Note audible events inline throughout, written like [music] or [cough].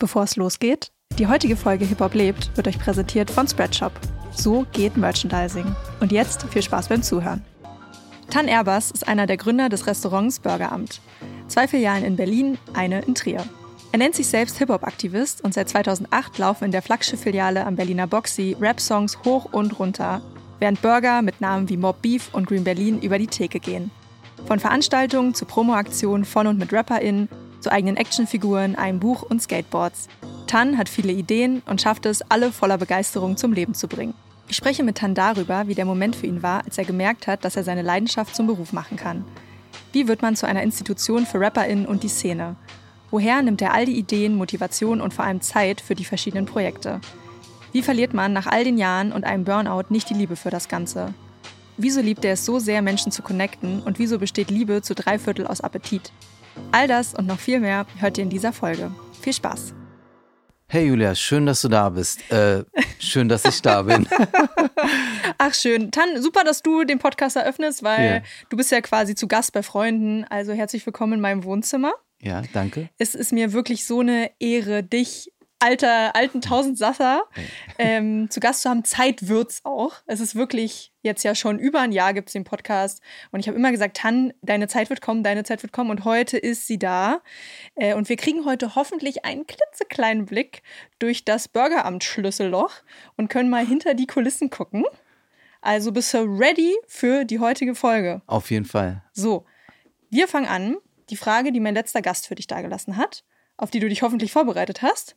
Bevor es losgeht, die heutige Folge Hip Hop lebt wird euch präsentiert von Spreadshop. So geht Merchandising. Und jetzt viel Spaß beim Zuhören. Tan Erbers ist einer der Gründer des Restaurants Burgeramt. Zwei Filialen in Berlin, eine in Trier. Er nennt sich selbst Hip-Hop-Aktivist und seit 2008 laufen in der Flaggschiff-Filiale am Berliner Boxy Rap-Songs hoch und runter, während Burger mit Namen wie Mob Beef und Green Berlin über die Theke gehen. Von Veranstaltungen zu Promoaktionen von und mit RapperInnen zu eigenen Actionfiguren, einem Buch und Skateboards. Tan hat viele Ideen und schafft es, alle voller Begeisterung zum Leben zu bringen. Ich spreche mit Tan darüber, wie der Moment für ihn war, als er gemerkt hat, dass er seine Leidenschaft zum Beruf machen kann. Wie wird man zu einer Institution für RapperInnen und die Szene? Woher nimmt er all die Ideen, Motivation und vor allem Zeit für die verschiedenen Projekte? Wie verliert man nach all den Jahren und einem Burnout nicht die Liebe für das Ganze? Wieso liebt er es so sehr, Menschen zu connecten und wieso besteht Liebe zu drei Viertel aus Appetit? All das und noch viel mehr hört ihr in dieser Folge. Viel Spaß! Hey Julia, schön, dass du da bist. Äh, schön, dass ich da bin. [laughs] Ach schön. Tan, super, dass du den Podcast eröffnest, weil Ja. du bist ja quasi zu Gast bei Freunden. Also herzlich willkommen in meinem Wohnzimmer. Ja, danke. Es ist mir wirklich so eine Ehre, dich, alter, alten Tausendsasser, ähm, zu Gast zu haben. Zeit wird's auch. Es ist wirklich jetzt ja schon über ein Jahr gibt's den Podcast. Und ich habe immer gesagt, Tan, deine Zeit wird kommen, deine Zeit wird kommen. Und heute ist sie da. Äh, und wir kriegen heute hoffentlich einen klitzekleinen Blick durch das Bürgeramt-Schlüsselloch und können mal hinter die Kulissen gucken. Also bist du ready für die heutige Folge? Auf jeden Fall. So, wir fangen an. Die Frage, die mein letzter Gast für dich dagelassen hat, auf die du dich hoffentlich vorbereitet hast.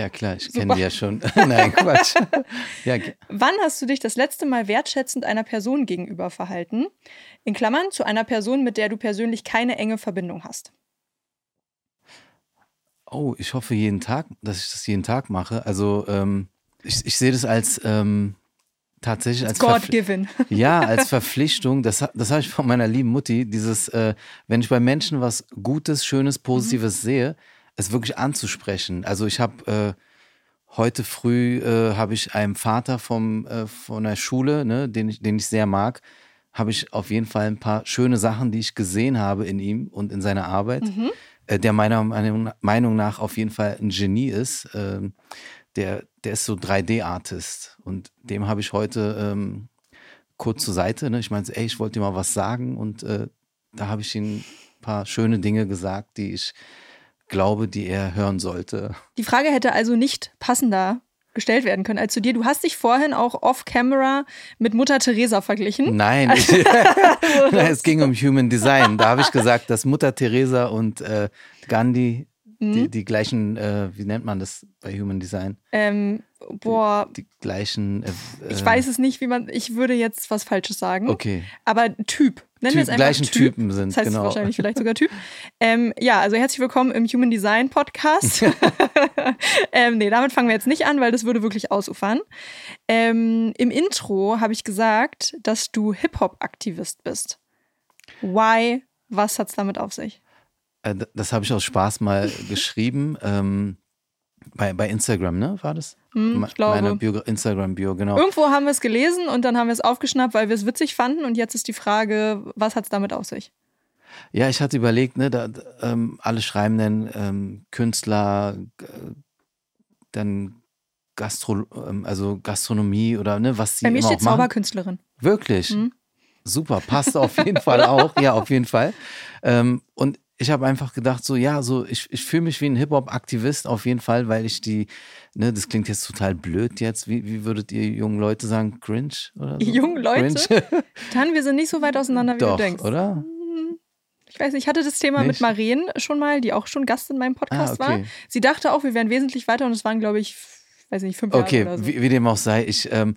Ja, klar, ich kenne die ja schon. [laughs] Nein, Quatsch. [laughs] ja, Wann hast du dich das letzte Mal wertschätzend einer Person gegenüber verhalten? In Klammern zu einer Person, mit der du persönlich keine enge Verbindung hast. oh, ich hoffe jeden Tag, dass ich das jeden Tag mache. Also, ähm, ich, ich sehe das als ähm, tatsächlich als God given. [laughs] Ja, als Verpflichtung, das, das habe ich von meiner lieben Mutti, dieses, äh, wenn ich bei Menschen was Gutes, Schönes, Positives sehe, es wirklich anzusprechen. Also ich habe äh, heute früh, äh, habe ich einem Vater vom, äh, von der Schule, ne, den, ich, den ich sehr mag, habe ich auf jeden Fall ein paar schöne Sachen, die ich gesehen habe in ihm und in seiner Arbeit, äh, der meiner Meinung, Meinung nach auf jeden Fall ein Genie ist. Ähm, der, der ist so 3D-Artist und dem habe ich heute ähm, kurz zur Seite. Ne? Ich meinte, ey, ich wollte dir mal was sagen und äh, da habe ich ihm ein paar schöne Dinge gesagt, die ich glaube, die er hören sollte. Die Frage hätte also nicht passender gestellt werden können als zu dir. Du hast dich vorhin auch off-camera mit Mutter Teresa verglichen. Nein, ich, [laughs] [laughs] Nein, es ging um Human Design. Da habe ich gesagt, dass Mutter Teresa und äh, Gandhi die, die gleichen, äh, wie nennt man das bei Human Design? Ähm, boah, Die gleichen. Äh, ich äh, weiß es nicht, wie man. Ich würde jetzt was Falsches sagen. Okay. Aber Typ. Nennen wir es einfach gleichen typ. Typen sind, Das heißt genau. wahrscheinlich vielleicht sogar Typ. Ähm, ja, also herzlich willkommen im Human Design Podcast. [laughs] ähm, nee, damit fangen wir jetzt nicht an, weil das würde wirklich ausufern. Ähm, Im Intro habe ich gesagt, dass du Hip-Hop-Aktivist bist. Why? Was hat's damit auf sich? Äh, das habe ich aus Spaß mal [laughs] geschrieben. Ähm, bei, bei Instagram, ne? War das? Hm, ich glaube. Meine Bio Instagram-Bio, genau. Irgendwo haben wir es gelesen und dann haben wir es aufgeschnappt, weil wir es witzig fanden. Und jetzt ist die Frage, was hat's damit auf sich? Ja, ich hatte überlegt, ne, da, ähm, alle schreiben dann ähm, Künstler, g- dann Gastro, ähm, also Gastronomie oder ne, was sie Bei mir steht. Zauberkünstlerin. Wirklich? Mhm. Super, passt auf jeden Fall [laughs] auch. Ja, auf jeden Fall. Ähm, und ich habe einfach gedacht, so, ja, so, ich, ich fühle mich wie ein Hip-Hop-Aktivist auf jeden Fall, weil ich die, ne, das klingt jetzt total blöd jetzt. Wie, wie würdet ihr jungen Leute sagen? Cringe? Oder so? Jungen Leute? Cringe? [laughs] Tan, wir sind nicht so weit auseinander, wie Doch, du denkst. oder? Ich weiß nicht, ich hatte das Thema mit Nicht? Maren schon mal, die auch schon Gast in meinem Podcast Ah, okay. war. Sie dachte auch, wir wären wesentlich weiter und es waren, glaube ich, weiß nicht, fünf Okay, Jahre oder so. wie, wie dem auch sei, ich ähm,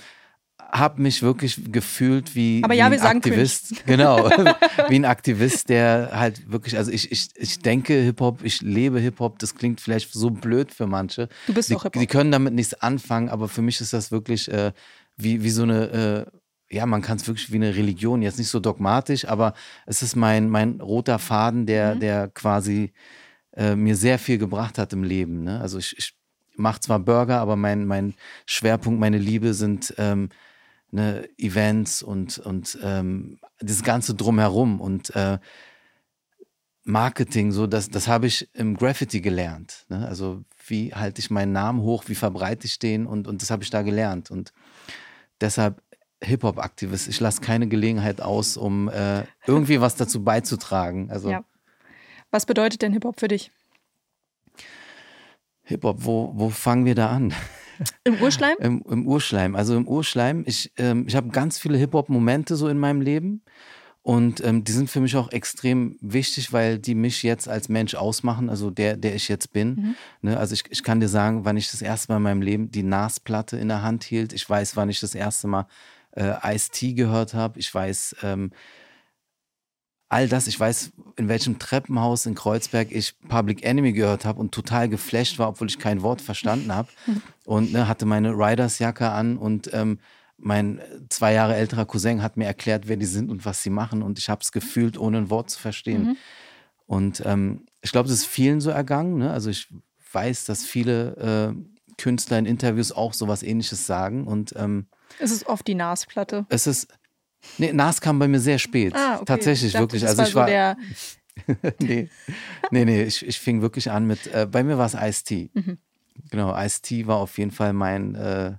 habe mich wirklich gefühlt wie, Aber wie ja, ein wir sagen Aktivist. Genau, [laughs] wie ein Aktivist, der halt wirklich, also ich, ich, ich denke Hip-Hop, ich lebe Hip-Hop, das klingt vielleicht so blöd für manche. Du bist die, doch Hip-Hop. die können damit nichts anfangen, aber für mich ist das wirklich äh, wie, wie so eine, äh, ja, man kann es wirklich wie eine Religion, jetzt nicht so dogmatisch, aber es ist mein, mein roter Faden, der, Mhm. der quasi äh, mir sehr viel gebracht hat im Leben. Ne? Also ich, ich mache zwar Burger, aber mein, mein Schwerpunkt, meine Liebe sind ähm, ne, Events und, und ähm, das Ganze drumherum. Und äh, Marketing, so das, das habe ich im Graffiti gelernt. Ne? Also wie halte ich meinen Namen hoch, wie verbreite ich den und, und das habe ich da gelernt. Und deshalb Hip-Hop-Aktivist. Ich lasse keine Gelegenheit aus, um äh, [laughs] irgendwie was dazu beizutragen. Also, ja. Was bedeutet denn Hip-Hop für dich? Hip-Hop, wo, wo fangen wir da an? Im Urschleim? Im, Im, Urschleim. Also im Urschleim. Ich, ähm, ich habe ganz viele Hip-Hop-Momente so in meinem Leben. Und ähm, die sind für mich auch extrem wichtig, weil die mich jetzt als Mensch ausmachen, also der, der ich jetzt bin. Mhm. Ne, also ich, ich kann dir sagen, wann ich das erste Mal in meinem Leben die NAS-Platte in der Hand hielt. Ich weiß, wann ich das erste Mal äh, Ice-T gehört habe. Ich weiß ähm, all das. Ich weiß, in welchem Treppenhaus in Kreuzberg ich Public Enemy gehört habe und total geflasht war, obwohl ich kein Wort verstanden habe. [laughs] Und ne, hatte meine Riders-Jacke an und ähm, mein zwei Jahre älterer Cousin hat mir erklärt, wer die sind und was sie machen. Und ich habe es gefühlt, ohne ein Wort zu verstehen. Mhm. Und ähm, ich glaube, es ist vielen so ergangen. Ne? Also ich weiß, dass viele äh, Künstler in Interviews auch sowas ähnliches sagen. Und ähm, es ist oft die NAS-Platte. Es ist. Nee, NAS kam bei mir sehr spät. Ah, okay. Tatsächlich, ich dachte, wirklich. Also ich war. So [laughs] nee, nee, nee, ich, ich fing wirklich an mit. Äh, bei mir war es Ice-T. Mhm. Genau, Ice-T war auf jeden Fall mein. Äh,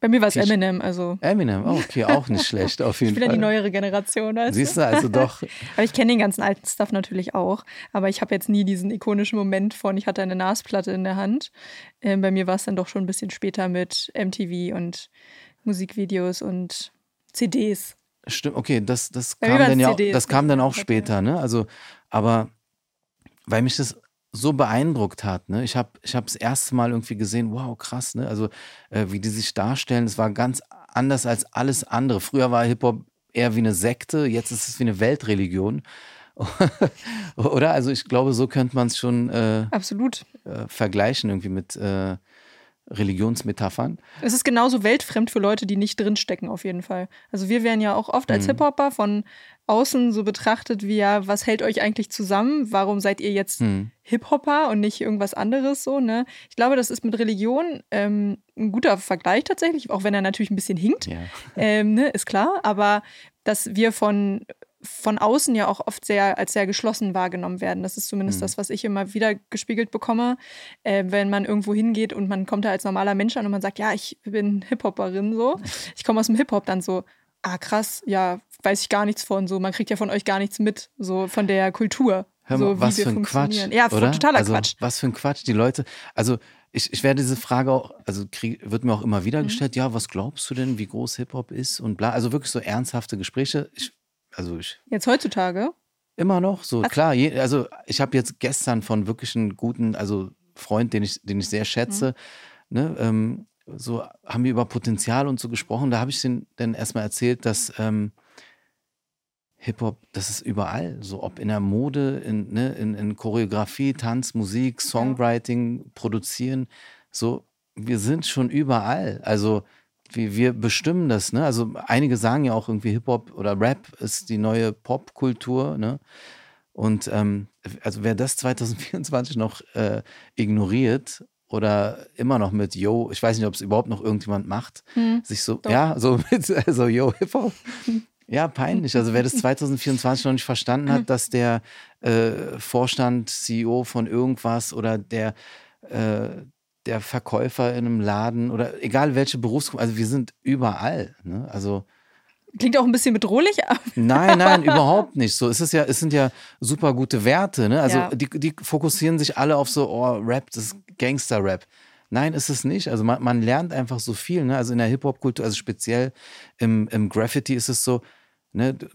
bei mir war es Eminem, also. Eminem, oh, okay, auch nicht [laughs] schlecht, auf jeden Fall. Ich bin ja die neuere Generation. Also. Siehst du, also doch. [laughs] aber ich kenne den ganzen alten Stuff natürlich auch. Aber ich habe jetzt nie diesen ikonischen Moment von, ich hatte eine NAS-Platte in der Hand. Ähm, bei mir war es dann doch schon ein bisschen später mit MTV und Musikvideos und CDs. Stimmt, okay, das, das, kam dann, ja, CDs, das kam dann auch später, ne? Also, aber weil mich das so beeindruckt hat. Ne? Ich habe ich hab das erste Mal irgendwie gesehen, wow, krass, ne? Also äh, wie die sich darstellen, das war ganz anders als alles andere. Früher war Hip-Hop eher wie eine Sekte, jetzt ist es wie eine Weltreligion. [laughs] Oder? Also ich glaube, so könnte man es schon äh, Absolut. Äh, vergleichen irgendwie mit äh, Religionsmetaphern. Es ist genauso weltfremd für Leute, die nicht drinstecken, auf jeden Fall. Also wir werden ja auch oft als mhm. Hip-Hopper von außen so betrachtet wie ja, was hält euch eigentlich zusammen? Warum seid ihr jetzt mhm. Hip-Hopper und nicht irgendwas anderes so, ne? Ich glaube, das ist mit Religion ähm, ein guter Vergleich tatsächlich, auch wenn er natürlich ein bisschen hinkt, ja. ähm, ne, ist klar. Aber dass wir von von außen ja auch oft sehr als sehr geschlossen wahrgenommen werden. Das ist zumindest mhm. das, was ich immer wieder gespiegelt bekomme, äh, wenn man irgendwo hingeht und man kommt da als normaler Mensch an und man sagt, ja, ich bin Hip-Hopperin so. Ich komme aus dem Hip-Hop dann so, ah krass, ja, weiß ich gar nichts von so. Man kriegt ja von euch gar nichts mit, so von der Kultur. Hör mal, so, was für ein Quatsch. Ja, oder? totaler also, Quatsch. Was für ein Quatsch. Die Leute, also ich, ich werde diese Frage auch, also krieg, wird mir auch immer wieder mhm. gestellt, ja, was glaubst du denn, wie groß Hip-Hop ist und bla. Also wirklich so ernsthafte Gespräche. Ich also ich. Jetzt heutzutage? Immer noch so, Ach. klar. Je, also ich habe jetzt gestern von wirklich einem guten, also Freund, den ich, den ich sehr schätze, mhm. ne, ähm, so haben wir über Potenzial und so gesprochen. Da habe ich den dann erstmal erzählt, dass ähm, Hip-Hop, das ist überall, so ob in der Mode, in, ne, in, in Choreografie, Tanz, Musik, Songwriting, ja. Produzieren, so, wir sind schon überall. Also wir, wir bestimmen das, ne? Also einige sagen ja auch irgendwie Hip-Hop oder Rap ist die neue Popkultur, ne? Und ähm, also wer das [laughs] 2024 noch äh, ignoriert oder immer noch mit Yo, ich weiß nicht, ob es überhaupt noch irgendjemand macht, hm, sich so, doch. ja, so mit, [laughs] also Yo, Hip-Hop. Ja, peinlich. Also wer das 2024 noch nicht verstanden hat, dass der äh, Vorstand, CEO von irgendwas oder der äh, der Verkäufer in einem Laden oder egal welche Berufsgruppe, also wir sind überall. Ne? Also Klingt auch ein bisschen bedrohlich. [laughs] nein, nein, überhaupt nicht. So, es ist ja, es sind ja super gute Werte. Ne? Also ja. die, die fokussieren sich alle auf so, oh, Rap, das ist Gangster-Rap. Nein, ist es nicht. Also man, man lernt einfach so viel. Ne? Also in der Hip-Hop-Kultur, also speziell im, im Graffiti ist es so, ne? du,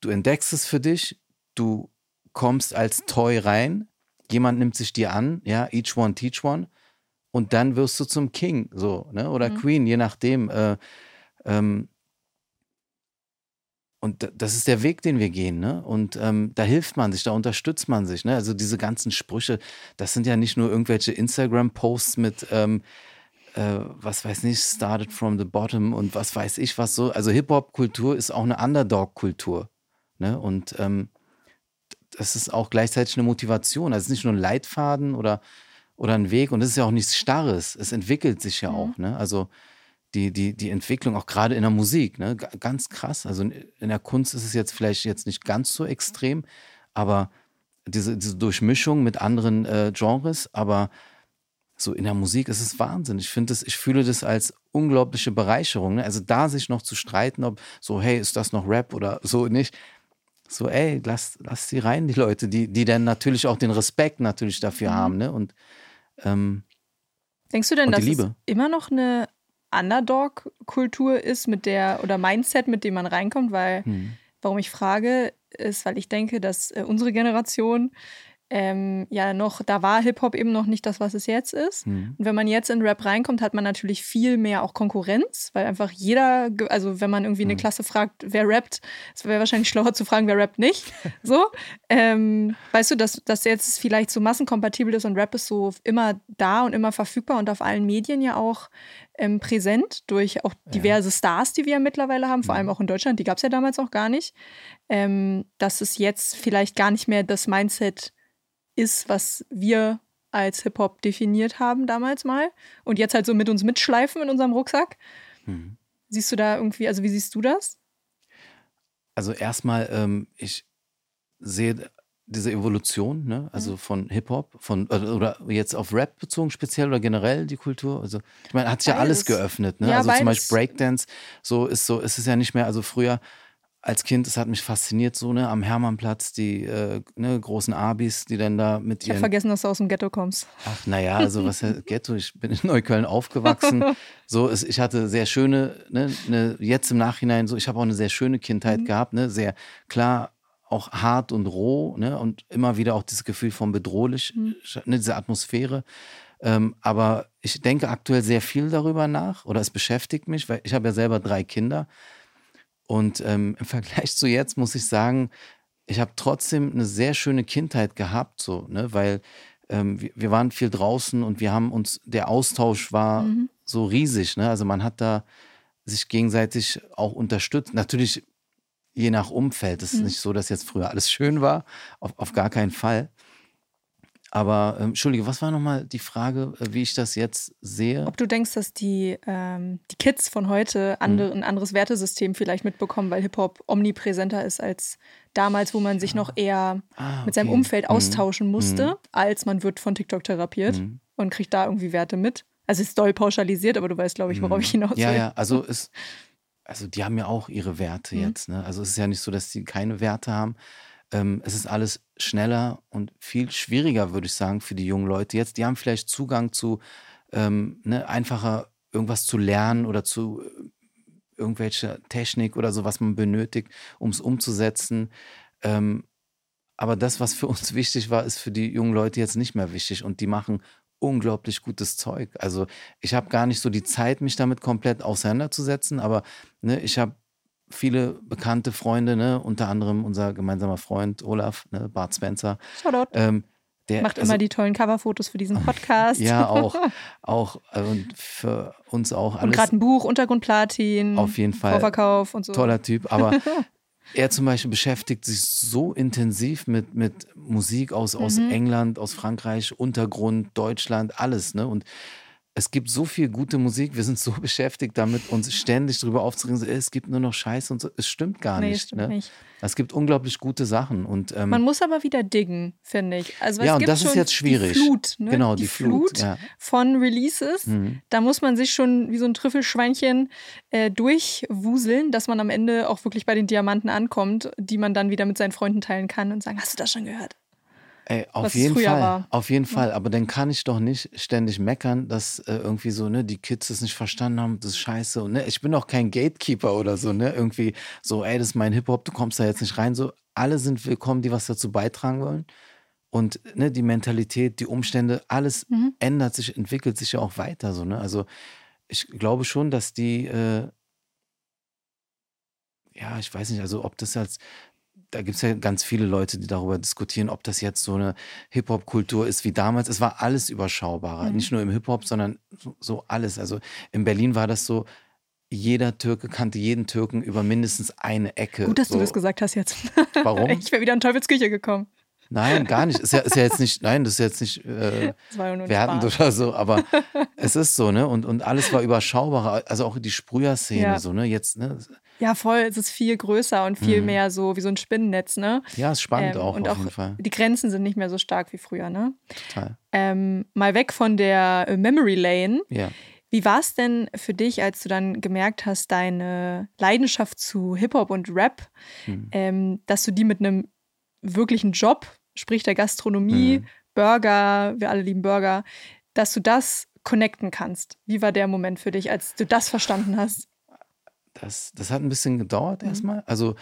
du entdeckst es für dich, du kommst als Toy rein, jemand nimmt sich dir an, ja, each one, teach one und dann wirst du zum King, so, ne? Oder mhm. Queen, je nachdem. Äh, ähm, und das ist der Weg, den wir gehen, ne? Und ähm, da hilft man sich, da unterstützt man sich, ne? Also diese ganzen Sprüche, das sind ja nicht nur irgendwelche Instagram-Posts mit, ähm, äh, was weiß nicht, started from the bottom und was weiß ich was so. Also Hip-Hop-Kultur ist auch eine Underdog-Kultur, ne? Und ähm, das ist auch gleichzeitig eine Motivation. Also es ist nicht nur ein Leitfaden oder oder ein Weg und es ist ja auch nichts Starres. Es entwickelt sich ja mhm. auch. Ne? Also die, die, die Entwicklung auch gerade in der Musik, ne? ganz krass. Also in der Kunst ist es jetzt vielleicht jetzt nicht ganz so extrem, aber diese, diese Durchmischung mit anderen äh, Genres, aber so in der Musik ist es Wahnsinn. Ich finde das, ich fühle das als unglaubliche Bereicherung. Ne? Also da sich noch zu streiten, ob so, hey, ist das noch Rap oder so nicht. So, ey, lass, lass sie rein, die Leute, die, die dann natürlich auch den Respekt natürlich dafür mhm. haben, ne? Und ähm, Denkst du denn, dass es immer noch eine Underdog-Kultur ist, mit der, oder Mindset, mit dem man reinkommt? Weil, mhm. warum ich frage, ist, weil ich denke, dass äh, unsere Generation ähm, ja noch, da war Hip-Hop eben noch nicht das, was es jetzt ist. Mhm. Und wenn man jetzt in Rap reinkommt, hat man natürlich viel mehr auch Konkurrenz, weil einfach jeder, also wenn man irgendwie eine mhm. Klasse fragt, wer rappt, es wäre wahrscheinlich schlauer zu fragen, wer rappt nicht. [laughs] so. Ähm, weißt du, dass das jetzt vielleicht so massenkompatibel ist und Rap ist so immer da und immer verfügbar und auf allen Medien ja auch ähm, präsent durch auch diverse ja. Stars, die wir mittlerweile haben, vor allem mhm. auch in Deutschland, die gab es ja damals auch gar nicht. Ähm, dass es jetzt vielleicht gar nicht mehr das Mindset ist, was wir als Hip-Hop definiert haben damals mal und jetzt halt so mit uns mitschleifen in unserem Rucksack. Mhm. Siehst du da irgendwie, also wie siehst du das? Also erstmal, ähm, ich sehe diese Evolution, ne? also mhm. von Hip-Hop, von oder jetzt auf Rap bezogen speziell oder generell die Kultur. Also ich meine, hat sich ja alles geöffnet, ne? Ja, also zum Beispiel Breakdance, so ist so, ist es ja nicht mehr, also früher als Kind, das hat mich fasziniert, so, ne, am Hermannplatz, die äh, ne, großen Abis, die dann da mit ihren. Ich habe vergessen, dass du aus dem Ghetto kommst. Ach, naja, also was [laughs] Ghetto? Ich bin in Neukölln aufgewachsen. [laughs] so, es, ich hatte sehr schöne, ne, ne, jetzt im Nachhinein so, ich habe auch eine sehr schöne Kindheit mhm. gehabt, ne, sehr klar, auch hart und roh, ne, und immer wieder auch dieses Gefühl von bedrohlich, mhm. ne, diese Atmosphäre. Ähm, aber ich denke aktuell sehr viel darüber nach oder es beschäftigt mich, weil ich habe ja selber drei Kinder. Und ähm, im Vergleich zu jetzt muss ich sagen, ich habe trotzdem eine sehr schöne Kindheit gehabt, so, ne, weil ähm, wir, wir, waren viel draußen und wir haben uns, der Austausch war mhm. so riesig, ne? Also man hat da sich gegenseitig auch unterstützt. Natürlich je nach Umfeld. Es ist mhm. nicht so, dass jetzt früher alles schön war, auf, auf gar keinen Fall. Aber ähm, Entschuldige, was war nochmal die Frage, äh, wie ich das jetzt sehe? Ob du denkst, dass die, ähm, die Kids von heute andere, mhm. ein anderes Wertesystem vielleicht mitbekommen, weil Hip-Hop omnipräsenter ist als damals, wo man sich noch eher ah, okay. mit seinem Umfeld mhm. austauschen musste, mhm. als man wird von TikTok therapiert mhm. und kriegt da irgendwie Werte mit. Also es ist doll pauschalisiert, aber du weißt, glaube ich, worauf ich hinaus will. Ja, ja, also es, [laughs] also die haben ja auch ihre Werte mhm. jetzt. Ne? Also es ist ja nicht so, dass die keine Werte haben. Ähm, es ist alles schneller und viel schwieriger, würde ich sagen, für die jungen Leute jetzt. Die haben vielleicht Zugang zu ähm, ne, einfacher irgendwas zu lernen oder zu äh, irgendwelcher Technik oder so, was man benötigt, um es umzusetzen. Ähm, aber das, was für uns [laughs] wichtig war, ist für die jungen Leute jetzt nicht mehr wichtig und die machen unglaublich gutes Zeug. Also ich habe gar nicht so die Zeit, mich damit komplett auseinanderzusetzen, aber ne, ich habe viele bekannte Freunde, ne? unter anderem unser gemeinsamer Freund Olaf, ne? Bart Spencer. Shoutout. Ähm, der, Macht also, immer die tollen Coverfotos für diesen [laughs] Podcast. ja, auch. [laughs] auch äh, und für uns auch alles. Und gerade ein Buch, Untergrundplatin. Auf jeden Fall. Vorverkauf und so. Toller Typ. Aber [laughs] er zum Beispiel beschäftigt sich so intensiv mit, mit Musik aus, aus mhm. England, aus Frankreich, Untergrund, Deutschland, alles. Ne? Und es gibt so viel gute Musik, wir sind so [laughs] beschäftigt damit, uns ständig darüber aufzuregen, so, es gibt nur noch Scheiße und so. Es stimmt gar nee, nicht. Stimmt ne? nicht. Es gibt unglaublich gute Sachen. Und, ähm, Man muss aber wieder diggen, finde ich. Also, ja, und das ist jetzt schwierig. Die Flut, ne? Genau, die, die Flut, Flut ja. von Releases. Mhm. Da muss man sich schon wie so ein Trüffelschweinchen äh, durchwuseln, dass man am Ende auch wirklich bei den Diamanten ankommt, die man dann wieder mit seinen Freunden teilen kann und sagen, hast du das schon gehört? Ey, auf jeden Fall, war. auf jeden Fall. Aber dann kann ich doch nicht ständig meckern, dass äh, irgendwie so, ne, die Kids das nicht verstanden haben, das ist scheiße. Und ne, ich bin auch kein Gatekeeper oder so, ne? Irgendwie so, ey, das ist mein Hip-Hop, du kommst da jetzt nicht rein. So, alle sind willkommen, die was dazu beitragen wollen. Und ne, die Mentalität, die Umstände, alles mhm. ändert sich, entwickelt sich ja auch weiter. So, ne? Also ich glaube schon, dass die äh, ja, ich weiß nicht, also ob das als da gibt es ja ganz viele Leute, die darüber diskutieren, ob das jetzt so eine Hip-Hop-Kultur ist wie damals. Es war alles überschaubarer. Mhm. Nicht nur im Hip-Hop, sondern so, so, alles. Also in Berlin war das so, jeder Türke kannte jeden Türken über mindestens eine Ecke. Gut, dass so. du das gesagt hast jetzt. Warum? [laughs] ich wäre wieder in Teufelsküche gekommen. Nein, gar nicht. Ist ja, ist ja jetzt nicht, nein, das ist jetzt nicht äh, wertend oder so, aber [laughs] es ist so, ne? Und, und alles war überschaubarer. Also auch die Sprüher-Szene, ja. so, ne? Jetzt, ne? Ja, voll. Es ist viel größer und viel mhm. mehr so wie so ein Spinnennetz, ne? Ja, ist spannend ähm, auch. Und auf auch jeden Fall. die Grenzen sind nicht mehr so stark wie früher, ne? Total. Ähm, mal weg von der äh, Memory Lane. Ja. Wie war es denn für dich, als du dann gemerkt hast, deine Leidenschaft zu Hip-Hop und Rap, hm. ähm, dass du die mit einem wirklichen Job, sprich der Gastronomie, hm. Burger, wir alle lieben Burger, dass du das connecten kannst? Wie war der Moment für dich, als du das verstanden hast? Das, das hat ein bisschen gedauert mhm. erstmal. Also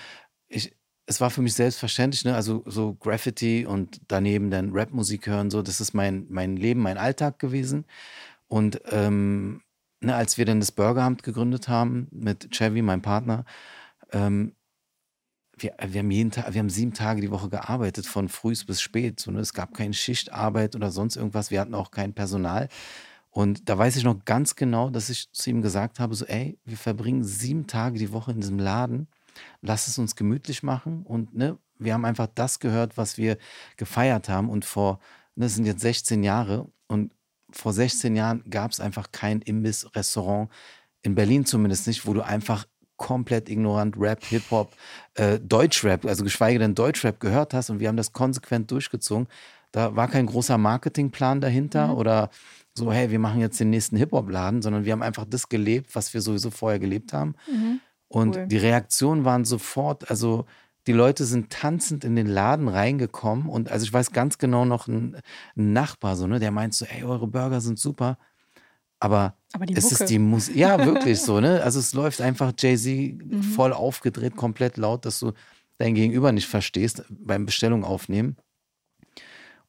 ich, es war für mich selbstverständlich, ne? Also so Graffiti und daneben dann Rapmusik hören, so, das ist mein, mein Leben, mein Alltag gewesen. Und ähm, ne, als wir dann das Burgeramt gegründet haben mit Chevy, meinem Partner, ähm, wir, wir, haben jeden Tag, wir haben sieben Tage die Woche gearbeitet, von früh bis spät. So, ne? Es gab keine Schichtarbeit oder sonst irgendwas. Wir hatten auch kein Personal. Und da weiß ich noch ganz genau, dass ich zu ihm gesagt habe: so, ey, wir verbringen sieben Tage die Woche in diesem Laden. Lass es uns gemütlich machen. Und ne, wir haben einfach das gehört, was wir gefeiert haben. Und vor, ne, das sind jetzt 16 Jahre. Und vor 16 Jahren gab es einfach kein Imbiss-Restaurant, in Berlin zumindest nicht, wo du einfach komplett ignorant Rap, Hip-Hop, äh, Deutschrap, also geschweige denn Deutschrap gehört hast und wir haben das konsequent durchgezogen. Da war kein großer Marketingplan dahinter mhm. oder so, hey, wir machen jetzt den nächsten Hip-Hop-Laden, sondern wir haben einfach das gelebt, was wir sowieso vorher gelebt haben. Mhm. Und cool. die Reaktionen waren sofort, also die Leute sind tanzend in den Laden reingekommen und also ich weiß ganz genau noch ein, ein Nachbar so, ne, der meint so, ey, eure Burger sind super, aber, aber es Mucke. ist die Musik, ja [laughs] wirklich so, ne, also es läuft einfach Jay-Z mhm. voll aufgedreht, komplett laut, dass du dein Gegenüber nicht verstehst beim Bestellung aufnehmen.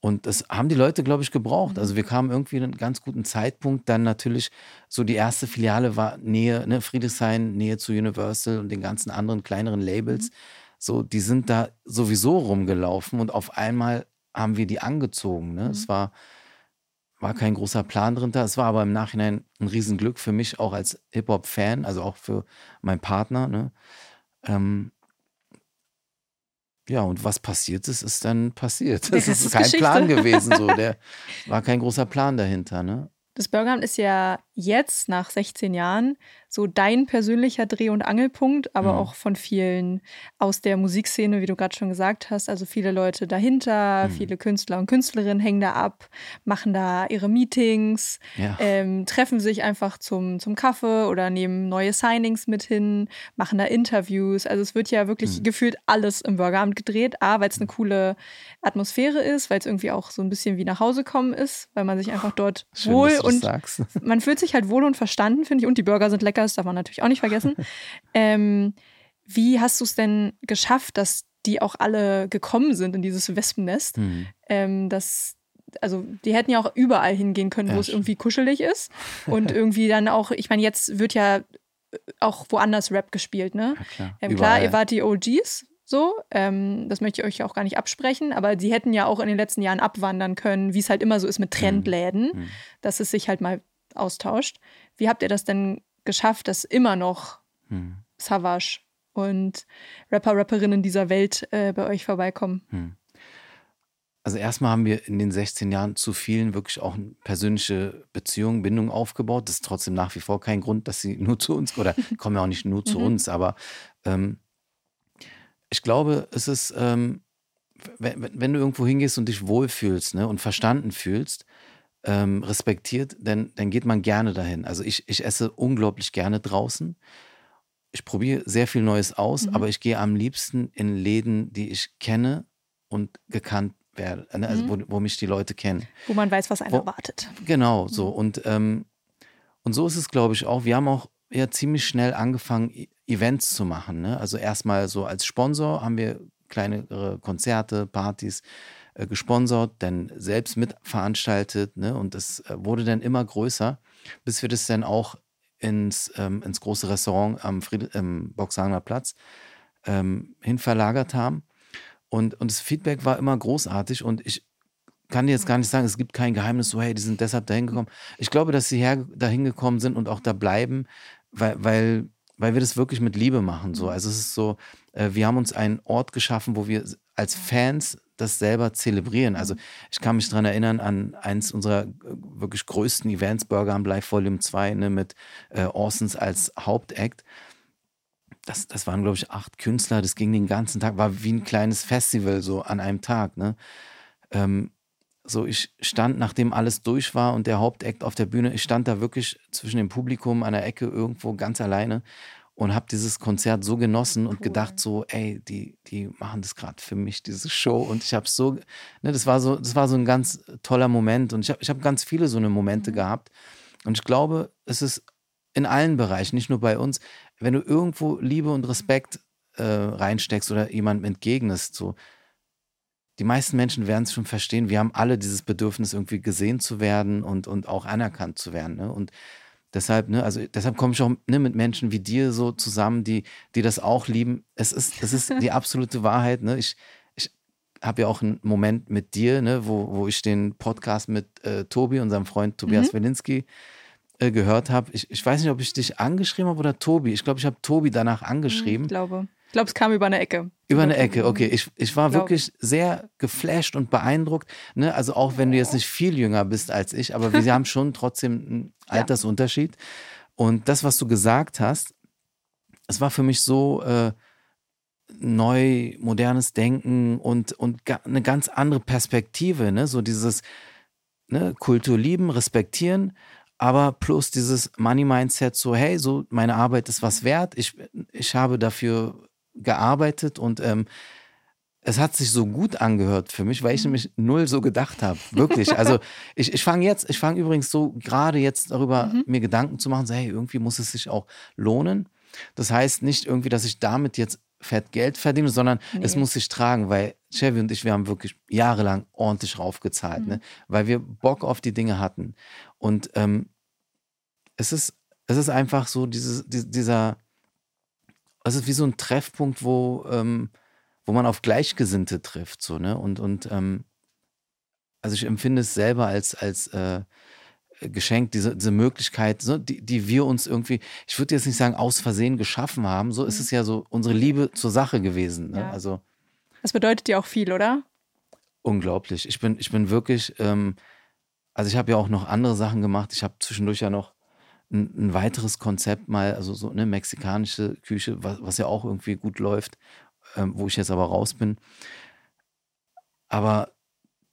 Und das haben die Leute, glaube ich, gebraucht. Also wir kamen irgendwie in einen ganz guten Zeitpunkt. Dann natürlich so die erste Filiale war Nähe, ne, Friedrichshain, Nähe zu Universal und den ganzen anderen kleineren Labels. Mhm. So, die sind da sowieso rumgelaufen und auf einmal haben wir die angezogen. Ne? Mhm. Es war, war kein großer Plan drin da. Es war aber im Nachhinein ein Riesenglück für mich, auch als Hip-Hop-Fan, also auch für meinen Partner. Ne? Ähm, ja, und was passiert ist, ist dann passiert. [laughs] Das, das ist, ist kein Geschichte. Plan gewesen. So. [laughs] Der war kein großer Plan dahinter. Ne? Das Burgeramt ist ja jetzt nach 16 Jahren so dein persönlicher Dreh- und Angelpunkt, aber mhm. auch von vielen aus der Musikszene, wie du gerade schon gesagt hast. Also viele Leute dahinter, mhm. viele Künstler und Künstlerinnen hängen da ab, machen da ihre Meetings, ja. ähm, treffen sich einfach zum, zum Kaffee oder nehmen neue Signings mit hin, machen da Interviews. Also es wird ja wirklich mhm. gefühlt alles im Burgeramt gedreht. A, weil es eine coole Atmosphäre ist, weil es irgendwie auch so ein bisschen wie nach Hause kommen ist, weil man sich einfach dort Schön, wohl und man fühlt sich halt wohl und verstanden, finde ich. Und die Burger sind lecker, das darf man natürlich auch nicht vergessen. [laughs] ähm, wie hast du es denn geschafft, dass die auch alle gekommen sind in dieses Wespennest? Mhm. Ähm, dass, also die hätten ja auch überall hingehen können, wo ja, es irgendwie kuschelig ist. [laughs] Und irgendwie dann auch, ich meine, jetzt wird ja auch woanders Rap gespielt, ne? Ja, klar. Ähm, klar, ihr wart die OGs, so, ähm, das möchte ich euch auch gar nicht absprechen, aber sie hätten ja auch in den letzten Jahren abwandern können, wie es halt immer so ist mit mhm. Trendläden, mhm. dass es sich halt mal austauscht. Wie habt ihr das denn geschafft, dass immer noch mhm. Savage und Rapper, Rapperinnen dieser Welt äh, bei euch vorbeikommen? Mhm. Also erstmal haben wir in den 16 Jahren zu vielen wirklich auch eine persönliche Beziehung, Bindung aufgebaut. Das ist trotzdem nach wie vor kein Grund, dass sie nur zu uns oder [laughs] kommen ja auch nicht nur zu mhm. uns, aber ähm, ich glaube, es ist, ähm, wenn, wenn, du irgendwo hingehst und dich wohlfühlst ne, und verstanden fühlst, ähm, respektiert, dann, dann geht man gerne dahin. Also ich, ich esse unglaublich gerne draußen. Ich probiere sehr viel Neues aus, mhm. aber ich gehe am liebsten in Läden, die ich kenne und gekannt werde, ne? also mhm. wo, wo, mich die Leute kennen. Wo man weiß, was einen wo, erwartet. Genau, so. Mhm. Und, ähm, und so ist es, glaube ich, auch. Wir haben auch ja ziemlich schnell angefangen, Events zu machen. Ne? Also erstmal so als Sponsor haben wir kleinere Konzerte, Partys äh, gesponsert, dann selbst mitveranstaltet. Ne? Und das äh, wurde dann immer größer, bis wir das dann auch ins, ähm, ins große Restaurant am Fried ähm, Boxhagener Platz ähm, hin haben. Und, und das Feedback war immer großartig und ich kann dir jetzt gar nicht sagen, es gibt kein Geheimnis, so hey, die sind deshalb dahin gekommen. Ich glaube, dass sie her, dahin gekommen sind und auch da bleiben, weil, weil weil wir das wirklich mit Liebe machen. So. Also es ist so, äh, wir haben uns einen Ort geschaffen, wo wir als Fans das selber zelebrieren. Also mhm. ich kann mich daran erinnern an eins unserer äh, wirklich größten Events, Burger am Live Volume 2, ne, mit äh, Orsons als Hauptakt. das, das waren, glaube ich, acht Künstler, das ging den ganzen Tag, war wie ein kleines Festival so an einem Tag. Ne? Ähm, so, ich stand, nachdem alles durch war und der Hauptakt auf der Bühne, ich stand da wirklich zwischen dem Publikum an der Ecke irgendwo ganz alleine und habe dieses Konzert so genossen und cool. gedacht so, ey, die, die machen das gerade für mich, diese Show und ich habe so, ne, das war so, das war so ein ganz toller Moment und ich habe ich hab ganz viele so eine Momente mhm. gehabt und ich glaube, es ist in allen Bereichen, nicht nur bei uns, wenn du irgendwo Liebe und Respekt äh, reinsteckst oder jemandem entgegnest, so, die meisten Menschen werden es schon verstehen. Wir haben alle dieses Bedürfnis, irgendwie gesehen zu werden und, und auch anerkannt zu werden. Ne? Und deshalb, ne, also deshalb komme ich auch ne, mit Menschen wie dir so zusammen, die, die das auch lieben. Es ist, es ist die [laughs] absolute Wahrheit. Ne? Ich, ich habe ja auch einen Moment mit dir, ne, wo, wo ich den Podcast mit äh, Tobi, unserem Freund Tobias mhm. Wilinski, äh, gehört habe. Ich, ich weiß nicht, ob ich dich angeschrieben habe oder Tobi. Ich glaube, ich habe Tobi danach angeschrieben. Ich glaube. Ich glaube, es kam über eine Ecke. Über eine Ecke, okay. Ich, ich war glaub. wirklich sehr geflasht und beeindruckt. Ne? Also auch wenn du jetzt nicht viel jünger bist als ich, aber wir haben schon trotzdem einen [laughs] Altersunterschied. Und das, was du gesagt hast, es war für mich so äh, neu, modernes Denken und, und eine ganz andere Perspektive. Ne? So dieses ne, Kultur lieben, respektieren, aber plus dieses Money-Mindset, so, hey, so meine Arbeit ist was wert, ich, ich habe dafür gearbeitet und ähm, es hat sich so gut angehört für mich, weil ich mhm. nämlich null so gedacht habe. Wirklich. [laughs] Also ich, ich fange jetzt, ich fange übrigens so gerade jetzt darüber, mhm. mir Gedanken zu machen, so, hey, irgendwie muss es sich auch lohnen. Das heißt nicht irgendwie, dass ich damit jetzt fett Geld verdiene, sondern nee. es muss sich tragen, weil Chevy und ich, wir haben wirklich jahrelang ordentlich raufgezahlt, ne? mhm. ne? weil wir Bock auf die Dinge hatten. Und ähm, es ist, es ist einfach so dieses, dieser, es ist wie so ein Treffpunkt, wo, ähm, wo man auf Gleichgesinnte trifft, so, ne? Und, und ähm, also ich empfinde es selber als, als äh, Geschenk, diese, diese Möglichkeit, so, die, die wir uns irgendwie, ich würde jetzt nicht sagen, aus Versehen geschaffen haben, so mhm. ist es ja so unsere Liebe zur Sache gewesen. Ne? Ja. Also, das bedeutet dir auch viel, oder? Unglaublich. Ich bin, ich bin wirklich, ähm, also ich habe ja auch noch andere Sachen gemacht. Ich habe zwischendurch ja noch ein, ein, weiteres Konzept mal, also so eine mexikanische Küche, was, was ja auch irgendwie gut läuft, ähm, wo ich jetzt aber raus bin. Aber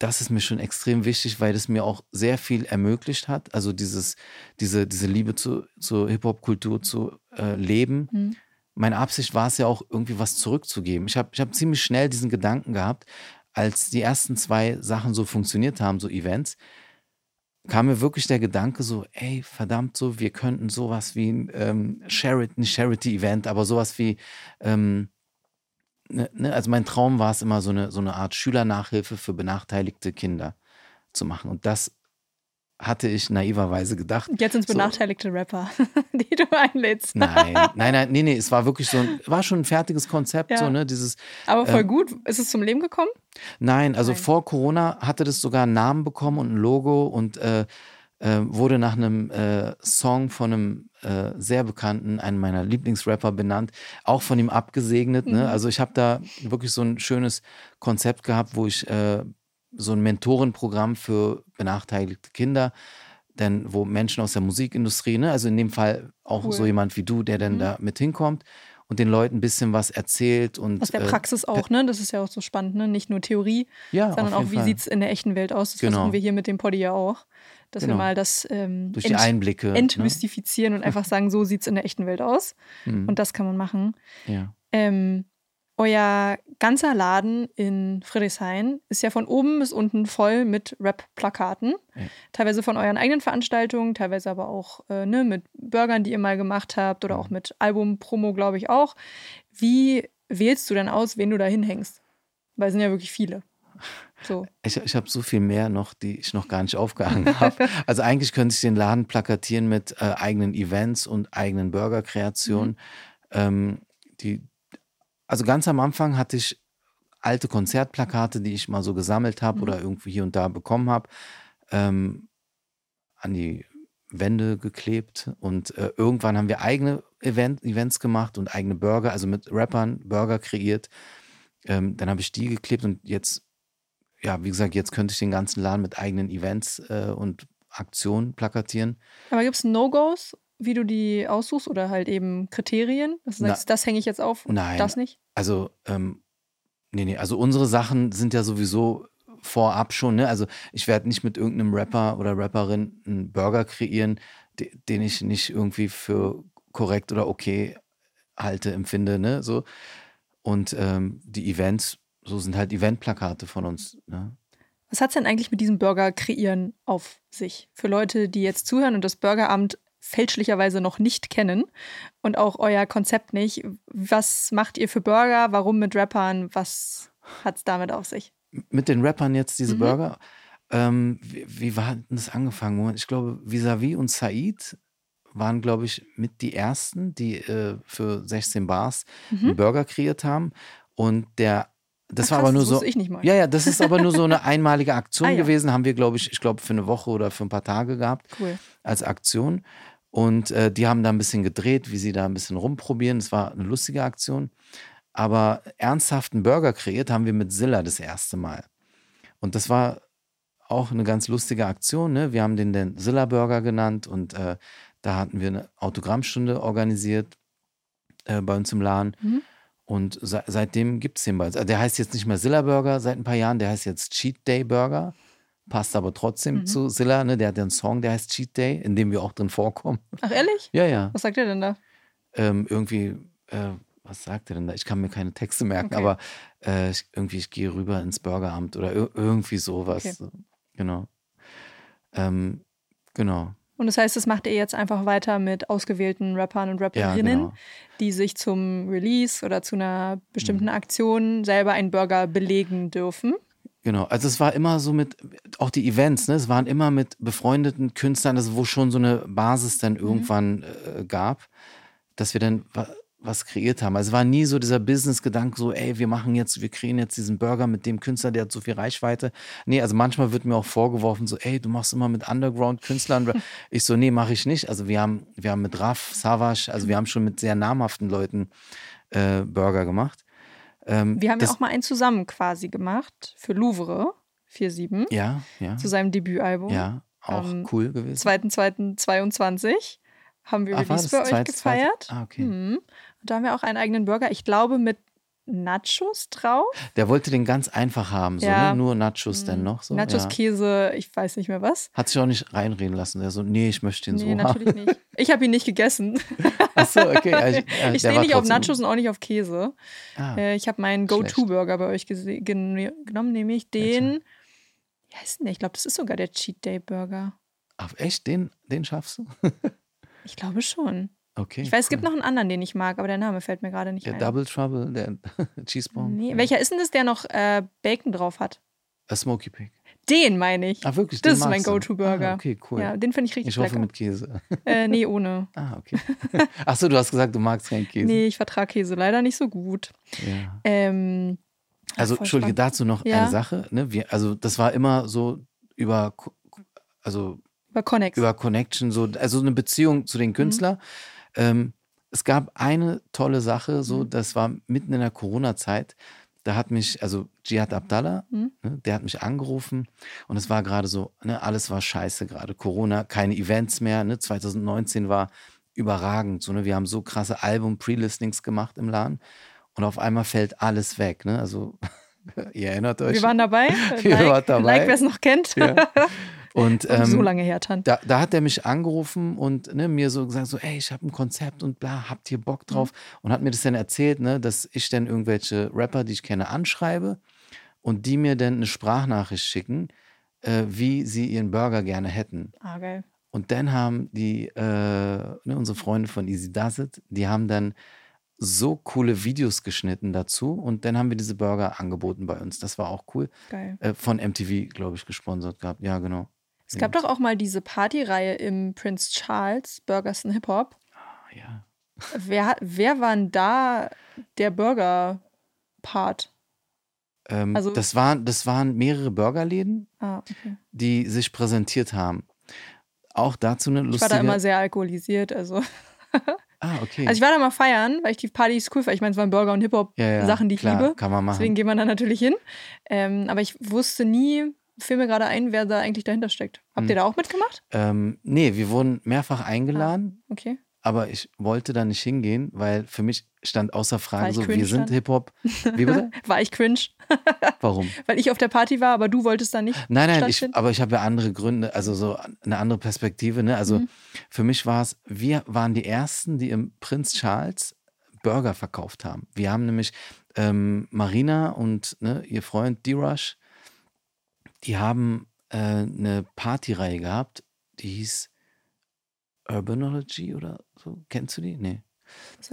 das ist mir schon extrem wichtig, weil es mir auch sehr viel ermöglicht hat. Also dieses, diese, diese Liebe zu, zur Hip-Hop-Kultur zu äh, leben. Mhm. Meine Absicht war es ja auch, irgendwie was zurückzugeben. Ich habe ich hab ziemlich schnell diesen Gedanken gehabt, als die ersten zwei Sachen so funktioniert haben, so Events, kam mir wirklich der Gedanke so, ey, verdammt so, wir könnten sowas wie ein ähm, Charity, Charity-Event, aber sowas wie, ähm, ne, ne, also mein Traum war es immer, so eine, so eine Art Schülernachhilfe für benachteiligte Kinder zu machen. Und das hatte ich naiverweise gedacht. Jetzt sind es benachteiligte so. Rapper, [laughs] die du einlädst. Nein, [laughs] nein, nein, nee, nee, es war wirklich so ein, war schon ein fertiges Konzept, ja. so, ne, dieses. Aber voll äh, gut. Ist es zum Leben gekommen? Nein, also nein. vor Corona hatte das sogar einen Namen bekommen und ein Logo und äh, äh, wurde nach einem äh, Song von einem äh, sehr bekannten, einem meiner Lieblingsrapper benannt, auch von ihm abgesegnet. Ne? Mhm. Also ich habe da wirklich so ein schönes Konzept gehabt, wo ich äh, so ein Mentorenprogramm für benachteiligte Kinder, denn wo Menschen aus der Musikindustrie, ne, also in dem Fall auch cool. so jemand wie du, der dann mhm. da mit hinkommt und den Leuten ein bisschen was erzählt und aus der äh, Praxis äh, auch, ne? Das ist ja auch so spannend, ne? Nicht nur Theorie, ja, sondern auch, wie sieht es in der echten Welt aus. Das genau. versuchen wir hier mit dem Poddy ja auch. Dass genau. wir mal das ähm, Durch die ent Einblicke ne? entmystifizieren ne? und einfach [laughs] sagen, so sieht es in der echten Welt aus. Mhm. Und das kann man machen. Ja. Ähm, euer ganzer Laden in Friedrichshain ist ja von oben bis unten voll mit Rap-Plakaten. Ja. Teilweise von euren eigenen Veranstaltungen, teilweise aber auch äh, ne, mit Burgern, die ihr mal gemacht habt oder auch mit Album-Promo, glaube ich auch. Wie wählst du denn aus, wen du da hinhängst? Weil es sind ja wirklich viele. So. [laughs] Ich, ich habe so viel mehr noch, die ich noch gar nicht aufgehangen [laughs] habe. also eigentlich könnte ich den Laden plakatieren mit äh, eigenen Events und eigenen Burgerkreationen. Mhm. Ähm, die, also ganz am Anfang hatte ich alte Konzertplakate, die ich mal so gesammelt habe mhm. oder irgendwie hier und da bekommen habe, ähm, an die Wände geklebt. Und äh, irgendwann haben wir eigene Event, Events gemacht und eigene Burger, also mit Rappern Burger kreiert. Ähm, dann habe ich die geklebt und jetzt, ja, wie gesagt, jetzt könnte ich den ganzen Laden mit eigenen Events äh, und Aktionen plakatieren. Aber gibt es No-Gos wie du die aussuchst oder halt eben Kriterien? Dass du Na- sagst, das hänge ich jetzt auf und Nein. das nicht? Also, ähm, nee, nee, also unsere Sachen sind ja sowieso vorab schon, ne? Also ich werde nicht mit irgendeinem Rapper oder Rapperin einen Burger kreieren, de den ich nicht irgendwie für korrekt oder okay halte, empfinde, ne? So. Und ähm, die Events, so sind halt Eventplakate von uns, ne? Was hat es denn eigentlich mit diesem Burger kreieren auf sich? Für Leute, die jetzt zuhören und das Burgeramt fälschlicherweise noch nicht kennen und auch euer Konzept nicht. Was macht ihr für Burger? Warum mit Rappern? Was hat es damit auf sich? mit den Rappern jetzt diese Mhm. Burger. Ähm, wie, wie war denn das angefangen? Moment, ich glaube, Visavi und Said waren, glaube ich, mit die ersten, die äh, für 16 Bars einen Burger kreiert haben. Und der, das Mhm. Ach, war aber krass, nur das so. Ja, ja, das ist aber nur so eine [laughs] einmalige Aktion Ah, ja. gewesen. Haben wir, glaube ich, ich glaube, für eine Woche oder für ein paar Tage gehabt Cool. als Aktion. Und äh, die haben da ein bisschen gedreht, wie sie da ein bisschen rumprobieren. Es war eine lustige Aktion. Aber ernsthaften Burger kreiert haben wir mit Zilla das erste Mal. Und das war auch eine ganz lustige Aktion. Ne? Wir haben den den Zilla Burger genannt und äh, da hatten wir eine Autogrammstunde organisiert äh, bei uns im Laden. Mhm. Und se seitdem gibt es den bald. Also der heißt jetzt nicht mehr Zilla Burger seit ein paar Jahren, der heißt jetzt Cheat Day Burger. Passt aber trotzdem Mhm. zu Zilla. Ne? Der hat ja einen Song, der heißt Cheat Day, in dem wir auch drin vorkommen. Ach, ehrlich? Ja, ja. Was sagt ihr denn da? Ähm, irgendwie, äh, was sagt er denn da? Ich kann mir keine Texte merken, Okay. aber äh, ich, irgendwie, ich gehe rüber ins Bürgeramt oder ir irgendwie sowas. Okay. Genau. Ähm, genau. Und das heißt, das macht ihr jetzt einfach weiter mit ausgewählten Rappern und Ja, Rapperinnen, genau. die sich zum Release oder zu einer bestimmten Mhm. Aktion selber einen Burger belegen dürfen. Genau, also es war immer so mit, auch die Events, ne, es waren immer mit befreundeten Künstlern, also wo schon so eine Basis dann irgendwann äh, gab, dass wir dann wa was kreiert haben. Also es war nie so dieser Business-Gedanke, so, ey, wir machen jetzt, wir kreieren jetzt diesen Burger mit dem Künstler, der hat so viel Reichweite. Nee, also manchmal wird mir auch vorgeworfen, so, ey, du machst immer mit Underground-Künstlern. [laughs] ich so, nee, mache ich nicht. Also wir haben, wir haben mit Raf, Savage, also wir haben schon mit sehr namhaften Leuten äh, Burger gemacht. Ähm, Wir haben ja auch mal einen zusammen quasi gemacht für Louvre 47 Ja, ja, zu seinem Debütalbum. ja, auch ähm, cool gewesen. 2.2.22 haben wir Ach, Release bei euch gefeiert. Ah, okay. Mhm. Und da haben wir auch einen eigenen Burger, ich glaube mit Nachos drauf. Der wollte den ganz einfach haben, so, Ja. ne? nur Nachos dann noch. So, Nachos, ja. Käse, ich weiß nicht mehr was. Hat sich auch nicht reinreden lassen. Der so, nee, ich möchte den Nee, so haben. natürlich nicht. [laughs] Ich habe ihn nicht gegessen. [laughs] Achso, okay. ja, ich ja, [laughs] ich stehe nicht auf Nachos und auch nicht auf Käse. Ah, Äh, ich habe meinen. Go-To-Burger bei euch gen genommen, nämlich den. Wie heißt denn der? Ich glaube, das ist sogar der Cheat Day Burger. ach, echt? Den, den schaffst du? Ich glaube schon. Okay. Ich weiß, es gibt cool. noch einen anderen, den ich mag, aber der Name fällt mir gerade nicht Der ein. Double Trouble, der [laughs] Cheese Bomb. Nee. Welcher ist denn das, der noch äh, Bacon drauf hat? A Smoky Pig. Den meine ich. Ah, wirklich? Das ist mein? Go-To-Burger. Ah, okay, cool. Ja, den finde ich richtig ich hoffe lecker. mit Käse. [laughs] Äh, nee, ohne. [laughs] Ah, okay. Achso, du hast gesagt, du magst keinen Käse. Nee, ich vertrage Käse leider nicht so gut. Ja. Ähm, Also, Entschuldige, spannend. dazu noch Ja. eine Sache. Ne? Wir, also, das war immer so über, also über über Connection, so, also eine Beziehung zu den Künstlern. Ähm, es gab eine tolle Sache, so, Mhm. das war mitten in der Corona-Zeit. Da hat mich, also Jihad Abdallah, Mhm. ne, der hat mich angerufen und es war gerade so, ne, alles war scheiße gerade. Corona, keine Events mehr. Ne, 2019 war überragend. So, ne, wir haben so krasse Album-Pre-Listings gemacht im Laden und auf einmal fällt alles weg. Ne? Also, [laughs] ihr erinnert euch. Wir waren dabei. [laughs] Ihr like, wart dabei. like wer es noch kennt. Ja. [laughs] Und, Und so ähm, lange her, Tan. da, da hat er mich angerufen und ne, mir so gesagt, so, ey, ich habe ein Konzept und bla, habt ihr Bock drauf? Und hat mir das dann erzählt, ne, dass ich dann irgendwelche Rapper, die ich kenne, anschreibe und die mir dann eine Sprachnachricht schicken, äh, wie sie ihren Burger gerne hätten. Ah, geil. Und dann haben die, äh, ne, unsere Freunde von Easy Does It, die haben dann so coole Videos geschnitten dazu und dann haben wir diese Burger angeboten bei uns. Das war auch cool. Geil. Äh, von MTV, glaube ich, gesponsert gehabt. Ja, genau. Es gab doch auch mal diese Partyreihe im Prince Charles, Burgers and Hip Hop. Ah, Ja. Wer, wer war denn da der Burger-Part? Ähm, Also- das, waren, das waren mehrere Burgerläden, Ah, okay. die sich präsentiert haben. Auch dazu eine Ich lustige. war da immer sehr alkoholisiert. Also. ah, okay. also ich war da mal feiern, weil ich die Partys cool fand. Ich meine, es waren Burger und ja, ja, Hip-Hop-Sachen, die ich klar, liebe. Kann man machen. Deswegen geht man da natürlich hin. Ähm, aber ich wusste nie, fiel mir gerade ein, wer da eigentlich dahinter steckt. Habt Hm. ihr da auch mitgemacht? Ähm, nee, wir wurden mehrfach eingeladen, Okay. aber ich wollte da nicht hingehen, weil für mich stand außer Frage so, wir sind? Hip-Hop. [laughs] Wie bitte? War ich cringe, [laughs] Warum? weil ich auf der Party war, aber du wolltest da nicht Nein, nein, ich, aber ich habe ja andere Gründe, also so eine andere Perspektive. Ne? Also Mhm. für mich war es, wir waren die Ersten, die im Prinz Charles Burger verkauft haben. Wir haben nämlich ähm, Marina und ne, ihr Freund D-Rush, die haben äh, eine Partyreihe gehabt, die hieß Urbanology oder so. Kennst du die? Nee.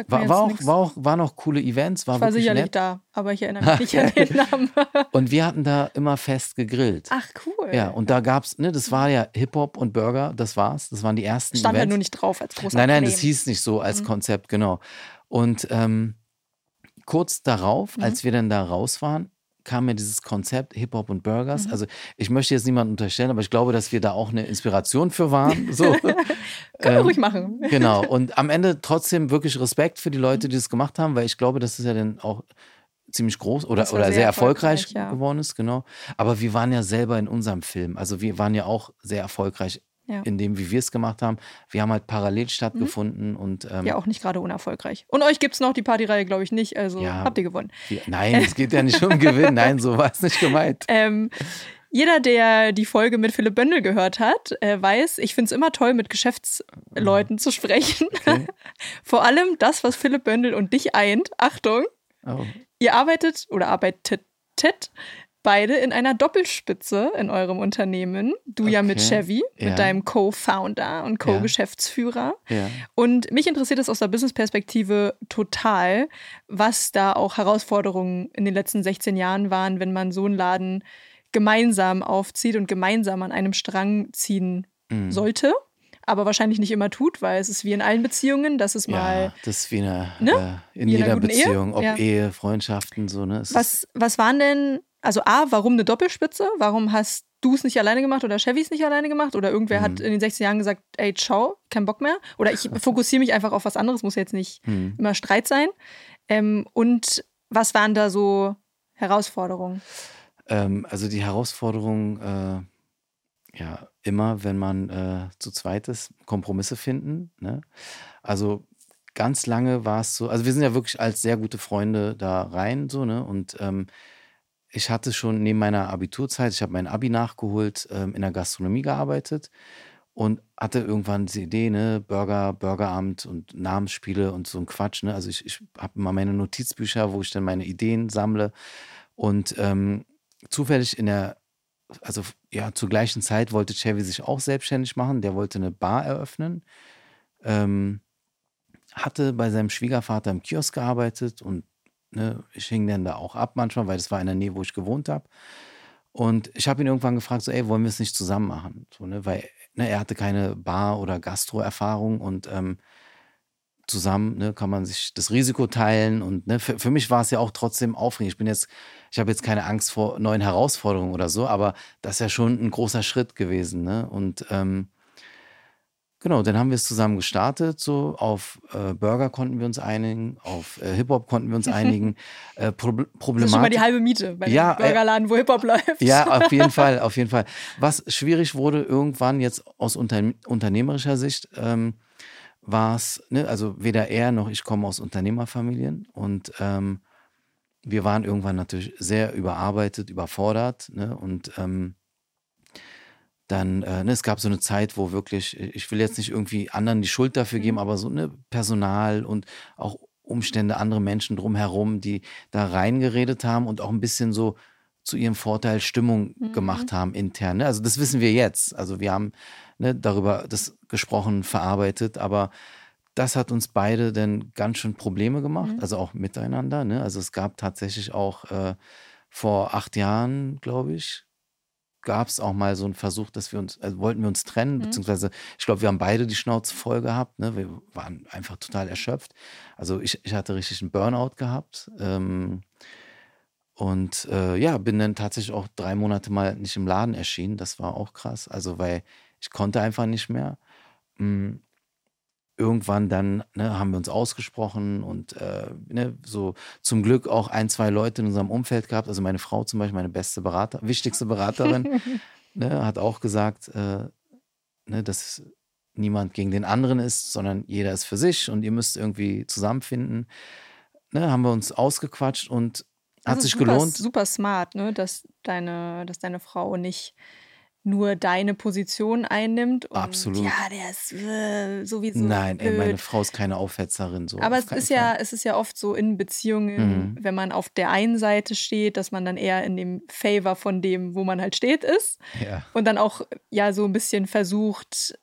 War, war, auch, nix. war auch, waren auch coole Events, war ich war sicherlich nett. da, aber ich erinnere [laughs] mich nicht an den Namen. [laughs] Und wir hatten da immer fest gegrillt. Ach, cool. Ja, und da gab's, ne, das war ja Hip-Hop und Burger, das war's. Das waren die ersten Stand Events. nur nicht drauf als großer nein, nein, Claim. das hieß nicht so als Mhm. Konzept, genau. Und ähm, kurz darauf, Mhm. als wir dann da raus waren, kam mir dieses Konzept Hip-Hop und Burgers. Mhm. Also ich möchte jetzt niemanden unterstellen, aber ich glaube, dass wir da auch eine Inspiration für waren. So. [laughs] Können [laughs] wir Ähm, ruhig machen. Genau. [laughs] Und am Ende trotzdem wirklich Respekt für die. Leute, die das gemacht haben, weil ich glaube, dass es ja dann auch ziemlich groß oder, Das oder sehr sehr erfolgreich, erfolgreich, ja. geworden ist, genau. Aber wir waren ja selber in unserem Film. Also wir waren ja auch sehr erfolgreich Ja. in dem, wie wir es gemacht haben. Wir haben halt parallel stattgefunden und ähm, Ja, auch nicht gerade unerfolgreich. Und euch gibt es noch die Partyreihe, glaube ich, nicht. Also Ja. habt ihr gewonnen. wir, nein, es geht ja nicht um [laughs] Gewinn. Nein, so war es nicht gemeint. Ähm, jeder, der die Folge mit Philipp Böndel gehört hat, äh, weiß, ich finde es immer toll, mit Geschäftsleuten zu sprechen. Okay. [laughs] Vor allem das, was Philipp Böndel und dich eint. Achtung, Oh. ihr arbeitet oder arbeitet beide in einer Doppelspitze in eurem Unternehmen. Du ja mit Okay. Chevy, Ja. mit deinem Co-Founder und Co-Geschäftsführer. Ja. Und mich interessiert es aus der Business-Perspektive total, was da auch Herausforderungen in den letzten 16 Jahren waren, wenn man so einen Laden gemeinsam aufzieht und gemeinsam an einem Strang ziehen Mhm. sollte. Aber wahrscheinlich nicht immer tut, weil es ist wie in allen Beziehungen, dass es mal. ja, das ist wie, eine, Ne? äh, in Wie jeder guten Ehe? Beziehung, ob Ja. Ehe, Freundschaften, so, ne? Es Was, was waren denn, also A, warum eine Doppelspitze? Warum hast du es nicht alleine gemacht oder Chevy es nicht alleine gemacht? Oder irgendwer hat Mhm. in den 16 Jahren gesagt, ey, ciao, kein Bock mehr? Oder ich [laughs] fokussiere mich einfach auf was anderes, muss jetzt nicht Hm. immer Streit sein. Ähm, und was waren da so Herausforderungen? Ähm, also die Herausforderung, äh, ja, immer, wenn man äh, zu zweit ist, Kompromisse finden. Ne? Also ganz lange war es so, also wir sind ja wirklich als sehr gute Freunde da rein, so, ne? Und ähm, ich hatte schon neben meiner Abiturzeit, ich habe mein Abi nachgeholt, ähm, in der Gastronomie gearbeitet und hatte irgendwann diese Idee, ne, Burger, Burgeramt und Namensspiele und so ein Quatsch, ne? Also ich, ich habe immer meine Notizbücher, wo ich dann meine Ideen sammle und ähm, zufällig in der, also ja, zur gleichen Zeit wollte Chevy sich auch selbstständig machen. Der wollte eine Bar eröffnen. Ähm, hatte bei seinem Schwiegervater im Kiosk gearbeitet und ne, ich hing dann da auch ab manchmal, weil das war in der Nähe, wo ich gewohnt habe. Und ich habe ihn irgendwann gefragt, so, ey, wollen wir es nicht zusammen machen? So, ne, weil ne, er hatte keine Bar- oder Gastro-Erfahrung und ähm, zusammen ne, kann man sich das Risiko teilen. Und ne, für, für mich war es ja auch trotzdem aufregend. Ich bin jetzt, ich habe jetzt keine Angst vor neuen Herausforderungen oder so, aber das ist ja schon ein großer Schritt gewesen. Ne? Und ähm, genau, dann haben wir es zusammen gestartet. So auf äh, Burger konnten wir uns einigen, auf äh, Hip-Hop konnten wir uns einigen. [laughs] Äh, Proble Das ist schon mal die Problematik. halbe Miete bei Ja, dem äh, Burgerladen, wo Hip-Hop läuft. Ja, [laughs] auf jeden Fall, auf jeden Fall. Was schwierig wurde irgendwann jetzt aus unter, unternehmerischer Sicht, ähm, war es, ne, also weder er noch ich komme aus Unternehmerfamilien und ähm, wir waren irgendwann natürlich sehr überarbeitet, überfordert ne, und ähm, dann, äh, ne, es gab so eine Zeit, wo wirklich, ich will jetzt nicht irgendwie anderen die Schuld dafür geben, Mhm. aber so ne, Personal und auch Umstände, andere Menschen drumherum, die da reingeredet haben und auch ein bisschen so zu ihrem Vorteil Stimmung Mhm. gemacht haben intern. Ne? Also das wissen wir jetzt. Also wir haben ne, darüber das gesprochen, verarbeitet, aber das hat uns beide dann ganz schön Probleme gemacht, Mhm. also auch miteinander. Ne? Also es gab tatsächlich auch äh, vor acht Jahren, glaube ich, gab es auch mal so einen Versuch, dass wir uns, also wollten wir uns trennen, Mhm. beziehungsweise ich glaube, wir haben beide die Schnauze voll gehabt. Ne? Wir waren einfach total erschöpft. Also ich, ich hatte richtig einen Burnout gehabt. Ähm, und äh, ja, bin dann tatsächlich auch drei Monate mal nicht im Laden erschienen. Das war auch krass. Also, weil ich konnte einfach nicht mehr. Mm. Irgendwann dann ne, haben wir uns ausgesprochen und äh, ne, so zum Glück auch ein, zwei Leute in unserem Umfeld gehabt. Also meine Frau zum Beispiel, meine beste Berater, wichtigste Beraterin, [laughs] ne, hat auch gesagt, äh, ne, dass niemand gegen den anderen ist, sondern jeder ist für sich und ihr müsst irgendwie zusammenfinden. Ne, haben wir uns ausgequatscht und hat sich super, gelohnt. Super smart, ne, dass deine, dass deine Frau nicht nur deine Position einnimmt. Und, Absolut. Ja, der ist äh, sowieso. Nein, ey, meine Frau ist keine Aufhetzerin. So, Aber es ist ja, Fall. es ist ja oft so in Beziehungen, Mhm. wenn man auf der einen Seite steht, dass man dann eher in dem Favor von dem, wo man halt steht, ist. Ja. Und dann auch ja so ein bisschen versucht,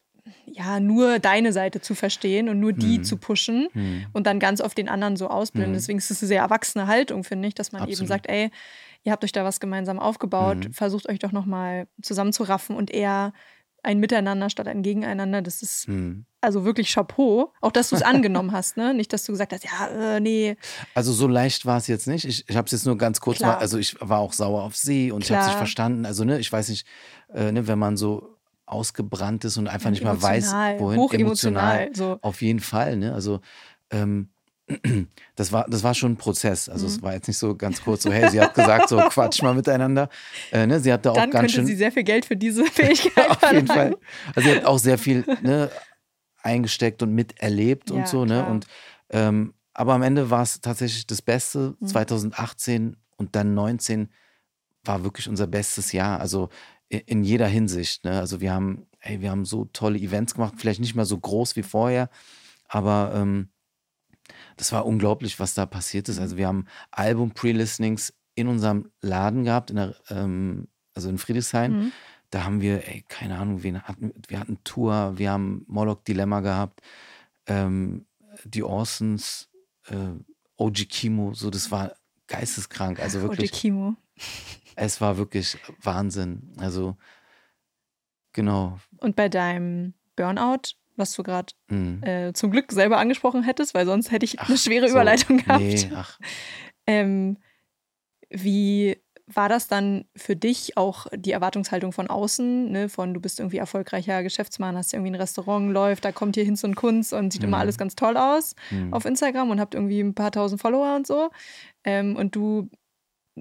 ja, nur deine Seite zu verstehen und nur die Mhm. zu pushen Hm. und dann ganz auf den anderen so ausblenden. Mhm. Deswegen ist es eine sehr erwachsene Haltung, finde ich, dass man eben Absolut. sagt, ey, ihr habt euch da was gemeinsam aufgebaut, Mhm. versucht euch doch nochmal zusammenzuraffen und eher ein Miteinander statt ein Gegeneinander. Das ist Hm. also wirklich Chapeau. Auch, dass du es angenommen hast, ne? Nicht, dass du gesagt hast, ja, äh, nee, Also so leicht war es jetzt nicht. Ich, ich habe es jetzt nur ganz kurz Klar. mal, also ich war auch sauer auf sie und ich habe es nicht Klar. verstanden. Also ne, ich weiß nicht, äh, ne, wenn man so ausgebrannt ist und einfach nicht mehr weiß, emotional, wohin hochemotional, so. Auf jeden Fall, ne? Also ähm, das war, das war schon ein Prozess. Also Mhm. es war jetzt nicht so ganz kurz so, hey, sie hat gesagt, so [laughs] quatsch mal miteinander. Äh, ne? Sie hat da auch Dann ganz könnte schön. sie sehr viel Geld für diese [laughs] Fähigkeit auf jeden verlangen. Fall. Also sie hat auch sehr viel ne, eingesteckt und miterlebt Ja, und so, ne? klar. Und ähm, aber am Ende war es tatsächlich das Beste. Mhm. 2018 und dann 19 war wirklich unser bestes Jahr. Also in, in jeder Hinsicht. Ne? Also wir haben, ey, wir haben so tolle Events gemacht, vielleicht nicht mehr so groß wie vorher, aber ähm, das war unglaublich, was da passiert ist. Also wir haben Album-Pre-Listenings in unserem Laden gehabt, in der, ähm, also in Friedrichshain. Mhm. Da haben wir, ey, keine Ahnung, wen hatten, wir hatten Tour, wir haben Moloch Dilemma gehabt, ähm, die Orsons, äh, OG Kimo, so das war geisteskrank. Also wirklich, Kimo. es war wirklich Wahnsinn. Also genau. Und bei deinem Burnout, was du gerade Mhm. äh, zum Glück selber angesprochen hättest, weil sonst hätte ich Ach, eine schwere so, Überleitung gehabt. Nee, ach, Ähm, wie war das dann für dich auch die Erwartungshaltung von außen, ne? von du bist irgendwie erfolgreicher Geschäftsmann, hast irgendwie ein Restaurant, läuft, da kommt hier Hinz und Kunz und sieht immer Mhm. alles ganz toll aus mhm. auf Instagram und habt irgendwie ein paar tausend Follower und so. Ähm, und du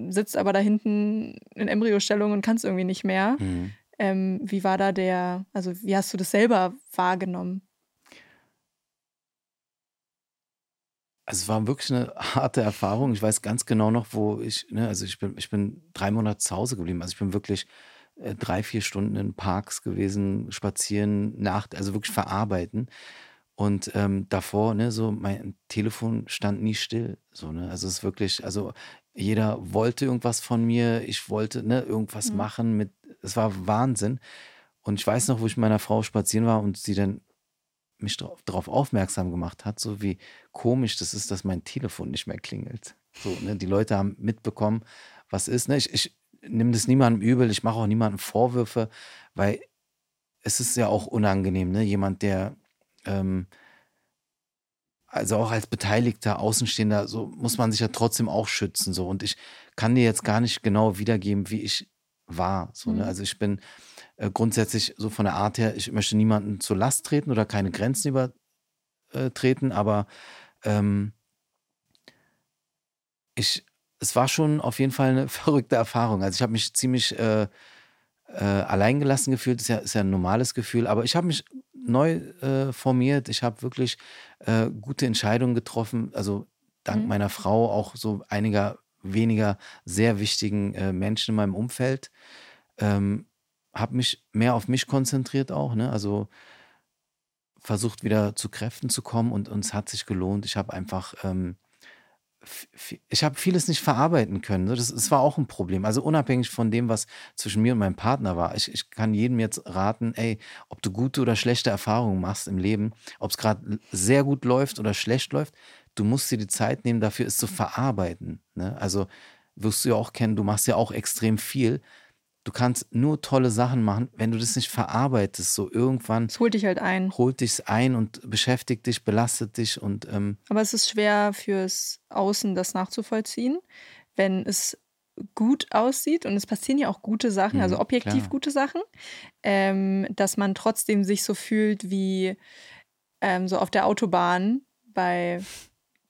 sitzt aber da hinten in Embryostellung und kannst irgendwie nicht mehr. Mhm. Ähm, wie war da der, also wie hast du das selber wahrgenommen? Also es war wirklich eine [laughs] harte Erfahrung. Ich weiß ganz genau noch, wo ich, ne, also ich bin, ich bin drei Monate zu Hause geblieben. Also ich bin wirklich äh, drei, vier Stunden in Parks gewesen, spazieren, Nacht, also wirklich verarbeiten. Und ähm, davor, ne, so mein Telefon stand nie still. So, ne? Also es ist wirklich, also jeder wollte irgendwas von mir, ich wollte ne, irgendwas Mhm. machen mit, es war Wahnsinn. Und ich weiß noch, wo ich mit meiner Frau spazieren war und sie dann mich darauf aufmerksam gemacht hat, so wie komisch das ist, dass mein Telefon nicht mehr klingelt. So, ne? Die Leute haben mitbekommen, was ist. Ne? Ich, ich nehme das niemandem übel, ich mache auch niemandem Vorwürfe, weil es ist ja auch unangenehm, ne? Jemand, der ähm, also auch als Beteiligter, Außenstehender, so muss man sich ja trotzdem auch schützen. So. Und ich kann dir jetzt gar nicht genau wiedergeben, wie ich war. So, ne? Mhm. Also ich bin äh, grundsätzlich so von der Art her, ich möchte niemanden zur Last treten oder keine Grenzen übertreten, aber ähm, ich, es war schon auf jeden Fall eine [laughs] verrückte Erfahrung. Also ich habe mich ziemlich äh, äh, alleingelassen gefühlt, ist ja, ist ja ein normales Gefühl, aber ich habe mich neu äh, formiert, ich habe wirklich äh, gute Entscheidungen getroffen, also dank Mhm. meiner Frau auch so einiger weniger sehr wichtigen äh, Menschen in meinem Umfeld. Ähm, habe mich mehr auf mich konzentriert auch, ne? Also versucht wieder zu Kräften zu kommen und es hat sich gelohnt. Ich habe einfach, ähm, ich habe vieles nicht verarbeiten können. ne? Das, das war auch ein Problem. Also unabhängig von dem, was zwischen mir und meinem Partner war. Ich, ich kann jedem jetzt raten, ey, ob du gute oder schlechte Erfahrungen machst im Leben, ob es gerade sehr gut läuft oder schlecht läuft, du musst dir die Zeit nehmen, dafür es zu verarbeiten. Ne? Also wirst du ja auch kennen, du machst ja auch extrem viel. Du kannst nur tolle Sachen machen, wenn du das nicht verarbeitest. So irgendwann Es holt dich halt ein. holt dich's ein und beschäftigt dich, belastet dich und ähm, Aber es ist schwer fürs Außen, das nachzuvollziehen, wenn es gut aussieht und es passieren ja auch gute Sachen, also Mhm, objektiv klar. gute Sachen, ähm, dass man trotzdem sich so fühlt wie, ähm, so auf der Autobahn bei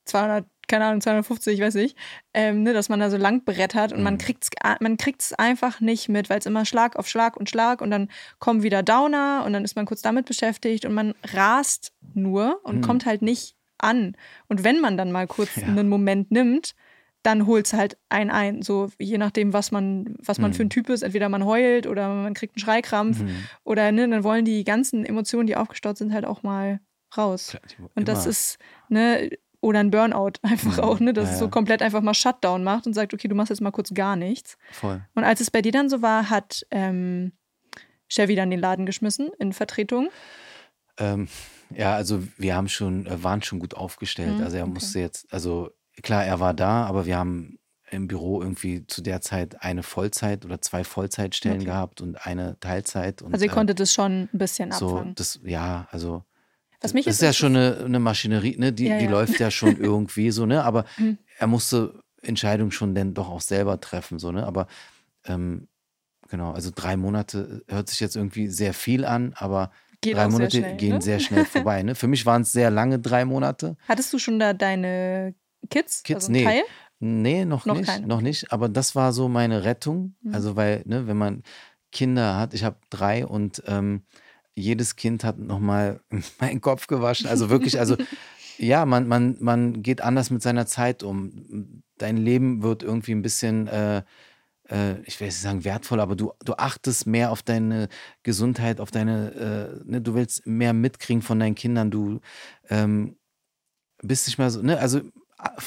200, keine Ahnung, 250, ich weiß nicht, ähm, ne, dass man da so lang brettert und man Mhm. kriegt es man kriegt's einfach nicht mit, weil es immer Schlag auf Schlag und Schlag und dann kommen wieder Downer und dann ist man kurz damit beschäftigt und man rast nur und Mhm. kommt halt nicht an. Und wenn man dann mal kurz [laughs] Ja. einen Moment nimmt, dann holt es halt einen ein. So je nachdem, was man, was man Mhm. für ein Typ ist. Entweder man heult oder man kriegt einen Schreikrampf Mhm. oder ne, dann wollen die ganzen Emotionen, die aufgestaut sind, halt auch mal raus. Und das ist, ne, oder ein Burnout [laughs] einfach Mhm. auch, ne, dass Ja, es so komplett einfach mal Shutdown macht und sagt, okay, du machst jetzt mal kurz gar nichts. voll. Und als es bei dir dann so war, hat ähm, Chevy dann den Laden geschmissen in Vertretung. Ähm, ja, also wir haben schon, äh, waren schon gut aufgestellt. Mhm, also er okay. musste jetzt, also klar, er war da, aber wir haben im Büro irgendwie zu der Zeit eine Vollzeit oder zwei Vollzeitstellen Okay. gehabt und eine Teilzeit. Und, Also ihr äh, konntet es schon ein bisschen so, abfangen. das, ja, also Was mich das ist ja schon eine, eine Maschinerie, ne? Die, Ja, die ja. läuft ja schon [laughs] irgendwie so, ne? Aber Mhm. er musste Entscheidungen schon dann doch auch selber treffen, so, ne? Aber ähm, genau, also drei Monate hört sich jetzt irgendwie sehr viel an, aber Geht drei auch sehr Monate schnell, gehen ne? sehr schnell [laughs] vorbei. Ne? Für mich waren es sehr lange drei Monate. Hattest du schon da deine Kids? Kids, also nee. Teil? Nee, noch, Noch nicht, keine. noch nicht. Aber das war so meine Rettung. Mhm. Also weil, ne, wenn man Kinder hat, ich habe drei und ähm, jedes Kind hat nochmal [laughs] meinen Kopf gewaschen. Also wirklich, also [laughs] ja, man, man, man geht anders mit seiner Zeit um. Dein Leben wird irgendwie ein bisschen, äh, äh, ich will nicht sagen wertvoll, aber du, du achtest mehr auf deine Gesundheit, auf deine, äh, ne, du willst mehr mitkriegen von deinen Kindern, du ähm, bist nicht mehr so, ne, also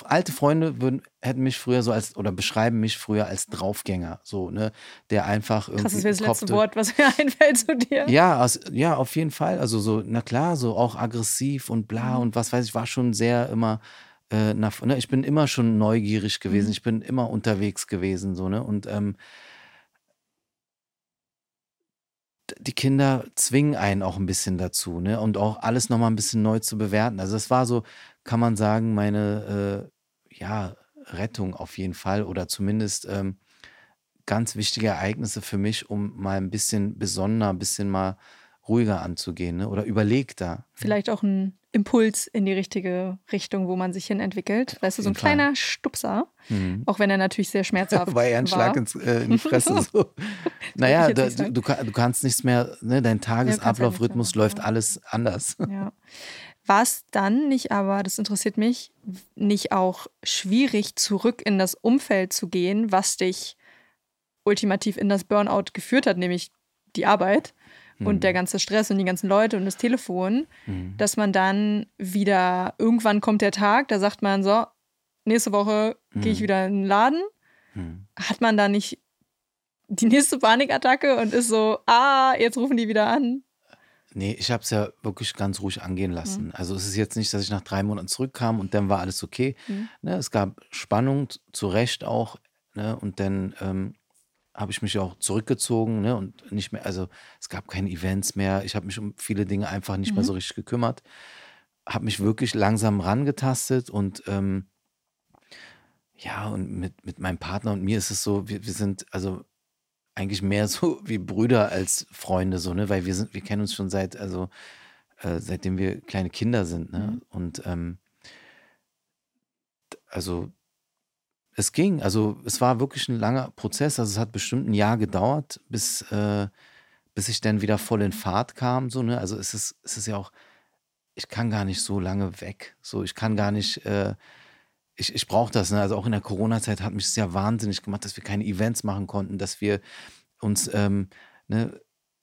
alte Freunde würden, hätten mich früher so als, oder beschreiben mich früher als Draufgänger, so, ne, der einfach irgendwie Krass, das wäre das letzte Wort, was mir [laughs] einfällt zu dir. ja, aus, ja, auf jeden Fall. Also so, na klar, so auch aggressiv und bla Mhm. und was weiß ich, war schon sehr immer, äh, nach, ne, ich bin immer schon neugierig gewesen, Mhm. ich bin immer unterwegs gewesen, so, ne? Und ähm, die Kinder zwingen einen auch ein bisschen dazu, ne? Und auch alles nochmal ein bisschen neu zu bewerten. Also das war so, kann man sagen, meine äh, ja, Rettung auf jeden Fall oder zumindest ähm, ganz wichtige Ereignisse für mich, um mal ein bisschen besonderer, ein bisschen mal ruhiger anzugehen ne? oder überlegter. Vielleicht auch ein Impuls in die richtige Richtung, wo man sich hin entwickelt. Weißt du, so ein Fall. kleiner Stupser, Mhm. auch wenn er natürlich sehr schmerzhaft [laughs] War eher ein Schlag war. ins, äh, in die Fresse. [laughs] So. naja, da, du, du, kann- du kannst nichts mehr, ne? dein ja mehr Tagesablaufrhythmus machen, läuft ja. alles anders. Ja. [laughs] War es dann nicht aber, das interessiert mich, nicht auch schwierig, zurück in das Umfeld zu gehen, was dich ultimativ in das Burnout geführt hat, nämlich die Arbeit und der ganze Stress und die ganzen Leute und das Telefon, Mhm. dass man dann wieder, irgendwann kommt der Tag, da sagt man so, nächste Woche gehe ich Mhm. wieder in den Laden. Mhm. Hat man da nicht die nächste Panikattacke und ist so, ah, jetzt rufen die wieder an. Nee, ich habe es ja wirklich ganz ruhig angehen lassen. Also es ist jetzt nicht, dass ich nach drei Monaten zurückkam und dann war alles okay. Mhm. Ne, es gab Spannung, zu Recht auch. Ne, und dann ähm, habe ich mich auch zurückgezogen ne, und nicht mehr, also es gab keine Events mehr. Ich habe mich um viele Dinge einfach nicht mehr Mhm. so richtig gekümmert. Habe mich wirklich langsam rangetastet und ähm, ja, und mit, mit meinem Partner und mir ist es so, wir, wir sind also eigentlich mehr so [laughs] wie Brüder als Freunde, so, ne? Weil wir sind, wir kennen uns schon seit, also äh, seitdem wir kleine Kinder sind, ne? Mhm. Und ähm, also es ging, also es war wirklich ein langer Prozess, also es hat bestimmt ein Jahr gedauert, bis, äh, bis ich dann wieder voll in Fahrt kam, so, ne? Also es ist, es ist ja auch, ich kann gar nicht so lange weg, so, ich kann gar nicht, äh, ich, ich brauche das, ne? Also auch in der Corona-Zeit hat mich das ja wahnsinnig gemacht, dass wir keine Events machen konnten, dass wir uns, ähm, ne,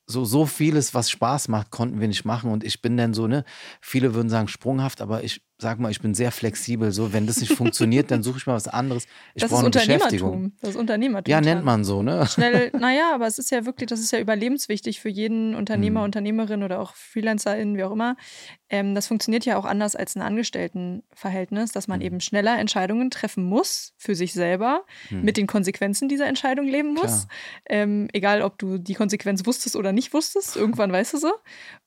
so, so vieles, was Spaß macht, konnten wir nicht machen. Und ich bin dann so, ne, viele würden sagen sprunghaft, aber ich sag mal, ich bin sehr flexibel. So, wenn das nicht funktioniert, dann suche ich mal was anderes. Ich das ist brauche eine Beschäftigung. Unternehmertum. Das ist Unternehmertum. Ja, nennt man so, ne? Schnell, naja, aber es ist ja wirklich, das ist ja überlebenswichtig für jeden Unternehmer, Mhm. Unternehmerin oder auch FreelancerInnen, wie auch immer. Ähm, das funktioniert ja auch anders als ein Angestelltenverhältnis, dass man Mhm. eben schneller Entscheidungen treffen muss für sich selber, Hm. mit den Konsequenzen dieser Entscheidung leben muss. Ähm, egal, ob du die Konsequenz wusstest oder nicht wusstest, irgendwann weißt du so.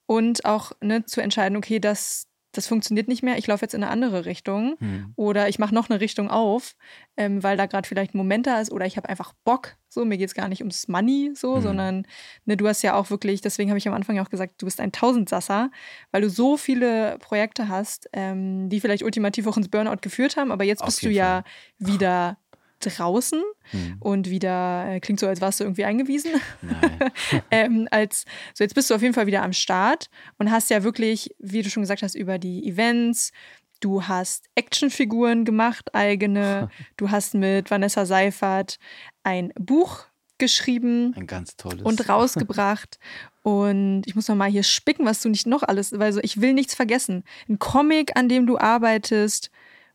Und auch ne, zu entscheiden, okay, das, das funktioniert nicht mehr, ich laufe jetzt in eine andere Richtung Hm. oder ich mache noch eine Richtung auf, ähm, weil da gerade vielleicht ein Moment da ist oder ich habe einfach Bock. So, mir geht es gar nicht ums Money, so, Mhm. sondern ne, du hast ja auch wirklich, deswegen habe ich am Anfang ja auch gesagt, du bist ein Tausendsasser, weil du so viele Projekte hast, ähm, die vielleicht ultimativ auch ins Burnout geführt haben, aber jetzt Auf bist du ja wieder draußen Hm. und wieder, äh, klingt so, als warst du irgendwie eingewiesen. [laughs] Ähm, als, so jetzt bist du auf jeden Fall wieder am Start und hast ja wirklich, wie du schon gesagt hast, über die Events, du hast Actionfiguren gemacht, eigene, du hast mit Vanessa Seifert ein Buch geschrieben Ein ganz tolles. und rausgebracht. Und ich muss noch mal hier spicken, was du nicht noch alles, weil so, ich will nichts vergessen. Ein Comic, an dem du arbeitest,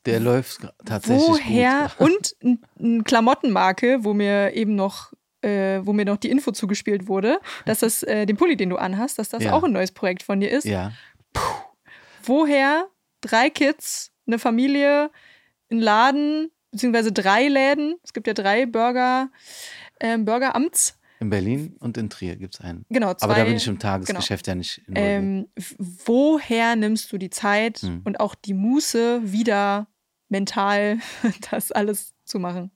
Der läuft tatsächlich woher gut. [laughs] und ein, ein Klamottenmarke, wo mir eben noch äh, wo mir noch die Info zugespielt wurde, dass das äh, den Pulli, den du anhast, dass das Ja. auch ein neues Projekt von dir ist. Ja, Woher drei Kids, eine Familie, ein Laden, beziehungsweise drei Läden. Es gibt ja drei Burger, ähm, Burgeramts. in Berlin und in Trier gibt es einen. Genau, zwei. Aber da bin ich im Tagesgeschäft ja nicht involviert. ähm, woher nimmst du die Zeit Hm. und auch die Muße, wieder mental [laughs] das alles zu machen?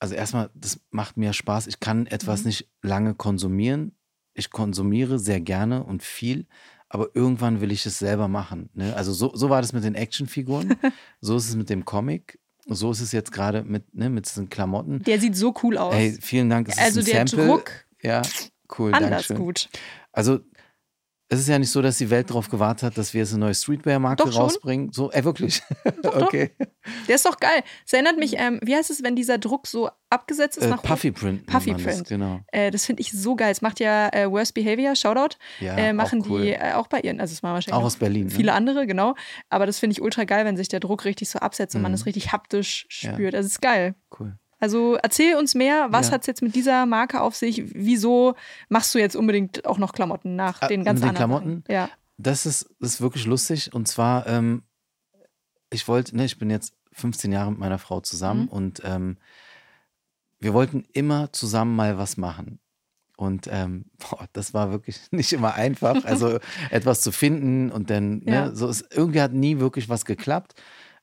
Also erstmal, das macht mir Spaß. Ich kann etwas Mhm. nicht lange konsumieren. Ich konsumiere sehr gerne und viel, aber irgendwann will ich es selber machen. Ne? Also so, so war das mit den Actionfiguren, [laughs] so ist es mit dem Comic, so ist es jetzt gerade mit, ne, mit diesen Klamotten. Der sieht so cool aus. Hey, vielen Dank. Es also der Sample. Druck Ja, cool, anders gut. Also es ist ja nicht so, dass die Welt darauf gewartet hat, dass wir jetzt eine neue Streetwear-Marke Doch rausbringen. So, ey, wirklich. [laughs] okay. Der ist doch geil. Es erinnert mich, ähm, wie heißt es, wenn dieser Druck so abgesetzt ist Äh, nach Puffy Print. Puffy man das, Print. Genau. Äh, das finde ich so geil. Es macht ja äh, Worst Behavior, Shoutout, Ja, äh, machen auch cool. die äh, auch bei ihren, also es machen wahrscheinlich Auch aus Berlin. Ne? viele andere, genau. Aber das finde ich ultra geil, wenn sich der Druck richtig so absetzt und man Mhm. es richtig haptisch Ja. spürt. Also es ist geil. Cool. Also erzähl uns mehr, was Ja. hat es jetzt mit dieser Marke auf sich? Wieso machst du jetzt unbedingt auch noch Klamotten nach Ah, den mit ganzen den anderen? Klamotten? Ja. Das ist, das ist wirklich lustig. Und zwar, ähm, ich wollte, ne, ich bin jetzt 15 Jahre mit meiner Frau zusammen Mhm. und ähm, wir wollten immer zusammen mal was machen. Und ähm, [laughs] boah, das war wirklich [laughs] nicht immer einfach, also [laughs] etwas zu finden und dann, ne, Ja. so ist, irgendwie hat nie wirklich was geklappt.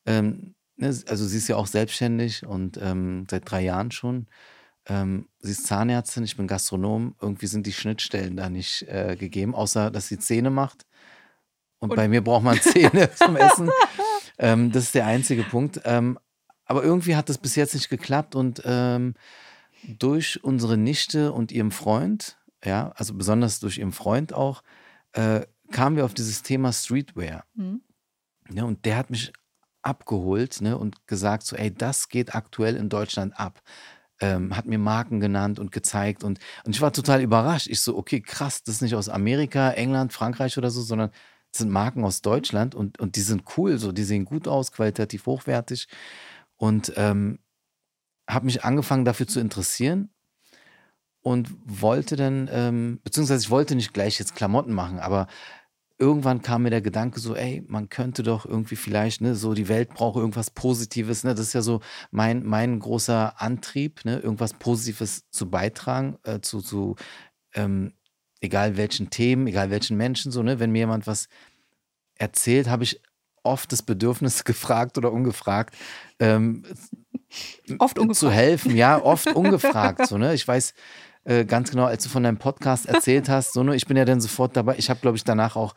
Ähm, ne, also sie ist ja auch selbstständig und ähm, seit drei Jahren schon. Ähm, sie ist Zahnärztin, ich bin Gastronom. Irgendwie sind die Schnittstellen da nicht äh, gegeben, außer dass sie Zähne macht. Und, Und- bei mir braucht man [laughs] Zähne zum Essen. Ähm, das ist der einzige Punkt. Ähm, aber irgendwie hat das bis jetzt nicht geklappt und ähm, durch unsere Nichte und ihrem Freund, ja, also besonders durch ihren Freund auch, äh, kamen wir auf dieses Thema Streetwear. Mhm. Ja, und der hat mich abgeholt ne, und gesagt, so, ey, das geht aktuell in Deutschland ab. Ähm, hat mir Marken genannt und gezeigt und, und ich war total überrascht. Ich so, okay, krass, das ist nicht aus Amerika, England, Frankreich oder so, sondern das sind Marken aus Deutschland und, und die sind cool, so, die sehen gut aus, qualitativ hochwertig. Und ähm, habe mich angefangen dafür zu interessieren und wollte dann, ähm, beziehungsweise ich wollte nicht gleich jetzt Klamotten machen, aber irgendwann kam mir der Gedanke so, ey, man könnte doch irgendwie vielleicht, ne, so die Welt braucht irgendwas Positives, ne, das ist ja so mein, mein großer Antrieb, ne, irgendwas Positives zu beitragen, äh, zu, zu ähm, egal welchen Themen, egal welchen Menschen, so, ne, wenn mir jemand was erzählt, habe ich oft das Bedürfnis [laughs] gefragt oder ungefragt, ähm, Oft zu ungefragt. helfen, ja, oft [laughs] ungefragt, so, ne, ich weiß, äh, ganz genau, als du von deinem Podcast erzählt hast, so, ne, ich bin ja dann sofort dabei. Ich habe, glaube ich, danach auch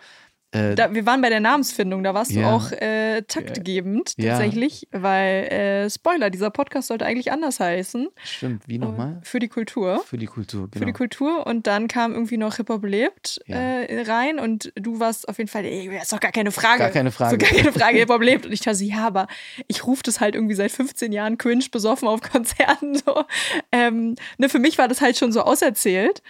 äh, Da, wir waren bei der Namensfindung, da warst du Ja. auch äh, taktgebend Ja. tatsächlich, weil, äh, Spoiler, dieser Podcast sollte eigentlich anders heißen. Stimmt, wie nochmal? Für die Kultur. Für die Kultur, genau. Für die Kultur und dann kam irgendwie noch Hip-Hop lebt Ja. äh, rein und du warst auf jeden Fall, ey, das ist doch gar keine Frage. Gar keine Frage. So, gar keine Frage, [laughs] Hip-Hop lebt. Und ich dachte so, ja, aber ich rufe das halt irgendwie seit 15 Jahren cringe besoffen auf Konzerten so. Ähm, ne, für mich war das halt schon so auserzählt.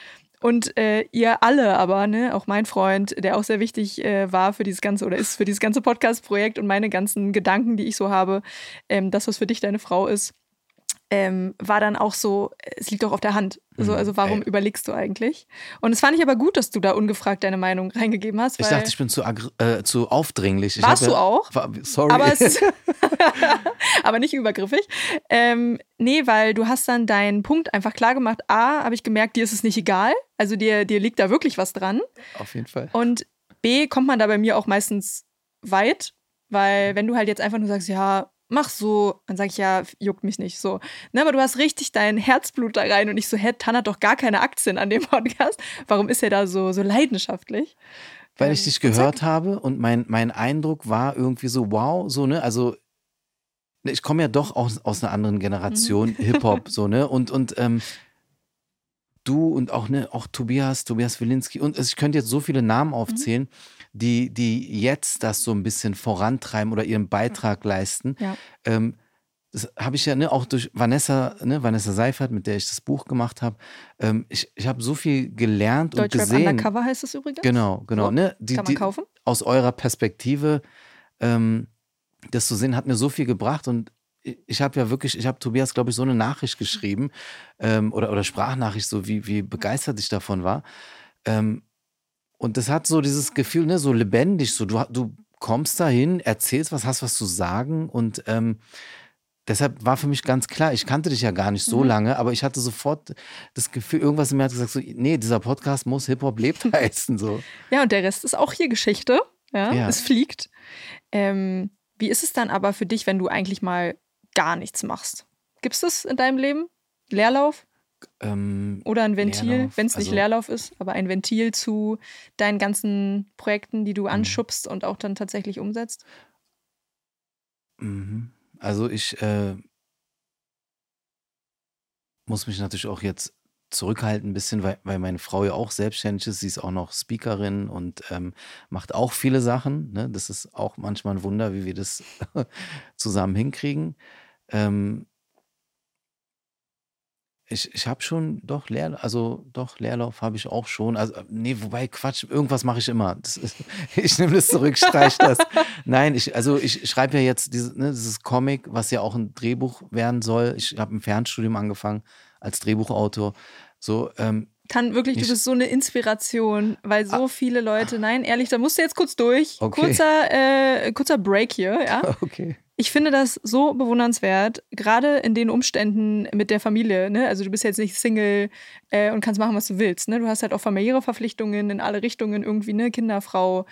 Und äh, ihr alle aber, ne, auch mein Freund, der auch sehr wichtig äh, war für dieses ganze oder ist für dieses ganze Podcast-Projekt und meine ganzen Gedanken, die ich so habe, ähm, das, was für dich deine Frau ist, ähm, war dann auch so, es liegt doch auf der Hand. So, Mhm. also warum Ey. überlegst du eigentlich? Und es fand ich aber gut, dass du da ungefragt deine Meinung [laughs] reingegeben hast. Ich weil, dachte, ich bin zu, äh, zu aufdringlich. Ich Warst du auch? War, sorry. aber, es, [laughs] [laughs] aber nicht übergriffig. Ähm, nee, weil du hast dann deinen Punkt einfach klar gemacht. A, habe ich gemerkt, dir ist es nicht egal. Also dir, dir liegt da wirklich was dran. Auf jeden Fall. Und B, kommt man da bei mir auch meistens weit, weil wenn du halt jetzt einfach nur sagst, ja, mach so, dann sag ich ja, juckt mich nicht so. Ne, aber du hast richtig dein Herzblut da rein und ich so, hä, Tan hat doch gar keine Aktien an dem Podcast. Warum ist er da so, so leidenschaftlich? Weil ich dich gehört habe und mein, mein Eindruck war irgendwie so, wow, so, ne, also ich komme ja doch aus, aus einer anderen Generation, mhm. Hip-Hop, [laughs] so, ne, und, und, ähm, du und auch, ne, auch Tobias, Tobias Wilinski und ich könnte jetzt so viele Namen aufzählen, mhm. Die, die jetzt das so ein bisschen vorantreiben oder ihren Beitrag leisten. Ja. Ähm, das habe ich ja ne, auch durch Vanessa, ne, Vanessa Seifert, mit der ich das Buch gemacht habe. Ähm, ich ich habe so viel gelernt und gesehen. Undercover heißt es übrigens. Genau, genau. So, ne, die, kann man kaufen. Die, aus eurer Perspektive, ähm, das zu sehen, hat mir so viel gebracht und ich habe ja wirklich, ich habe Tobias, glaube ich, so eine Nachricht geschrieben ähm, oder, oder Sprachnachricht, so wie, wie begeistert ich davon war. Ähm, und das hat so dieses Gefühl, ne, so lebendig, so du, du kommst dahin, erzählst was, hast was zu sagen und ähm, deshalb war für mich ganz klar, ich kannte dich ja gar nicht so mhm. lange, aber ich hatte sofort das Gefühl, irgendwas in mir hat gesagt, so, nee, dieser Podcast muss Hip-Hop lebt [laughs] heißen. So. Ja, und der Rest ist auch hier Geschichte. Ja, ja. es fliegt. Ähm, wie ist es dann aber für dich, wenn du eigentlich mal gar nichts machst? Gibt es das in deinem Leben? Leerlauf? Ähm, Oder ein Ventil, wenn es nicht also, Leerlauf ist, aber ein Ventil zu deinen ganzen Projekten, die du mhm. anschubst und auch dann tatsächlich umsetzt? Mhm. Also ich äh, muss mich natürlich auch jetzt zurückhalten ein bisschen, weil, weil meine Frau ja auch selbstständig ist. Sie ist auch noch Speakerin und ähm, macht auch viele Sachen. Ne? Das ist auch manchmal ein Wunder, wie wir das [laughs] zusammen hinkriegen. Ähm, ich, ich habe schon doch Leerlauf, also doch Leerlauf habe ich auch schon. Also nee, wobei Quatsch, irgendwas mache ich immer. Ist, [laughs] ich nehme das zurück, streich das. Nein, ich also ich schreibe ja jetzt dieses, ne, dieses Comic, was ja auch ein Drehbuch werden soll. Ich habe ein Fernstudium angefangen als Drehbuchautor. So ähm, kann wirklich, du bist so eine Inspiration, weil so ah, viele Leute, nein, ehrlich, da musst du jetzt kurz durch. Okay. Kurzer, äh, kurzer Break hier, ja. [laughs] Okay. Ich finde das so bewundernswert, gerade in den Umständen mit der Familie. Ne? Also du bist jetzt nicht Single äh, und kannst machen, was du willst. Ne? Du hast halt auch familiäre Verpflichtungen in alle Richtungen irgendwie, ne? Kinder, Frau,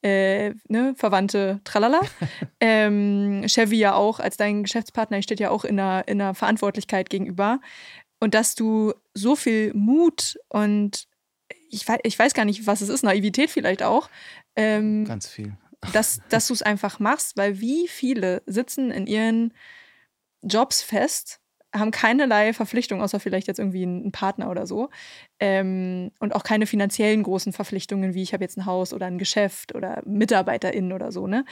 äh, ne? Verwandte, tralala. [laughs] ähm, Chevy ja auch als dein Geschäftspartner, steht ja auch in einer, in einer Verantwortlichkeit gegenüber. Und dass du so viel Mut und ich weiß, ich weiß gar nicht, was es ist, Naivität vielleicht auch. Ähm, Ganz viel dass, dass du es einfach machst, weil wie viele sitzen in ihren Jobs fest, haben keinerlei Verpflichtung, außer vielleicht jetzt irgendwie ein Partner oder so. Ähm, und auch keine finanziellen großen Verpflichtungen, wie ich habe jetzt ein Haus oder ein Geschäft oder MitarbeiterInnen oder so, ne?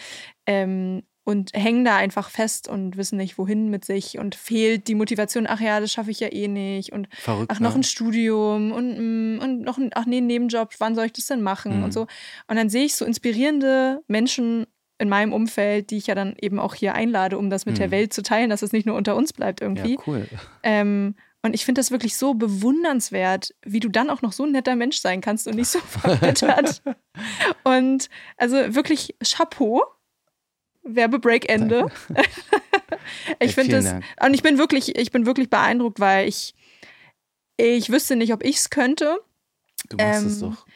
Ähm, und hängen da einfach fest und wissen nicht, wohin mit sich und fehlt die Motivation, ach ja, das schaffe ich ja eh nicht und Verrückt, ach, noch ne? ein Studium und, mm, und noch ein, ach nee, ein Nebenjob, wann soll ich das denn machen mhm. und so. Und dann sehe ich so inspirierende Menschen in meinem Umfeld, die ich ja dann eben auch hier einlade, um das mit mhm. der Welt zu teilen, dass es nicht nur unter uns bleibt irgendwie. Ja, cool. Ähm, und ich finde das wirklich so bewundernswert, wie du dann auch noch so ein netter Mensch sein kannst und nicht so [laughs] verbittert. und also wirklich Chapeau Werbebreak Ende. [laughs] ich finde es und ich bin wirklich ich bin wirklich beeindruckt, weil ich ich wüsste nicht, ob ich es könnte. Du machst ähm, es doch.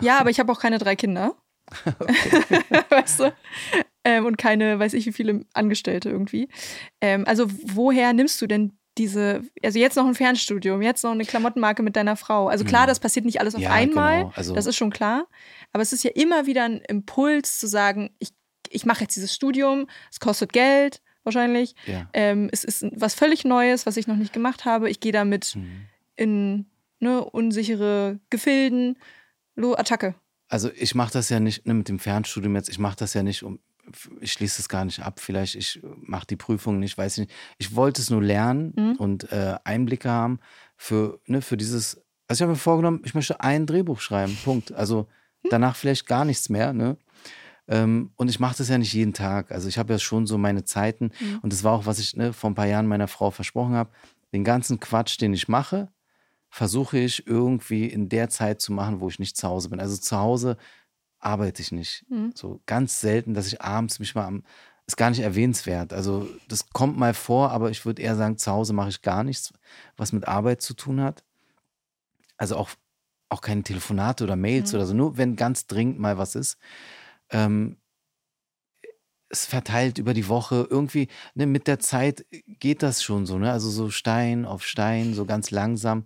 Ja, aber ich habe auch keine drei Kinder. [laughs] [laughs] weißt du? Ähm, und keine, weiß ich wie viele Angestellte irgendwie. Ähm, also woher nimmst du denn diese, also jetzt noch ein Fernstudium, jetzt noch eine Klamottenmarke mit deiner Frau. Also klar, mhm. das passiert nicht alles auf ja, einmal, genau. also, das ist schon klar. Aber es ist ja immer wieder ein Impuls zu sagen, ich ich mache jetzt dieses Studium, es kostet Geld wahrscheinlich. Ja. Ähm, es ist was völlig Neues, was ich noch nicht gemacht habe. Ich gehe damit mhm. in ne, unsichere Gefilden. Lo, Attacke. Also ich mache das ja nicht ne, mit dem Fernstudium jetzt, ich mache das ja nicht, um, ich schließe es gar nicht ab, vielleicht ich mache die Prüfung nicht, weiß ich nicht. Ich wollte es nur lernen mhm. und äh, Einblicke haben für, ne, für dieses, also ich habe mir vorgenommen, ich möchte ein Drehbuch schreiben, Punkt. Also hm. danach vielleicht gar nichts mehr, ne? Ähm, und ich mache das ja nicht jeden Tag. Also ich habe ja schon so meine Zeiten. Mhm. Und das war auch, was ich ne, vor ein paar Jahren meiner Frau versprochen habe. Den ganzen Quatsch, den ich mache, versuche ich irgendwie in der Zeit zu machen, wo ich nicht zu Hause bin. Also zu Hause arbeite ich nicht. Mhm. So ganz selten, dass ich abends mich mal am, ist gar nicht erwähnenswert. Also das kommt mal vor, aber ich würde eher sagen, zu Hause mache ich gar nichts, was mit Arbeit zu tun hat. Also auch, auch keine Telefonate oder Mails mhm. oder so, nur wenn ganz dringend mal was ist. Ähm, es verteilt über die Woche. Irgendwie, ne, mit der Zeit geht das schon so, ne? Also so Stein auf Stein, so ganz langsam.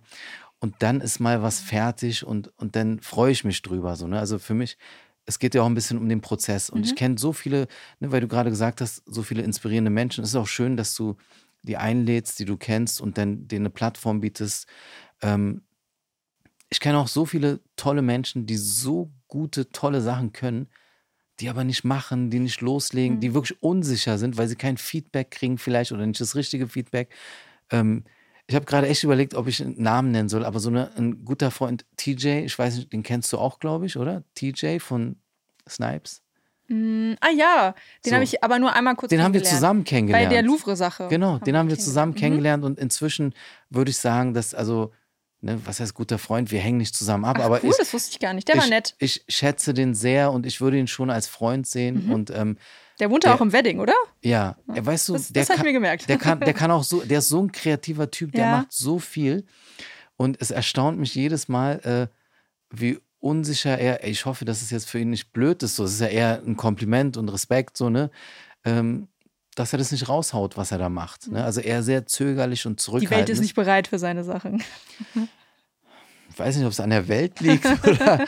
Und dann ist mal was fertig und, und dann freue ich mich drüber. So, ne? Also für mich, es geht ja auch ein bisschen um den Prozess. Und mhm. ich kenne so viele, ne, weil du gerade gesagt hast, so viele inspirierende Menschen. Es ist auch schön, dass du die einlädst, die du kennst und dann denen eine Plattform bietest. Ähm, ich kenne auch so viele tolle Menschen, die so gute, tolle Sachen können, die aber nicht machen, die nicht loslegen, mhm. die wirklich unsicher sind, weil sie kein Feedback kriegen vielleicht oder nicht das richtige Feedback. Ähm, ich habe gerade echt überlegt, ob ich einen Namen nennen soll, aber so eine, ein guter Freund, TJ, ich weiß nicht, den kennst du auch, glaube ich, oder? TJ von Snipes. Mm, ah ja, den so. habe ich aber nur einmal kurz Den haben wir zusammen kennengelernt. Bei der Louvre-Sache. Genau, haben den haben wir zusammen kennengelernt mhm. und inzwischen würde ich sagen, dass, also ne, was heißt guter Freund, wir hängen nicht zusammen ab. Ach, aber cool, ich, das wusste ich gar nicht. Der ich, war nett. Ich schätze den sehr und ich würde ihn schon als Freund sehen. Mhm. Und, ähm, der wohnt ja auch im Wedding, oder? Ja, ja. weißt du, das, der das habe ich mir gemerkt. Der kann, der kann auch so, der ist so ein kreativer Typ, der ja. macht so viel. Und es erstaunt mich jedes Mal, äh, wie unsicher er, ich hoffe, dass es jetzt für ihn nicht blöd ist, so, es ist ja eher ein Kompliment und Respekt, so, ne? Ähm, dass er das nicht raushaut, was er da macht. Ne? Mhm. Also er sehr zögerlich und zurückhaltend. Die Welt ist nicht bereit für seine Sachen. Ich weiß nicht, ob es an der Welt liegt [laughs] oder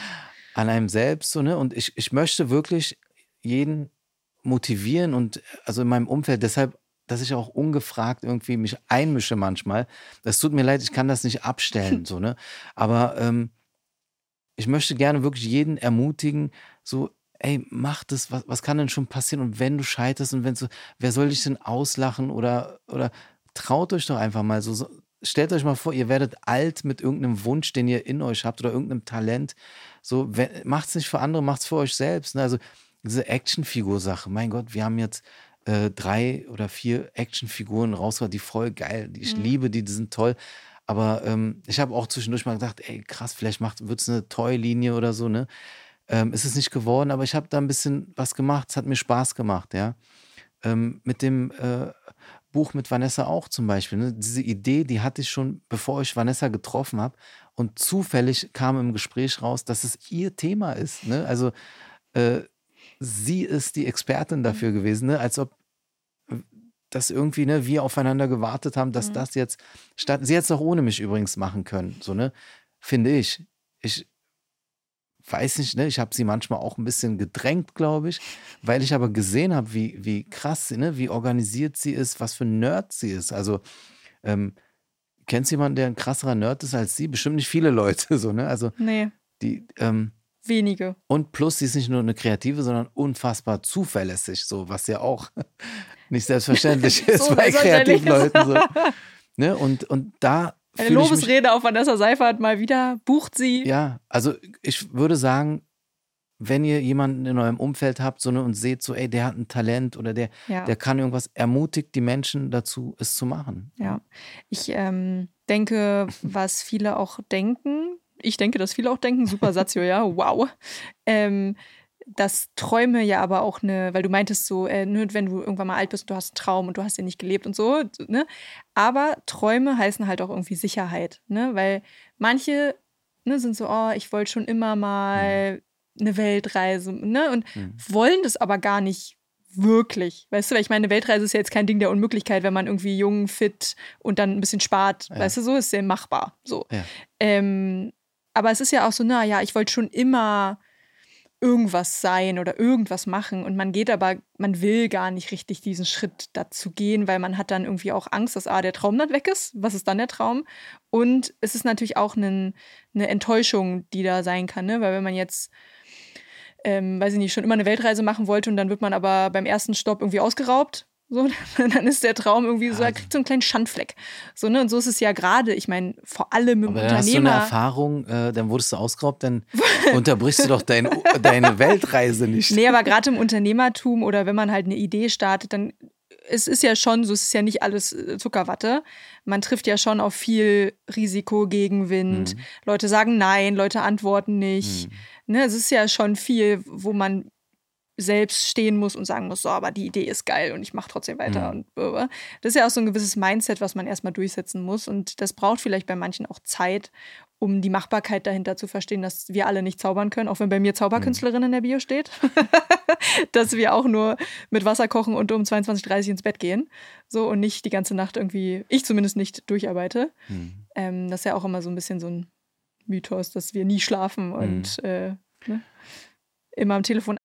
an einem selbst. So, ne? Und ich, ich möchte wirklich jeden motivieren und also in meinem Umfeld, deshalb, dass ich auch ungefragt irgendwie mich einmische manchmal. Das tut mir leid, ich kann das nicht abstellen. [laughs] so, ne? Aber ähm, ich möchte gerne wirklich jeden ermutigen, so ey, mach das, was, was kann denn schon passieren? Und wenn du scheiterst und wenn so, wer soll dich denn auslachen oder, oder traut euch doch einfach mal so, so, stellt euch mal vor, ihr werdet alt mit irgendeinem Wunsch, den ihr in euch habt oder irgendeinem Talent. So, macht es nicht für andere, macht es für euch selbst. Ne? Also diese Actionfigur-Sache, mein Gott, wir haben jetzt äh, drei oder vier Actionfiguren rausgebracht, die voll geil, die ich mhm. liebe, die, die sind toll. Aber ähm, ich habe auch zwischendurch mal gedacht, ey, krass, vielleicht wird es eine Toy-Linie oder so, ne? Ähm, ist es nicht geworden, aber ich habe da ein bisschen was gemacht. Es hat mir Spaß gemacht, ja. Ähm, mit dem äh, Buch mit Vanessa auch zum Beispiel. Ne? Diese Idee, die hatte ich schon, bevor ich Vanessa getroffen habe. Und zufällig kam im Gespräch raus, dass es ihr Thema ist. Ne? Also äh, sie ist die Expertin dafür gewesen, ne? als ob das irgendwie, ne, wir aufeinander gewartet haben, dass mhm. das jetzt statt. Sie hätte es auch ohne mich übrigens machen können, so, ne? Finde ich. Ich weiß nicht, ne, ich habe sie manchmal auch ein bisschen gedrängt, glaube ich, weil ich aber gesehen habe, wie, wie krass sie, ne, wie organisiert sie ist, was für ein Nerd sie ist. Also, ähm, kennst du jemanden, der ein krasserer Nerd ist als sie? Bestimmt nicht viele Leute, [laughs] so, ne? Also, nee. die, ähm, Wenige. Und plus, sie ist nicht nur eine Kreative, sondern unfassbar zuverlässig, so, was ja auch [laughs] nicht selbstverständlich [laughs] ist so bei kreativen Leuten. So. Ne? Und, und da eine Lobesrede auf Vanessa Seifert mal wieder. Bucht sie. Ja, also ich würde sagen, wenn ihr jemanden in eurem Umfeld habt so eine, und seht so, ey, der hat ein Talent oder der, ja. der kann irgendwas, ermutigt die Menschen dazu, es zu machen. Ja, ich ähm, denke, was viele auch denken, ich denke, dass viele auch denken, super Satio, ja, wow. Ähm, dass Träume ja aber auch eine, weil du meintest so, äh, ne, wenn du irgendwann mal alt bist, du hast einen Traum und du hast den nicht gelebt und so, ne? Aber Träume heißen halt auch irgendwie Sicherheit, ne? Weil manche ne, sind so, oh, ich wollte schon immer mal mhm. eine Weltreise, ne? Und mhm. wollen das aber gar nicht wirklich. Weißt du, weil ich meine, eine Weltreise ist ja jetzt kein Ding der Unmöglichkeit, wenn man irgendwie jung, fit und dann ein bisschen spart. Ja. Weißt du, so ist sehr machbar. So. Ja. Ähm, aber es ist ja auch so, na ja, ich wollte schon immer irgendwas sein oder irgendwas machen und man geht aber, man will gar nicht richtig diesen Schritt dazu gehen, weil man hat dann irgendwie auch Angst, dass A, der Traum dann weg ist. Was ist dann der Traum? Und es ist natürlich auch eine, eine Enttäuschung, die da sein kann, ne? weil wenn man jetzt ähm, weiß ich nicht, schon immer eine Weltreise machen wollte und dann wird man aber beim ersten Stopp irgendwie ausgeraubt so, [laughs] dann ist der Traum irgendwie so, er kriegt so einen kleinen Schandfleck. So, ne? Und so ist es ja gerade, ich meine, vor allem im Aber Unternehmer. Hast du eine Erfahrung, äh, dann wurdest du ausgeraubt, dann [laughs] unterbrichst du doch dein, deine Weltreise nicht. Nee, aber gerade im Unternehmertum oder wenn man halt eine Idee startet, dann es ist ja schon so, es ist ja nicht alles äh, Zuckerwatte. Man trifft ja schon auf viel Risiko, Gegenwind. Mhm. Leute sagen nein, Leute antworten nicht. Mhm. Ne, es ist ja schon viel, wo man selbst stehen muss und sagen muss, so, aber die Idee ist geil und ich mache trotzdem weiter. Mhm. Und das ist ja auch so ein gewisses Mindset, was man erstmal durchsetzen muss. Und das braucht vielleicht bei manchen auch Zeit. um die Machbarkeit dahinter zu verstehen, dass wir alle nicht zaubern können, auch wenn bei mir Zauberkünstlerin in der Bio steht, [laughs] dass wir auch nur mit Wasser kochen und um 22.30 Uhr ins Bett gehen, so und nicht die ganze Nacht irgendwie, ich zumindest nicht durcharbeite. Mhm. Ähm, das ist ja auch immer so ein bisschen so ein Mythos, dass wir nie schlafen und mhm. äh, ne? immer am Telefon.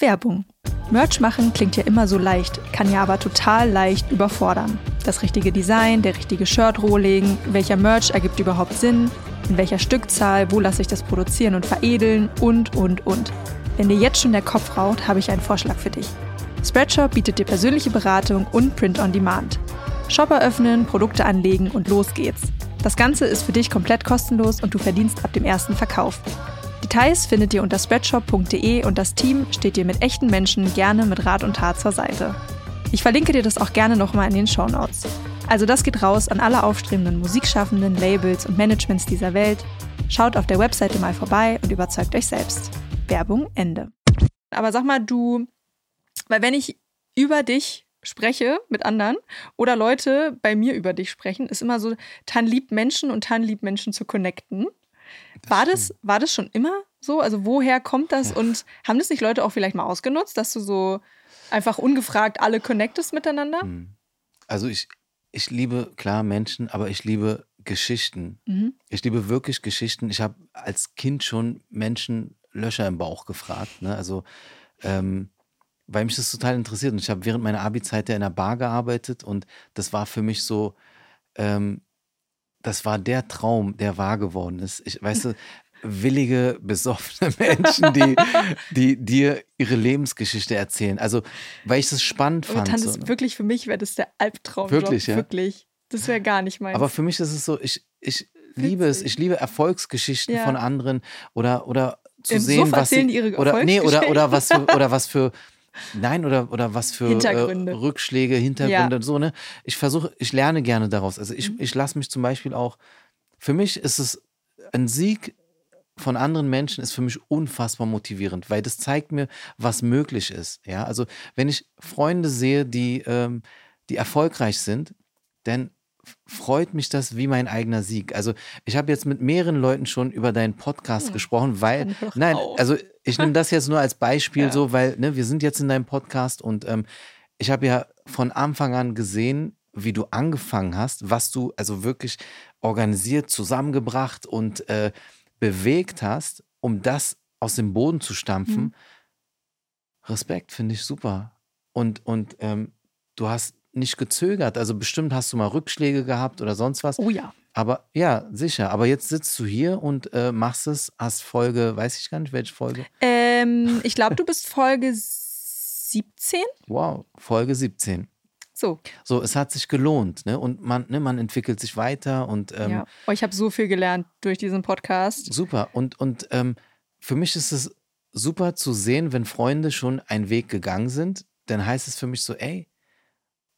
Werbung. Merch machen klingt ja immer so leicht, kann ja aber total leicht überfordern. Das richtige Design, der richtige Shirt-Rohling, welcher Merch ergibt überhaupt Sinn, in welcher Stückzahl, wo lasse ich das produzieren und veredeln und, und, und. Wenn dir jetzt schon der Kopf raucht, habe ich einen Vorschlag für dich. Spreadshop bietet dir persönliche Beratung und Print on Demand. Shop eröffnen, Produkte anlegen und los geht's. Das Ganze ist für dich komplett kostenlos und du verdienst ab dem ersten Verkauf. Details findet ihr unter spreadshop.de und das Team steht dir mit echten Menschen gerne mit Rat und Tat zur Seite. Ich verlinke dir das auch gerne nochmal in den Show Notes. Also das geht raus an alle aufstrebenden Musikschaffenden, Labels und Managements dieser Welt. Schaut auf der Webseite mal vorbei und überzeugt euch selbst. Werbung Ende. Aber sag mal, du, weil wenn ich über dich spreche mit anderen oder Leute bei mir über dich sprechen, ist immer so, Tan liebt Menschen und Tan liebt Menschen zu connecten. War das, war das schon immer so? Also woher kommt das? Und haben das nicht Leute auch vielleicht mal ausgenutzt, dass du so einfach ungefragt alle connectest miteinander? Hm. Also ich, ich liebe klar Menschen, aber ich liebe Geschichten. Mhm. Ich liebe wirklich Geschichten. Ich habe als Kind schon Menschen Löcher im Bauch gefragt. Ne? Also ähm, weil mich das total interessiert. Und ich habe während meiner Abi-Zeit ja in der Bar gearbeitet und das war für mich so, ähm, das war der Traum, der wahr geworden ist. Ich weißt du, willige, besoffene [laughs] Menschen, die, die dir ihre Lebensgeschichte erzählen. Also, weil ich das spannend fand. Aber so, ne? wirklich für mich wäre das der Albtraum. Wirklich, ja. Wirklich. Das wäre gar nicht meins. Aber für mich ist es so, ich, ich liebe es. Ich liebe Erfolgsgeschichten ja. von anderen oder, oder zu Im sehen, Suff was sie, oder nee oder oder was für, oder was für Nein, oder, oder was für äh, Rückschläge, Hintergründe, ja. so, ne? Ich versuche, ich lerne gerne daraus. Also ich, mhm. ich lasse mich zum Beispiel auch, für mich ist es ein Sieg von anderen Menschen ist für mich unfassbar motivierend, weil das zeigt mir, was möglich ist. Ja, also wenn ich Freunde sehe, die, ähm, die erfolgreich sind, dann freut mich das wie mein eigener Sieg. Also ich habe jetzt mit mehreren Leuten schon über deinen Podcast hm. gesprochen, weil, nein, also ich nehme das jetzt nur als Beispiel ja. so, weil ne, wir sind jetzt in deinem Podcast und ähm, ich habe ja von Anfang an gesehen, wie du angefangen hast, was du also wirklich organisiert, zusammengebracht und äh, bewegt hast, um das aus dem Boden zu stampfen. Mhm. Respekt, finde ich super. Und, und ähm, du hast nicht gezögert. Also bestimmt hast du mal Rückschläge gehabt oder sonst was. Oh ja. Aber ja, sicher. Aber jetzt sitzt du hier und äh, machst es, hast Folge, weiß ich gar nicht, welche Folge? Ähm, ich glaube, du bist Folge 17. Wow, Folge 17. So. So, es hat sich gelohnt, ne? Und man, ne, man entwickelt sich weiter und ähm, ja. Oh, ich habe so viel gelernt durch diesen Podcast. Super. Und, und ähm, für mich ist es super zu sehen, wenn Freunde schon einen Weg gegangen sind, dann heißt es für mich so, ey,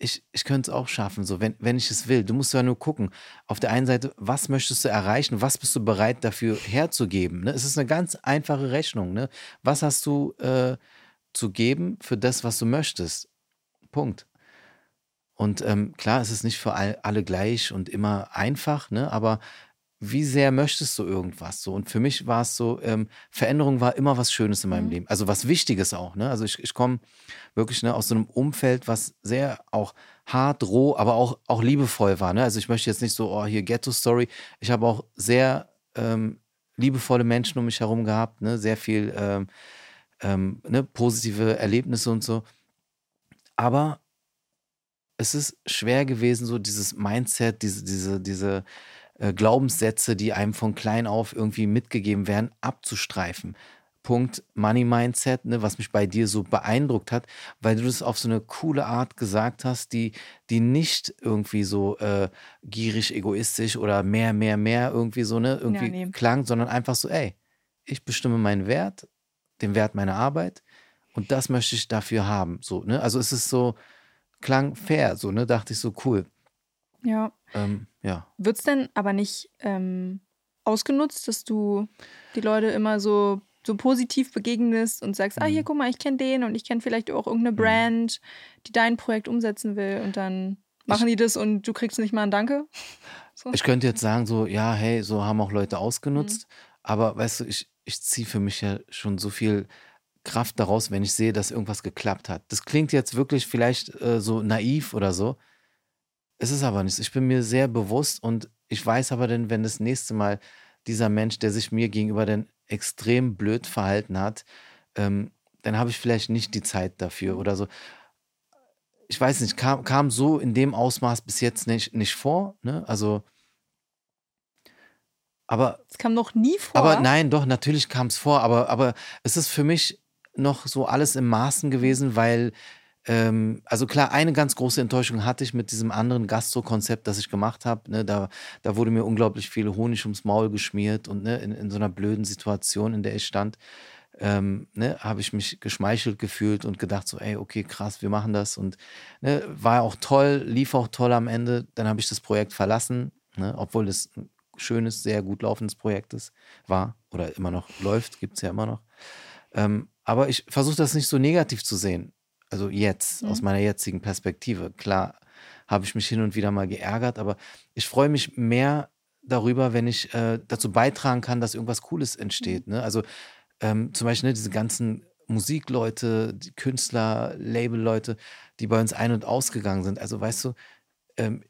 ich, ich könnte es auch schaffen, so, wenn, wenn ich es will. Du musst ja nur gucken. Auf der einen Seite, was möchtest du erreichen? Was bist du bereit dafür herzugeben? Ne? Es ist eine ganz einfache Rechnung. Ne? Was hast du äh, zu geben für das, was du möchtest? Punkt. Und ähm, klar, es ist nicht für all, alle gleich und immer einfach, ne? aber wie sehr möchtest du irgendwas so? Und für mich war es so, ähm, Veränderung war immer was Schönes in meinem mhm. Leben. Also was Wichtiges auch. Ne? Also ich, ich komme wirklich ne, aus so einem Umfeld, was sehr auch hart, roh, aber auch, auch liebevoll war. Ne? Also ich möchte jetzt nicht so, oh, hier Ghetto-Story. Ich habe auch sehr ähm, liebevolle Menschen um mich herum gehabt, ne? sehr viel ähm, ähm ne? positive Erlebnisse und so. Aber es ist schwer gewesen, so dieses Mindset, diese, diese, diese äh, Glaubenssätze, die einem von klein auf irgendwie mitgegeben werden, abzustreifen. Punkt Money Mindset, ne, was mich bei dir so beeindruckt hat, weil du das auf so eine coole Art gesagt hast, die, die nicht irgendwie so äh, gierig, egoistisch oder mehr, mehr, mehr irgendwie so, ne, irgendwie ja, nee. klang, sondern einfach so, ey, ich bestimme meinen Wert, den Wert meiner Arbeit und das möchte ich dafür haben. So, ne? Also es ist so, klang fair, so, ne? Dachte ich so, cool. Ja. Ähm, ja. Wird es denn aber nicht ähm, ausgenutzt, dass du die Leute immer so, so positiv begegnest und sagst, mhm. ah, hier, mhm. guck mal, ich kenne den und ich kenne vielleicht auch irgendeine mhm. Brand, die dein Projekt umsetzen will und dann. Machen die das und du kriegst nicht mal ein Danke? [laughs] So. Ich könnte jetzt sagen, so, ja, hey, so haben auch Leute ausgenutzt. Mhm. Aber weißt du, ich, ich ziehe für mich ja schon so viel Kraft daraus, wenn ich sehe, dass irgendwas geklappt hat. Das klingt jetzt wirklich vielleicht äh, so naiv oder so. Es ist aber nichts. Ich bin mir sehr bewusst und ich weiß aber dann, wenn das nächste Mal dieser Mensch, der sich mir gegenüber dann extrem blöd verhalten hat, ähm, dann habe ich vielleicht nicht die Zeit dafür oder so. Ich weiß nicht, kam, kam so in dem Ausmaß bis jetzt nicht, nicht vor. Ne? Also, aber. Es kam noch nie vor. Aber nein, doch, natürlich kam es vor. Aber, aber es ist für mich noch so alles im Maßen gewesen, weil ähm, also klar, eine ganz große Enttäuschung hatte ich mit diesem anderen Gastro-Konzept, das ich gemacht habe. Ne, da, da wurde mir unglaublich viel Honig ums Maul geschmiert und ne, in, in so einer blöden Situation, in der ich stand, ähm, ne, habe ich mich geschmeichelt gefühlt und gedacht so, ey, okay, krass, wir machen das und ne, war auch toll, lief auch toll am Ende. Dann habe ich das Projekt verlassen, ne, obwohl es ein schönes, sehr gut laufendes Projekt ist, war oder immer noch läuft, gibt es ja immer noch. Ähm, aber ich versuche das nicht so negativ zu sehen. Also jetzt, mhm. aus meiner jetzigen Perspektive. Klar habe ich mich hin und wieder mal geärgert, aber ich freue mich mehr darüber, wenn ich äh, dazu beitragen kann, dass irgendwas Cooles entsteht. Mhm. Ne? Also ähm, zum Beispiel ne, diese ganzen Musikleute, die Künstler, Labelleute, die bei uns ein- und ausgegangen sind. Also weißt du, ähm,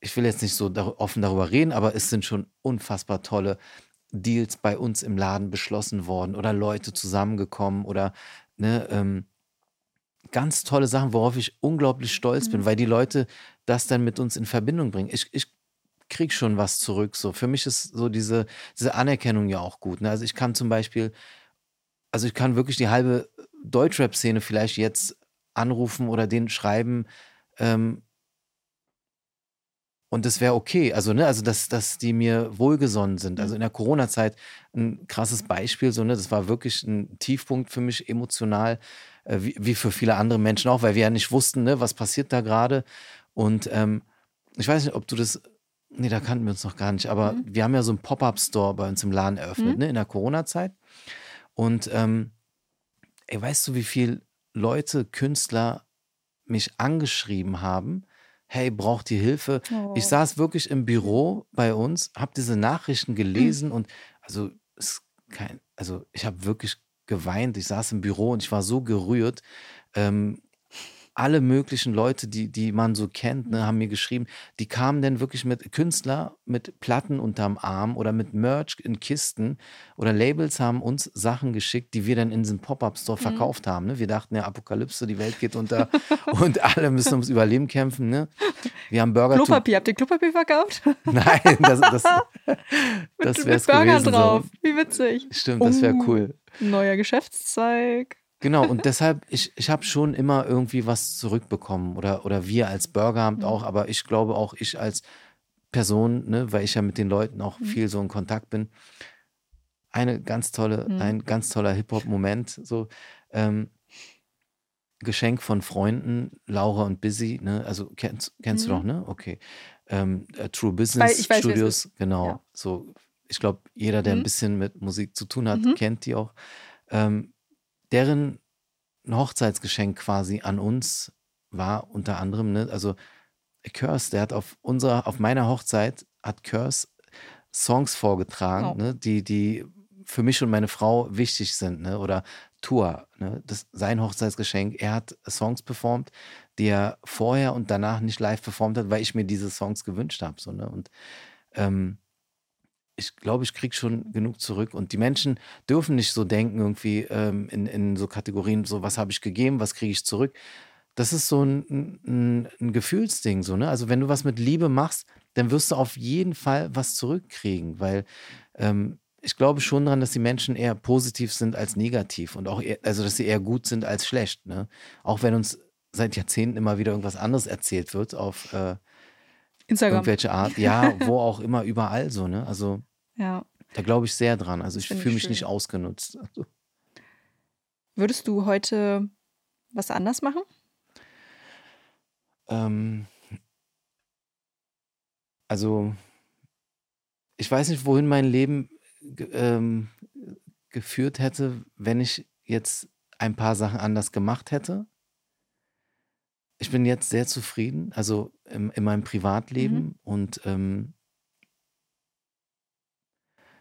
ich will jetzt nicht so dar offen darüber reden, aber es sind schon unfassbar tolle Deals bei uns im Laden beschlossen worden oder Leute zusammengekommen oder ne, ähm, ganz tolle Sachen, worauf ich unglaublich stolz mhm. bin, weil die Leute das dann mit uns in Verbindung bringen. Ich, ich krieg schon was zurück. So für mich ist so diese, diese Anerkennung ja auch gut. Ne? Also ich kann zum Beispiel, also ich kann wirklich die halbe Deutschrap-Szene vielleicht jetzt anrufen oder denen schreiben, ähm, und das wäre okay. Also, ne, also dass, dass die mir wohlgesonnen sind. Also in der Corona-Zeit ein krasses Beispiel, so, ne, das war wirklich ein Tiefpunkt für mich emotional, wie, wie, für viele andere Menschen auch, weil wir ja nicht wussten, ne, was passiert da gerade. Und ähm, ich weiß nicht, ob du das. Nee, da kannten wir uns noch gar nicht, aber mhm. wir haben ja so einen Pop-Up-Store bei uns im Laden eröffnet, mhm. ne, in der Corona-Zeit. Und ähm, ey, weißt du, wie viele Leute, Künstler mich angeschrieben haben, hey, braucht ihr Hilfe? Oh. Ich saß wirklich im Büro bei uns, habe diese Nachrichten gelesen mhm. und also ist kein, also ich habe wirklich geweint. Ich saß im Büro und ich war so gerührt. Ähm, alle möglichen Leute, die, die man so kennt, ne, haben mir geschrieben, die kamen dann wirklich mit Künstler mit Platten unterm Arm oder mit Merch in Kisten oder Labels haben uns Sachen geschickt, die wir dann in diesem Pop-Up-Store mhm. verkauft haben. Ne? Wir dachten ja, Apokalypse, die Welt geht unter [laughs] und alle müssen ums Überleben kämpfen. Ne? Wir haben Burger. Klopapier, habt ihr Klopapier verkauft? [laughs] Nein, das, das, [laughs] das wäre es gewesen. drauf, so. wie witzig. Stimmt, das wäre oh, cool. Neuer Geschäftszweig. Genau, und deshalb, ich, ich habe schon immer irgendwie was zurückbekommen oder, oder wir als Burgeramt mhm. auch, aber ich glaube auch ich als Person, ne, weil ich ja mit den Leuten auch mhm. viel so in Kontakt bin. Eine ganz tolle, mhm. ein ganz toller Hip-Hop-Moment, so ähm, Geschenk von Freunden, Laura und Busy, ne, also kennst, kennst du doch, mhm. ne? Okay. Ähm, äh, True Business weiß, Studios, genau. Ja. So, ich glaube, jeder, der ein mhm. bisschen mit Musik zu tun hat, kennt die auch. Ähm, deren Hochzeitsgeschenk quasi an uns war unter anderem, ne, also Curse, der hat auf unserer, auf meiner Hochzeit hat Curse Songs vorgetragen, oh. ne, die, die für mich und meine Frau wichtig sind, ne, oder Tour, ne, das sein Hochzeitsgeschenk. Er hat Songs performt, die er vorher und danach nicht live performt hat, weil ich mir diese Songs gewünscht habe, so, ne, und ähm, ich glaube, ich kriege schon genug zurück. Und die Menschen dürfen nicht so denken, irgendwie ähm, in, in so Kategorien, so was habe ich gegeben, was kriege ich zurück. Das ist so ein, ein, ein, Gefühlsding, so, ne? Also, wenn du was mit Liebe machst, dann wirst du auf jeden Fall was zurückkriegen, weil ähm, ich glaube schon daran, dass die Menschen eher positiv sind als negativ und auch, eher, also dass sie eher gut sind als schlecht, ne? Auch wenn uns seit Jahrzehnten immer wieder irgendwas anderes erzählt wird auf äh, Instagram. irgendwelche Art, ja, wo auch immer, überall so, ne? Also ja. Da glaube ich sehr dran. Also ich fühle mich schön. nicht ausgenutzt. Also. Würdest du heute was anders machen? Ähm, also ich weiß nicht, wohin mein Leben ähm, geführt hätte, wenn ich jetzt ein paar Sachen anders gemacht hätte. ich bin jetzt sehr zufrieden, also im, in meinem Privatleben Mhm. und ähm,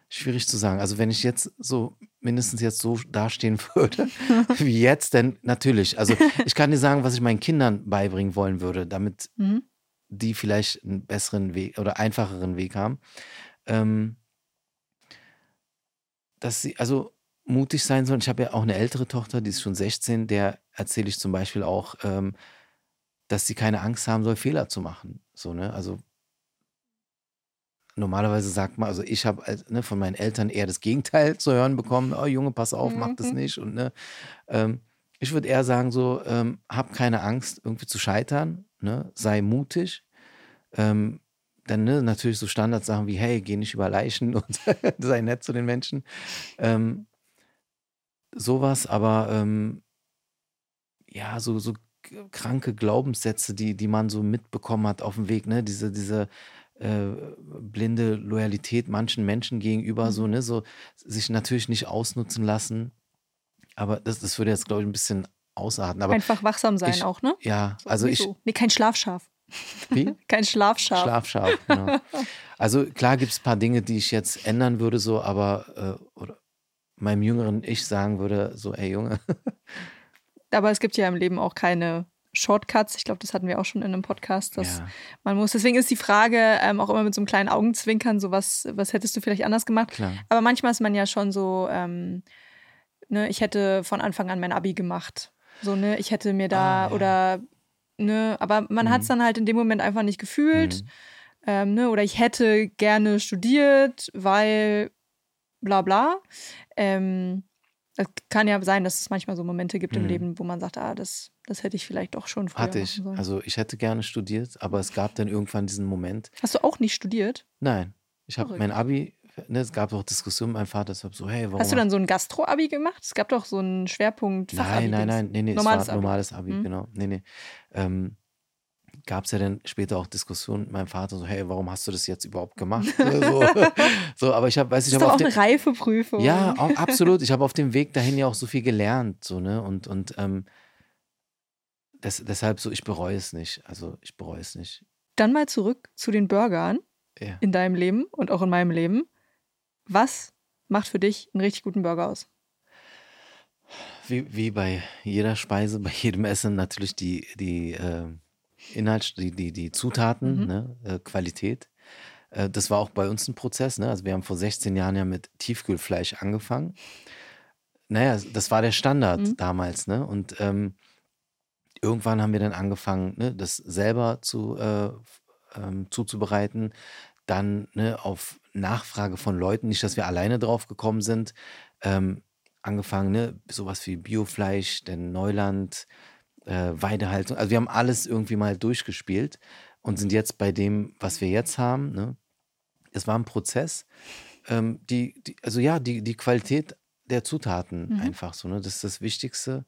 schwierig zu sagen. Also wenn ich jetzt so mindestens jetzt so dastehen [laughs] würde [laughs] wie jetzt, dann natürlich. Also ich kann dir sagen, was ich meinen Kindern beibringen wollen würde, damit Mhm. die vielleicht einen besseren Weg oder einfacheren Weg haben. Ähm, dass sie also mutig sein sollen. Ich habe ja auch eine ältere Tochter, die ist schon 16, der erzähle ich zum Beispiel auch, ähm, dass sie keine Angst haben soll, Fehler zu machen. So, ne? Also normalerweise sagt man, also ich habe als- ne, von meinen Eltern eher das Gegenteil [laughs] zu hören bekommen, oh Junge, pass auf, mach das Mhm. nicht. Und ne, ähm, ich würde eher sagen, so, ähm, hab keine Angst, irgendwie zu scheitern, ne? sei mutig. Ähm, dann ne, natürlich so Standardsachen wie, hey, geh nicht über Leichen [laughs] und sei nett zu den Menschen. Ähm, sowas, aber ähm, ja, so, so kranke Glaubenssätze, die, die man so mitbekommen hat auf dem Weg, ne? Diese, diese äh, blinde Loyalität manchen Menschen gegenüber, so, Mhm. ne? So sich natürlich nicht ausnutzen lassen. Aber das, das würde jetzt, glaube ich, ein bisschen ausarten. Aber Einfach wachsam sein ich- auch, ne? ja, So, also ich. So. Nee, kein Schlafschaf. Wie? [laughs] Kein Schlafschaf. Schlafschaf, genau. [laughs] Also klar gibt es ein paar Dinge, die ich jetzt ändern würde, so, aber äh, oder meinem jüngeren Ich sagen würde, so, ey Junge, [laughs] Aber es gibt ja im Leben auch keine Shortcuts. Ich glaube, das hatten wir auch schon in einem Podcast, dass ja, man muss. Deswegen ist die Frage ähm, auch immer mit so einem kleinen Augenzwinkern, so was, was hättest du vielleicht anders gemacht? klar. Aber manchmal ist man ja schon so, ähm, ne, ich hätte von Anfang an mein Abi gemacht. So, ne, ich hätte mir da Ah, ja. oder, ne, aber man Mhm. hat es dann halt in dem Moment einfach nicht gefühlt. Mhm. Ähm, ne, oder ich hätte gerne studiert, weil bla bla. Ähm, es kann ja sein, dass es manchmal so Momente gibt im Mhm. Leben, wo man sagt, ah, das, das hätte ich vielleicht doch schon früher Hatte ich. Also ich hätte gerne studiert, aber es gab dann irgendwann diesen Moment. Hast du auch nicht studiert? Nein, ich habe mein Abi, ne, es gab auch Diskussionen mit meinem Vater, deshalb so, hey, warum Hast du dann so ein Gastro-Abi gemacht? Es gab doch so einen Schwerpunkt Fachabi. Nein, nein, nein, nee, nee, Normales es war Abi. normales Abi, Mhm. genau. Nee, nee. Ähm, Gab es ja dann später auch Diskussionen mit meinem Vater, so, hey, warum hast du das jetzt überhaupt gemacht? [laughs] so, so, aber ich habe, weiß ich, habe auch eine Reifeprüfung. ja, au- absolut. Ich habe auf dem Weg dahin ja auch so viel gelernt, so, ne, und, und, ähm, das, deshalb so, ich bereue es nicht. Also, ich bereue es nicht. Dann mal zurück zu den Burgern Ja. in deinem Leben und auch in meinem Leben. Was macht für dich einen richtig guten Burger aus? Wie, wie bei jeder Speise, bei jedem Essen natürlich die, die äh, Inhalt, die, die, die Zutaten, Mhm. ne, äh, Qualität. Äh, das war auch bei uns ein Prozess. Ne? Also wir haben vor 16 Jahren ja mit Tiefkühlfleisch angefangen. Naja, das war der Standard Mhm. damals. Ne? Und ähm, irgendwann haben wir dann angefangen, ne, das selber zu, äh, ähm, zuzubereiten. Dann ne, auf Nachfrage von Leuten, nicht, dass wir alleine drauf gekommen sind, ähm, angefangen, ne, sowas wie Biofleisch, denn Neuland, äh, Weidehaltung. Also wir haben alles irgendwie mal durchgespielt und sind jetzt bei dem, was wir jetzt haben. Ne? Es war ein Prozess. Ähm, die, die, also ja, die, die Qualität der Zutaten Mhm. einfach so. Ne? Das ist das Wichtigste.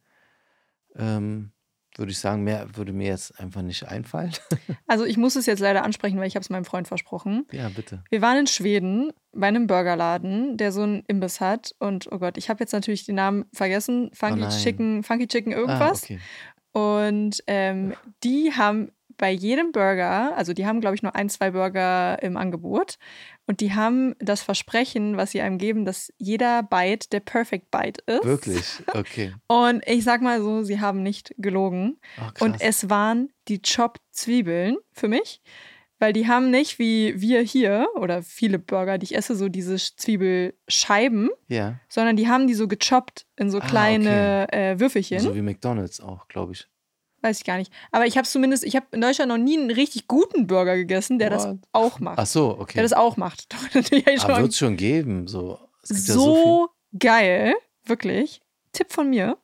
Ähm, würde ich sagen, mehr würde mir jetzt einfach nicht einfallen. [laughs] Also ich muss es jetzt leider ansprechen, weil ich habe es meinem Freund versprochen. ja, bitte. Wir waren in Schweden bei einem Burgerladen, der so einen Imbiss hat. Und oh Gott, ich habe jetzt natürlich den Namen vergessen. Funky nein. Chicken, Funky Chicken irgendwas. Ah, okay. Und ähm, die haben bei jedem Burger, also die haben, glaube ich, nur ein, zwei Burger im Angebot. Und die haben das Versprechen, was sie einem geben, dass jeder Bite der Perfect Bite ist. Wirklich? [laughs] Okay. Und ich sag mal so, sie haben nicht gelogen. Krass. Und es waren die Chopped-Zwiebeln für mich, weil die haben nicht wie wir hier oder viele Burger, die ich esse, so diese Zwiebelscheiben, ja, sondern die haben die so gechoppt in so Ah, kleine äh, Würfelchen. so wie McDonalds auch, glaube ich. Weiß ich gar nicht. Aber ich habe zumindest, ich habe in Deutschland noch nie einen richtig guten Burger gegessen, der das What? auch macht. Ach so, Der okay. das auch macht. Aber wird es schon geben. So, so, ja so geil, wirklich. Tipp von mir.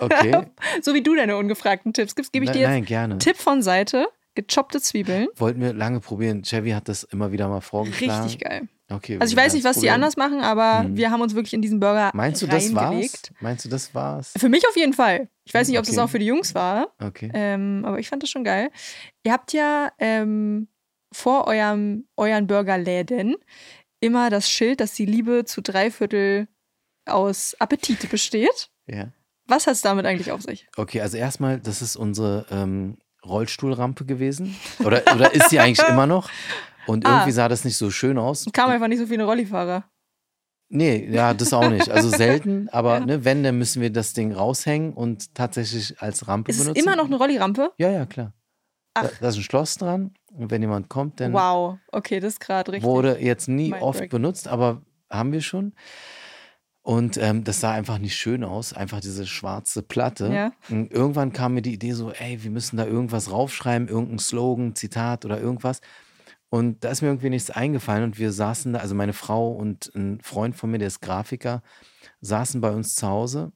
Okay. [laughs] So wie du deine ungefragten Tipps gibst, gebe ich dir jetzt Nein, gerne. Tipp von Seite. Gechoppte Zwiebeln. Wollten wir lange probieren. Chevy hat das immer wieder mal vorgeschlagen. Richtig geil. Okay, Also ich weiß nicht, was die probieren. anders machen, aber Mhm. wir haben uns wirklich in diesen Burger Meinst du, das war's? Meinst du, das war's? Für mich auf jeden Fall. Ich weiß nicht, ob das Okay. auch für die Jungs war, Okay. ähm, aber ich fand das schon geil. Ihr habt ja ähm, vor eurem, euren Burgerläden immer das Schild, dass die Liebe zu drei Viertel aus Appetit besteht. Ja. Was hat es damit eigentlich auf sich? Okay, also erstmal, das ist unsere ähm, Rollstuhlrampe gewesen. Oder, oder ist sie eigentlich immer noch? Und Ah. irgendwie sah das nicht so schön aus. Es kamen einfach nicht so viele Rollifahrer. Nee, ja, das auch nicht. Also selten, [laughs] aber Ja. ne, wenn, dann müssen wir das Ding raushängen und tatsächlich als Rampe Ist benutzen. immer noch eine Rollirampe? Ja, ja, klar. Da, Ach. da ist ein Schloss dran und wenn jemand kommt, dann Wow, okay, das ist gerade richtig. wurde jetzt nie oft benutzt, aber haben wir schon. Und ähm, das sah einfach nicht schön aus, einfach diese schwarze Platte. Ja. Und irgendwann kam mir die Idee so, ey, wir müssen da irgendwas raufschreiben, irgendein Slogan, Zitat oder irgendwas. Und da ist mir irgendwie nichts eingefallen und wir saßen da, also meine Frau und ein Freund von mir, der ist Grafiker, saßen bei uns zu Hause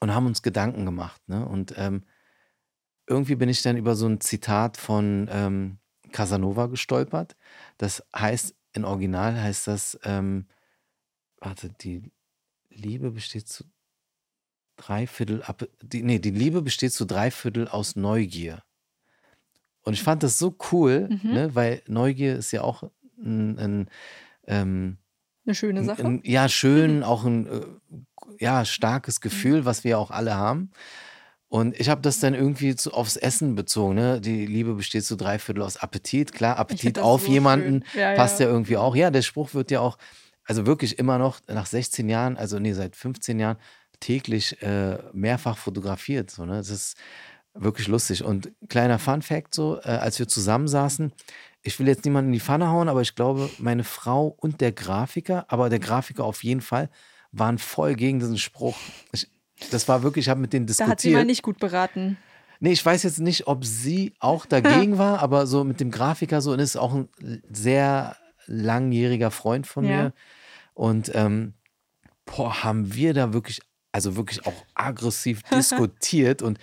und haben uns Gedanken gemacht. Ne? Und ähm, irgendwie bin ich dann über so ein Zitat von ähm, Casanova gestolpert. Das heißt, in Original heißt das, ähm, warte, die Liebe besteht zu drei Viertel, ab, die, nee, die Liebe besteht zu drei Viertel aus Neugier. Und ich fand das so cool, Mhm. ne, weil Neugier ist ja auch ein, ein ähm, Eine schöne Sache. ein, ja, schön, auch ein äh, ja, starkes Gefühl, was wir auch alle haben. Und ich habe das dann irgendwie zu, aufs Essen bezogen. Ne? Die Liebe besteht zu drei Viertel aus Appetit. Klar, Appetit auf so jemanden. Ja, passt ja. ja. irgendwie auch. Ja, der Spruch wird ja auch, also wirklich immer noch nach 16 Jahren, also nee, seit 15 Jahren täglich äh, mehrfach fotografiert. So, ne? Das ist wirklich lustig. Und kleiner Fun Fact so, äh, als wir zusammensaßen, ich will jetzt niemanden in die Pfanne hauen, aber ich glaube, meine Frau und der Grafiker, aber der Grafiker auf jeden Fall, waren voll gegen diesen Spruch. Ich, das war wirklich, ich habe mit denen Da hat sie mal diskutiert. nicht gut beraten. Nee, ich weiß jetzt nicht, ob sie auch dagegen [laughs] war, aber so mit dem Grafiker so, und ist auch ein sehr langjähriger Freund von Ja. mir. Und ähm, boah, haben wir da wirklich, also wirklich auch aggressiv [laughs] diskutiert und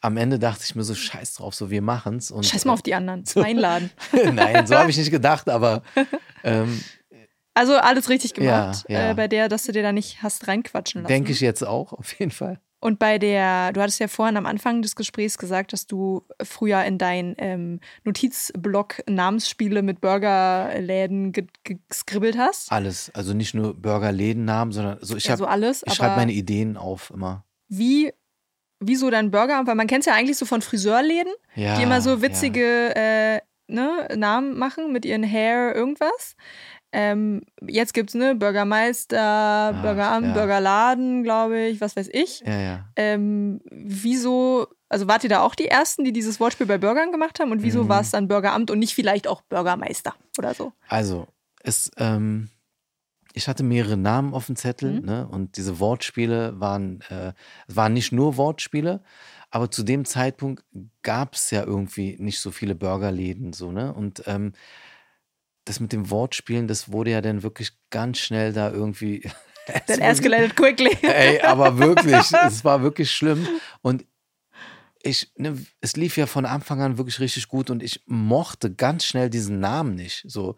am Ende dachte ich mir so, scheiß drauf, so wir machen's. Und, Scheiß mal auf die anderen. Einladen. [laughs] Nein, so habe ich nicht gedacht, aber [laughs] ähm, Also alles richtig gemacht. Ja, ja. Äh, bei der, dass du dir da nicht hast reinquatschen lassen. denke ich jetzt auch, auf jeden Fall. Und bei der, du hattest ja vorhin am Anfang des Gesprächs gesagt, dass du früher in dein ähm, Notizblock Namensspiele mit Burgerläden ge ge skribbelt hast. Alles, also nicht nur Burgerlädennamen, sondern so ich ja, habe so alles. ich schreibe meine Ideen auf immer. wie, wie so dein Burger, weil man kennt es ja eigentlich so von Friseurläden, Ja, die immer so ja. witzige äh, ne, Namen machen mit ihren Hair irgendwas. Ähm, jetzt gibt es ne, Bürgermeister, Bürgeramt, ja. Bürgerladen, glaube ich, was weiß ich. Ja, ja. Ähm, wieso, also wart ihr da auch die Ersten, die dieses Wortspiel bei Bürgern gemacht haben? Und wieso Mhm. war es dann Bürgeramt und nicht vielleicht auch Bürgermeister oder so? Also, es, ähm, ich hatte mehrere Namen auf dem Zettel, Mhm. ne? Und diese Wortspiele waren, äh, es waren nicht nur Wortspiele, aber zu dem Zeitpunkt gab es ja irgendwie nicht so viele Burgerläden, so, ne? Und ähm, das mit dem Wortspielen, das wurde ja dann wirklich ganz schnell da irgendwie. [laughs] That escalated quickly. Ey, aber wirklich, [laughs] es war wirklich schlimm. Und ich, ne, es lief ja von Anfang an wirklich richtig gut und ich mochte ganz schnell diesen Namen nicht. So.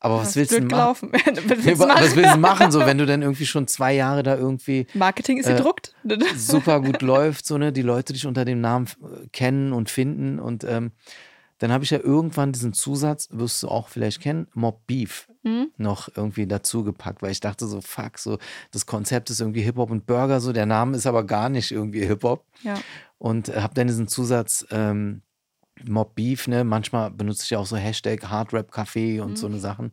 Aber was Das willst du machen? [laughs] was Nee, du wa- was machen? willst du machen, so wenn du dann irgendwie schon zwei Jahre da irgendwie Marketing ist Äh, gedruckt. super gut läuft, so ne, die Leute dich unter dem Namen äh, kennen und finden und ähm, dann habe ich ja irgendwann diesen Zusatz, wirst du auch vielleicht kennen, Mob Beef Hm? noch irgendwie dazu gepackt, weil ich dachte so, fuck, so das Konzept ist irgendwie Hip-Hop und Burger, so der Name ist aber gar nicht irgendwie Hip-Hop Ja. und habe dann diesen Zusatz ähm, Mob Beef, ne, manchmal benutze ich ja auch so Hashtag Hard Rap Café und Mhm. so eine Sachen,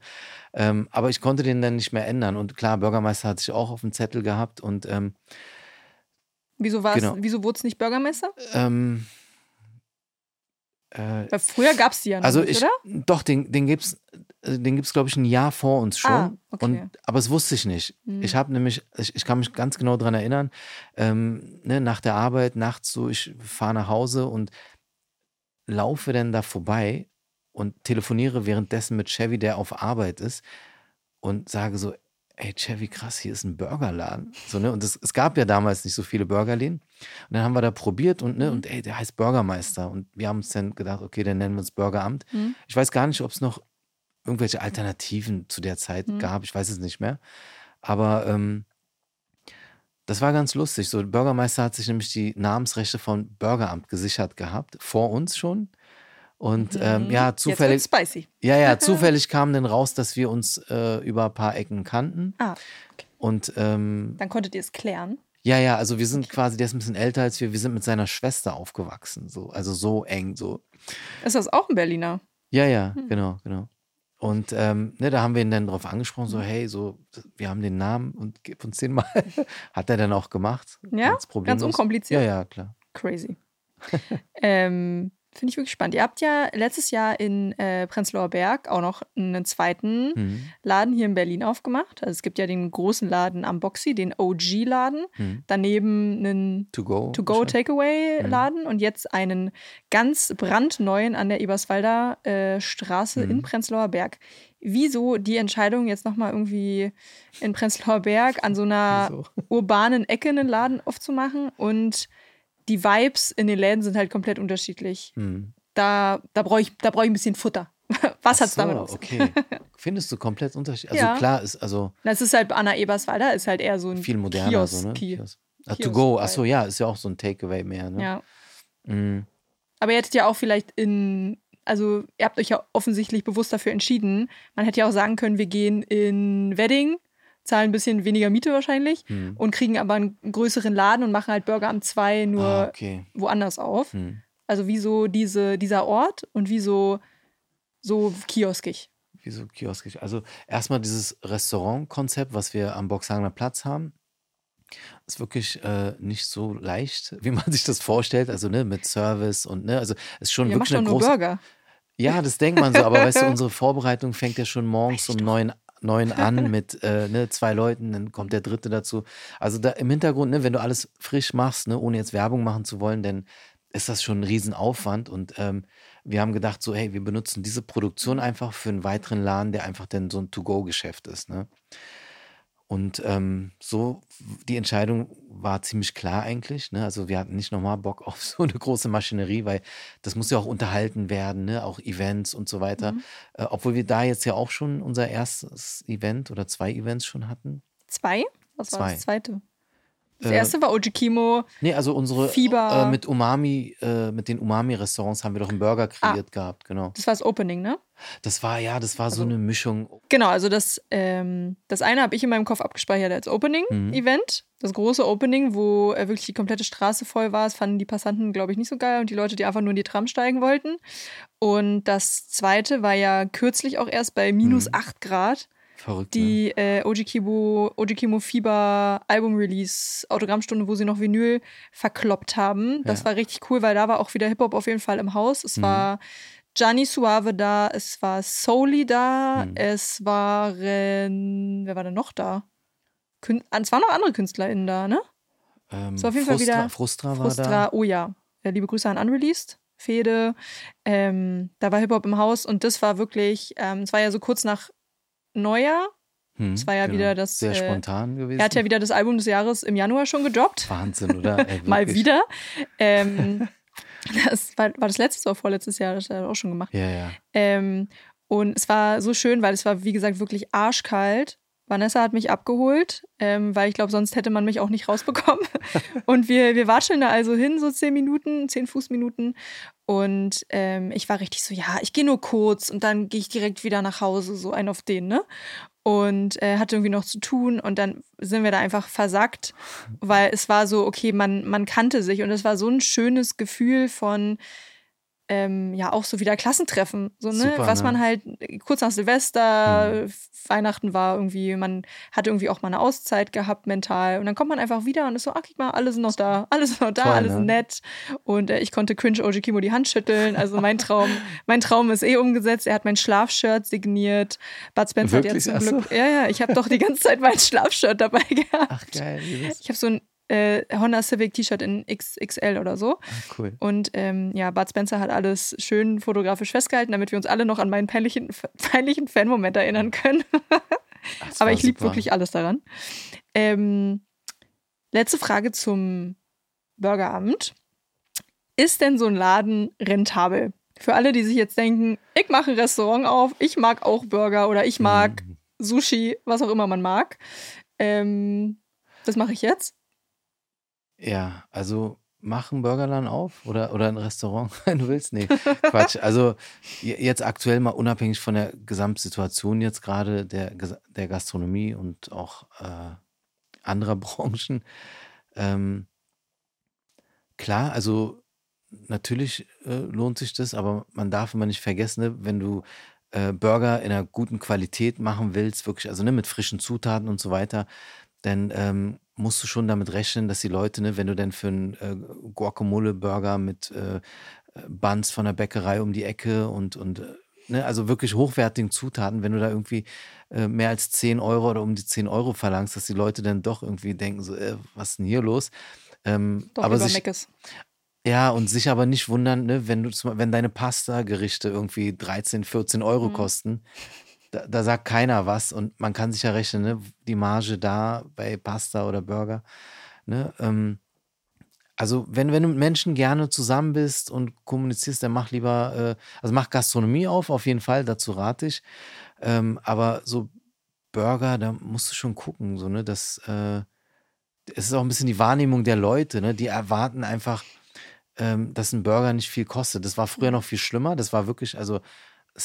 ähm, aber ich konnte den dann nicht mehr ändern und klar, Bürgermeister hatte ich auch auf dem Zettel gehabt und ähm, Wieso, war's, Genau. wieso wurde es nicht Bürgermeister? ähm, äh, Weil früher gab es die ja noch Also nicht, ich, oder? doch, den, den gibt's, äh, den gibt's glaube ich ein Jahr vor uns schon. Ah, okay. Und, aber es wusste ich nicht. Hm. Ich habe nämlich, ich, ich kann mich ganz genau dran erinnern, ähm, ne, nach der Arbeit, nachts so, ich fahre nach Hause und laufe dann da vorbei und telefoniere währenddessen mit Chevy, der auf Arbeit ist und sage so, ey Chevy, krass, hier ist ein Burgerladen. So, ne? Und es, es gab ja damals nicht so viele Burgerläden. Und dann haben wir da probiert und, ne, Mhm. und ey, der heißt Bürgermeister. Und wir haben uns dann gedacht, okay, dann nennen wir uns Bürgeramt. Mhm. Ich weiß gar nicht, ob es noch irgendwelche Alternativen zu der Zeit Mhm. gab. Ich weiß es nicht mehr. Aber ähm, das war ganz lustig. So, der Bürgermeister hat sich nämlich die Namensrechte von Bürgeramt gesichert gehabt, vor uns schon. Und ähm, Mhm. ja, Jetzt zufällig, ja, ja, [laughs] zufällig kam dann raus, dass wir uns äh, über ein paar Ecken kannten. Ah, Und ähm, dann konntet ihr es klären. Ja, ja, also wir sind quasi, der ist ein bisschen älter als wir, wir sind mit seiner Schwester aufgewachsen, so, also so eng, so. Ist das auch ein Berliner? Ja, ja, hm. genau, genau. Und ähm, ne, da haben wir ihn dann darauf angesprochen, so, hm. hey, so, wir haben den Namen und gib uns den mal. [laughs] Hat er dann auch gemacht. Ja, ganz, ganz unkompliziert. Ja, ja, klar. Crazy. [laughs] ähm, Finde ich wirklich spannend. Ihr habt ja letztes Jahr in äh, Prenzlauer Berg auch noch einen zweiten mhm. Laden hier in Berlin aufgemacht. Also es gibt ja den großen Laden am Boxy, den OG-Laden. Mhm. Daneben einen To-Go-Takeaway-Laden mhm. und jetzt einen ganz brandneuen an der Eberswalder äh, Straße in mhm. Prenzlauer Berg. Wieso die Entscheidung, jetzt nochmal irgendwie in Prenzlauer Berg an so einer [laughs] urbanen Ecke einen Laden aufzumachen und die Vibes in den Läden sind halt komplett unterschiedlich. Hm. Da, da brauche ich, brauch ich ein bisschen Futter. [laughs] Was hat es so, damit auf Okay. [laughs] Findest du komplett unterschiedlich? Also ja. klar ist, also. Das ist halt Anna Eberswalder, ist halt eher so ein viel moderner, Kiosk, so, ne? Kiosk. Ah, to go, achso, ja, ist ja auch so ein Takeaway mehr, ne? Ja. Mhm. Aber ihr hättet ja auch vielleicht in, also ihr habt euch ja offensichtlich bewusst dafür entschieden. Man hätte ja auch sagen können, wir gehen in Wedding zahlen ein bisschen weniger Miete wahrscheinlich hm. und kriegen aber einen größeren Laden und machen halt Burger am 2 nur ah, okay. woanders auf. Hm. Also wieso diese, dieser Ort und wieso so kioskig? Wieso kioskig? Also erstmal dieses Restaurantkonzept, was wir am Boxhagener Platz haben, ist wirklich äh, nicht so leicht, [laughs] wie man sich das vorstellt. Also ne, mit Service und ne, also ist schon Wir wirklich eine große. Burger. Ja, das denkt man so, aber weißt du, [laughs] unsere Vorbereitung fängt ja schon morgens um neun neun an mit äh, ne, zwei Leuten, dann kommt der dritte dazu. Also da im Hintergrund, ne, wenn du alles frisch machst, ne, ohne jetzt Werbung machen zu wollen, dann ist das schon ein Riesenaufwand. Und ähm, wir haben gedacht, so, hey, wir benutzen diese Produktion einfach für einen weiteren Laden, der einfach dann so ein To-Go-Geschäft ist. Ne? Und ähm, so, die Entscheidung war ziemlich klar eigentlich. Ne? Also wir hatten nicht nochmal Bock [laughs] auf so eine große Maschinerie, weil das muss ja auch unterhalten werden, ne? auch Events und so weiter. Mhm. Äh, obwohl wir da jetzt ja auch schon unser erstes Event oder zwei Events schon hatten. Zwei? Was war das zweite? Das äh, erste war Ojikimo. Nee, also unsere Fieber. Äh, mit Umami, äh, mit den Umami-Restaurants haben wir doch einen Burger ah. kreiert ah, gehabt, genau. Das war das Opening, ne? Das war, ja, das war also, so eine Mischung. Genau, also das, ähm, das eine habe ich in meinem Kopf abgespeichert als Opening-Event. Mhm. Das große Opening, wo äh, wirklich die komplette Straße voll war. Das fanden die Passanten, glaube ich, nicht so geil und die Leute, die einfach nur in die Tram steigen wollten. Und das zweite war ja kürzlich auch erst bei minus mhm. 8 Grad. Verrückt. Die ne? äh, Ojikimo, Ojikimo Fieber Album Release Autogrammstunde, wo sie noch Vinyl verkloppt haben. Das ja. war richtig cool, weil da war auch wieder Hip-Hop auf jeden Fall im Haus. Es mhm. war Gianni Suave da, es war Soli da, mhm. es waren, wer war denn noch da? Kün es waren noch andere KünstlerInnen da, ne? Ähm, es war auf jeden Frustra, Fall wieder. Frustra war Frustra, da. oh ja. ja. Liebe Grüße an Unreleased. Fede. Ähm, da war Hip-Hop im Haus und das war wirklich, ähm, es war ja so kurz nach Neujahr. Hm, das war ja genau. wieder das. Sehr äh, spontan gewesen. Er hat ja wieder das Album des Jahres im Januar schon gedroppt. Wahnsinn, oder? [laughs] Ey, Mal wieder. Ähm, [laughs] das war, war, das letzte oder vorletztes Jahr, das hat er auch schon gemacht. Ja, ja. Ähm, und es war so schön, weil es war, wie gesagt, wirklich arschkalt. Vanessa hat mich abgeholt, ähm, weil ich glaube, sonst hätte man mich auch nicht rausbekommen. [laughs] und wir, wir watscheln da also hin, so zehn Minuten, zehn Fußminuten. Und ähm, ich war richtig so, ja, ich gehe nur kurz und dann gehe ich direkt wieder nach Hause, so ein auf den, ne? Und äh, hatte irgendwie noch zu tun und dann sind wir da einfach versackt, [laughs] weil es war so, okay, man, man kannte sich und es war so ein schönes Gefühl von, ähm, ja auch so wieder Klassentreffen, so ne, Super, was ne? man halt kurz nach Silvester, mhm. Weihnachten war irgendwie, man hat irgendwie auch mal eine Auszeit gehabt mental und dann kommt man einfach wieder und ist so, ach guck mal, alle sind noch da, alle sind noch da, Toll, alle sind ne? nett und äh, ich konnte Cringe Oji Kimo die Hand schütteln, also mein Traum, [laughs] mein Traum ist eh umgesetzt. Er hat mein Schlafshirt signiert. Bud Spencer Wirklich? hat ja zum Glück, ja ja, ich habe doch die ganze Zeit mein Schlafshirt dabei [laughs] gehabt. Ach geil, ich habe so ein äh, Honda Civic T-Shirt in XXL oder so. Ah, cool. Und ähm, ja, Bud Spencer hat alles schön fotografisch festgehalten, damit wir uns alle noch an meinen peinlichen, peinlichen Fan-Moment erinnern können. [laughs] Aber ich liebe wirklich alles daran. Ähm, letzte Frage zum Burgerabend. Ist denn so ein Laden rentabel? Für alle, die sich jetzt denken, ich mache ein Restaurant auf, ich mag auch Burger oder ich mag mm. Sushi, was auch immer man mag. Ähm, das mache ich jetzt. Ja, also mach einen Burgerladen auf oder, oder ein Restaurant, [laughs] wenn du willst. Nee, Quatsch. Also jetzt aktuell mal unabhängig von der Gesamtsituation jetzt gerade der, der Gastronomie und auch äh, anderer [laughs] Branchen, Ähm, klar, also natürlich äh, lohnt sich das, aber man darf immer nicht vergessen, ne, wenn du äh, Burger in einer guten Qualität machen willst, wirklich, also ne, mit frischen Zutaten und so weiter, dann ähm, musst du schon damit rechnen, dass die Leute, ne, wenn du denn für einen äh, Guacamole-Burger mit äh, Buns von der Bäckerei um die Ecke und, und äh, ne, also wirklich hochwertigen Zutaten, wenn du da irgendwie äh, mehr als 10 Euro oder um die 10 Euro verlangst, dass die Leute dann doch irgendwie denken, so, äh, was ist denn hier los? Ähm, Doch aber sich, Meckes. ja, und sich aber nicht wundern, ne, wenn du zum- wenn deine Pasta-Gerichte irgendwie 13, 14 Euro Mhm. kosten, da, da sagt keiner was und man kann sich ja rechnen, ne, die Marge da bei Pasta oder Burger. Ne, ähm, also wenn, wenn du mit Menschen gerne zusammen bist und kommunizierst, dann mach lieber, äh, also mach Gastronomie auf, auf jeden Fall, dazu rate ich. Ähm, aber so Burger, da musst du schon gucken, so, ne, dass äh, es ist auch ein bisschen die Wahrnehmung der Leute, ne? Die erwarten einfach, ähm, dass ein Burger nicht viel kostet. Das war früher noch viel schlimmer. Das war wirklich, also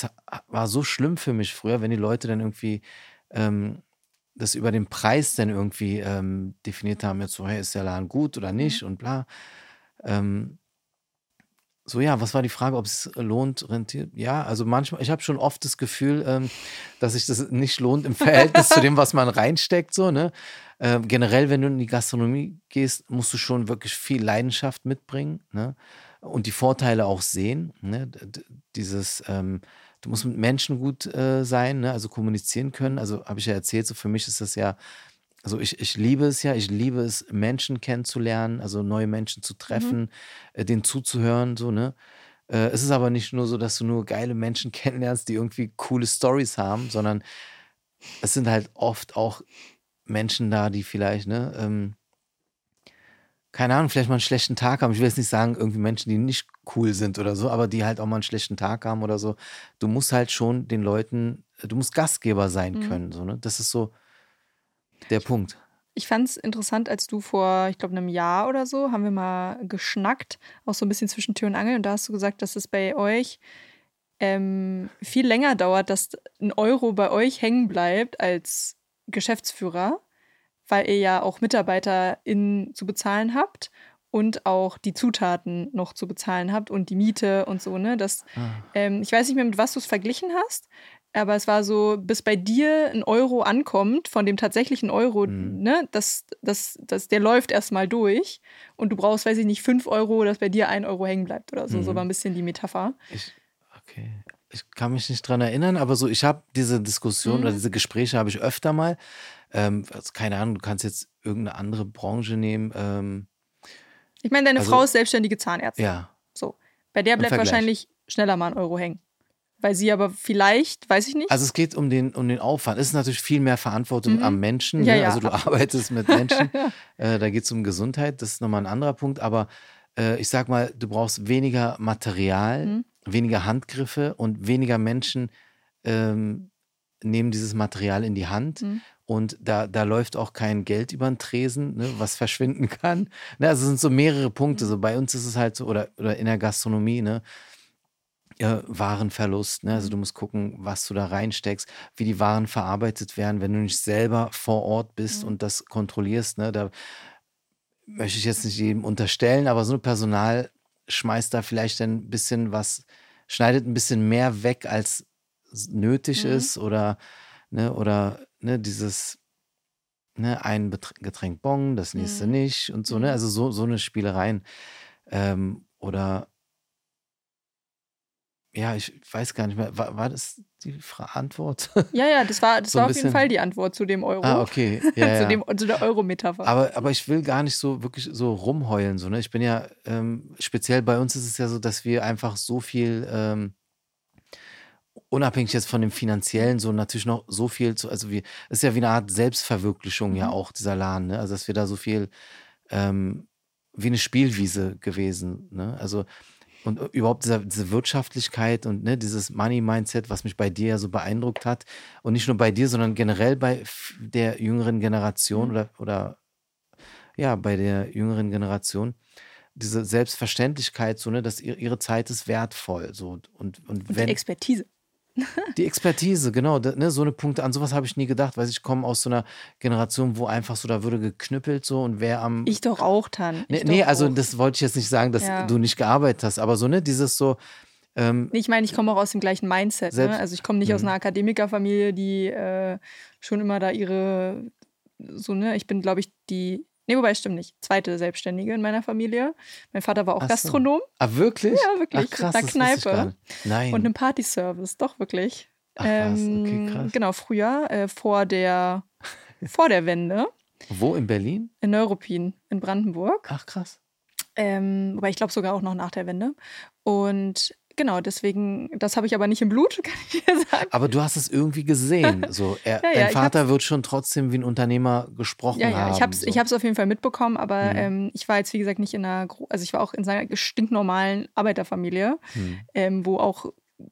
es war so schlimm für mich früher, wenn die Leute dann irgendwie ähm, das über den Preis dann irgendwie ähm, definiert haben, jetzt so, hey, ist der Laden gut oder nicht und bla. Ähm, so, ja, was war die Frage, ob es lohnt, rentiert? Ja, also manchmal, ich habe schon oft das Gefühl, ähm, dass sich das nicht lohnt im Verhältnis zu dem, was man reinsteckt, so, ne? Ähm, generell, wenn du in die Gastronomie gehst, musst du schon wirklich viel Leidenschaft mitbringen, ne? Und die Vorteile auch sehen, ne? D- Dieses, ähm, du musst mit Menschen gut äh, sein, ne? Also kommunizieren können. Also habe ich ja erzählt, so für mich ist das ja also ich, ich liebe es ja, ich liebe es, Menschen kennenzulernen, also neue Menschen zu treffen, äh, denen zuzuhören, so, ne? Äh, es ist aber nicht nur so, dass du nur geile Menschen [laughs] kennenlernst, die irgendwie coole Stories haben, sondern es sind halt oft auch Menschen da, die vielleicht, ne, ähm, keine Ahnung, vielleicht mal einen schlechten Tag haben. Ich will jetzt nicht sagen, irgendwie Menschen, die nicht cool sind oder so, aber die halt auch mal einen schlechten Tag haben oder so. Du musst halt schon den Leuten, du musst Gastgeber sein Mhm. können, so, ne? Das ist so der Punkt. Ich fand es interessant, als du vor, ich glaube, einem Jahr oder so, haben wir mal geschnackt, auch so ein bisschen zwischen Tür und Angel. Und da hast du gesagt, dass es bei euch ähm, viel länger dauert, dass ein Euro bei euch hängen bleibt als Geschäftsführer, weil ihr ja auch MitarbeiterInnen zu bezahlen habt und auch die Zutaten noch zu bezahlen habt und die Miete und so, ne? Das, Ah. ähm, ich weiß nicht mehr, mit was du es verglichen hast, aber es war so, bis bei dir ein Euro ankommt, von dem tatsächlichen Euro, Mhm. ne, das, das, das, der läuft erstmal durch und du brauchst, weiß ich nicht, fünf Euro, dass bei dir ein Euro hängen bleibt oder so. So Mhm. war ein bisschen die Metapher. Ich, okay. Ich kann mich nicht dran erinnern, aber so, ich habe diese Diskussion Mhm. oder diese Gespräche habe ich öfter mal. Ähm, also keine Ahnung, du kannst jetzt irgendeine andere Branche nehmen. Ähm, Ich meine, deine Also- Frau ist selbstständige Zahnärztin. ja, So. Bei der bleibt wahrscheinlich schneller mal ein Euro hängen. Weil sie aber vielleicht, weiß ich nicht. also es geht um den, um den Aufwand. Es ist natürlich viel mehr Verantwortung Mhm. am Menschen. Ja, ne? ja, also du [laughs] arbeitest mit Menschen. [laughs] äh, da geht es um Gesundheit. Das ist nochmal ein anderer Punkt. Aber äh, ich sag mal, du brauchst weniger Material, Mhm. weniger Handgriffe und weniger Menschen ähm, nehmen dieses Material in die Hand. Mhm. Und da, da läuft auch kein Geld über den Tresen, ne, was verschwinden kann. Ne, also es sind so mehrere Punkte. So bei uns ist es halt so, oder, oder in der Gastronomie, ne, ja, Warenverlust. Ne? Also du musst gucken, was du da reinsteckst, wie die Waren verarbeitet werden, wenn du nicht selber vor Ort bist Mhm. und das kontrollierst. Ne? Da möchte ich jetzt nicht jedem unterstellen, aber so ein Personal schmeißt da vielleicht ein bisschen was, schneidet ein bisschen mehr weg, als nötig Mhm. ist oder, ne, oder ne, dieses ne, ein Getränk Bon, das nächste Mhm. nicht und so, ne? Mhm. Also so, so eine Spielereien. Ähm, oder ja, ich weiß gar nicht mehr. War, war das die Antwort? Ja, ja, das war, das So war auf jeden bisschen- Fall die Antwort zu dem Euro. ah, okay. [laughs] Ja. zu, dem, zu der Euro-Metapher. Aber, aber ich will gar nicht so wirklich so rumheulen. So, ne? Ich bin ja, ähm, speziell bei uns ist es ja so, dass wir einfach so viel, ähm, unabhängig jetzt von dem finanziellen, so natürlich noch so viel zu, also wir, es ist ja wie eine Art Selbstverwirklichung ja Mhm. auch, dieser Laden, ne? Also dass wir da so viel, ähm, wie eine Spielwiese gewesen, ne? Also und überhaupt diese, diese Wirtschaftlichkeit und ne, dieses Money-Mindset, was mich bei dir ja so beeindruckt hat. Und nicht nur bei dir, sondern generell bei der jüngeren Generation Mhm. oder, oder ja, bei der jüngeren Generation. Diese Selbstverständlichkeit, so, ne, dass ihr, ihre Zeit ist wertvoll. So, und, und, und wenn, die Expertise. Die Expertise, genau. Ne, so eine Punkte, an sowas habe ich nie gedacht, weil ich komme aus so einer Generation, wo einfach so, da würde geknüppelt so und wer am. Ich doch auch, Tan. nee, Ich nee also auch. das wollte ich jetzt nicht sagen, dass Ja. du nicht gearbeitet hast, aber so, ne, dieses so, ähm, Nee, Ich meine, ich komme auch aus dem gleichen Mindset. Ne? Selbst- Also ich komme nicht aus Mhm. einer Akademikerfamilie, die äh, schon immer da ihre, so, ne, ich bin, glaube ich, die, nee, wobei, stimmt nicht, zweite Selbstständige in meiner Familie. Mein Vater war auch so. Gastronom ah, wirklich? Ja, wirklich, Ach, krass, mit einer Kneipe. Nein. und einem Partyservice, doch wirklich. Ach, was, okay, Ähm, krass. Genau, früher, äh, vor der, [laughs] vor der Wende, Wo, in Berlin? in Neuruppin in Brandenburg. Ach, krass. Ähm, wobei ich glaube sogar auch noch nach der Wende. Und genau, deswegen, das habe ich aber nicht im Blut, [laughs] kann ich dir sagen. Aber du hast es irgendwie gesehen. [laughs] So, er, Ja, ja, dein Vater wird schon trotzdem wie ein Unternehmer gesprochen Ja, ja, haben. ich habe es so. ich auf jeden Fall mitbekommen, aber Mhm. ähm, ich war jetzt, wie gesagt, nicht in einer, also ich war auch in seiner stinknormalen Arbeiterfamilie, Hm. ähm, wo auch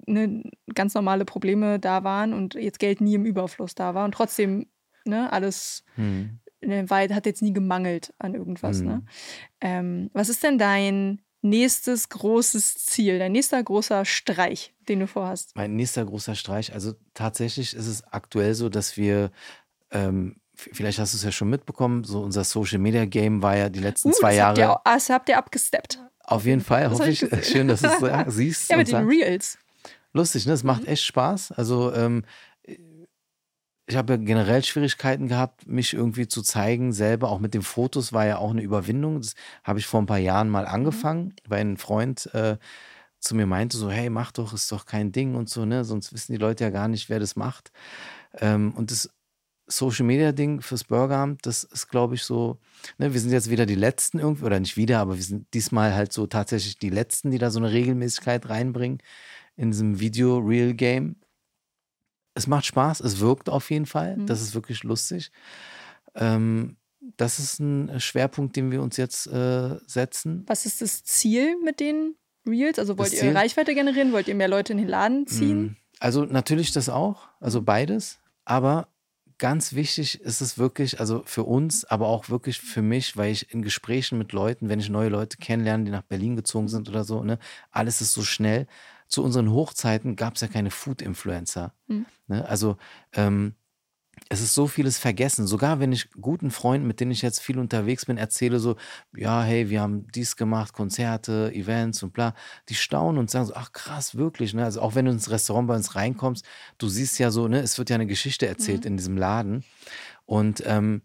ne, ganz normale Probleme da waren und jetzt Geld nie im Überfluss da war und trotzdem ne, alles Hm. ne, war, hat jetzt nie gemangelt an irgendwas. Mhm. Ne? Ähm, was ist denn dein nächstes großes Ziel, dein nächster großer Streich, den du vorhast? Mein nächster großer Streich, also tatsächlich ist es aktuell so, dass wir, ähm, vielleicht hast du es ja schon mitbekommen, so unser Social Media Game war ja die letzten Uh, zwei Jahre. Habt ihr, das habt ihr abgesteppt. auf jeden Fall, Das hoffe ich. ich. Schön, dass du es [laughs] sa- siehst. Ja, mit den. Reels. Lustig, ne? Es Mhm. macht echt Spaß. Also, ähm, ich habe ja generell Schwierigkeiten gehabt, mich irgendwie zu zeigen. Selber auch mit den Fotos war ja auch eine Überwindung. Das habe ich vor ein paar Jahren mal Mhm. angefangen, weil ein Freund äh, zu mir meinte: so, hey, mach doch, ist doch kein Ding und so, ne? Sonst wissen die Leute ja gar nicht, wer das macht. Ähm, und das Social Media Ding fürs Bürgeramt, das ist, glaube ich, so, ne, wir sind jetzt wieder die Letzten irgendwie, oder nicht wieder, aber wir sind diesmal halt so tatsächlich die Letzten, die da so eine Regelmäßigkeit reinbringen in diesem Video-Real-Game. Es macht Spaß, es wirkt auf jeden Fall, Mhm. das ist wirklich lustig. Ähm, das ist ein Schwerpunkt, den wir uns jetzt äh, setzen. Was ist das Ziel mit den Reels? Also wollt ihr? Reichweite generieren? Wollt ihr mehr Leute in den Laden ziehen? Mm, Also natürlich das auch, also beides, aber ganz wichtig ist es wirklich, also für uns, aber auch wirklich für mich, weil ich in Gesprächen mit Leuten, wenn ich neue Leute kennenlerne, die nach Berlin gezogen sind oder so, ne, alles ist so schnell. Zu unseren Hochzeiten gab es ja keine Food-Influencer. Mhm. Ne? Also ähm, es ist so vieles vergessen. Sogar wenn ich guten Freunden, mit denen ich jetzt viel unterwegs bin, erzähle so, ja, hey, wir haben dies gemacht, Konzerte, Events und bla, die staunen und sagen so, ach krass, wirklich. Ne? Also auch wenn du ins Restaurant bei uns reinkommst, du siehst ja so, ne, es wird ja eine Geschichte erzählt in diesem Laden. Und ähm,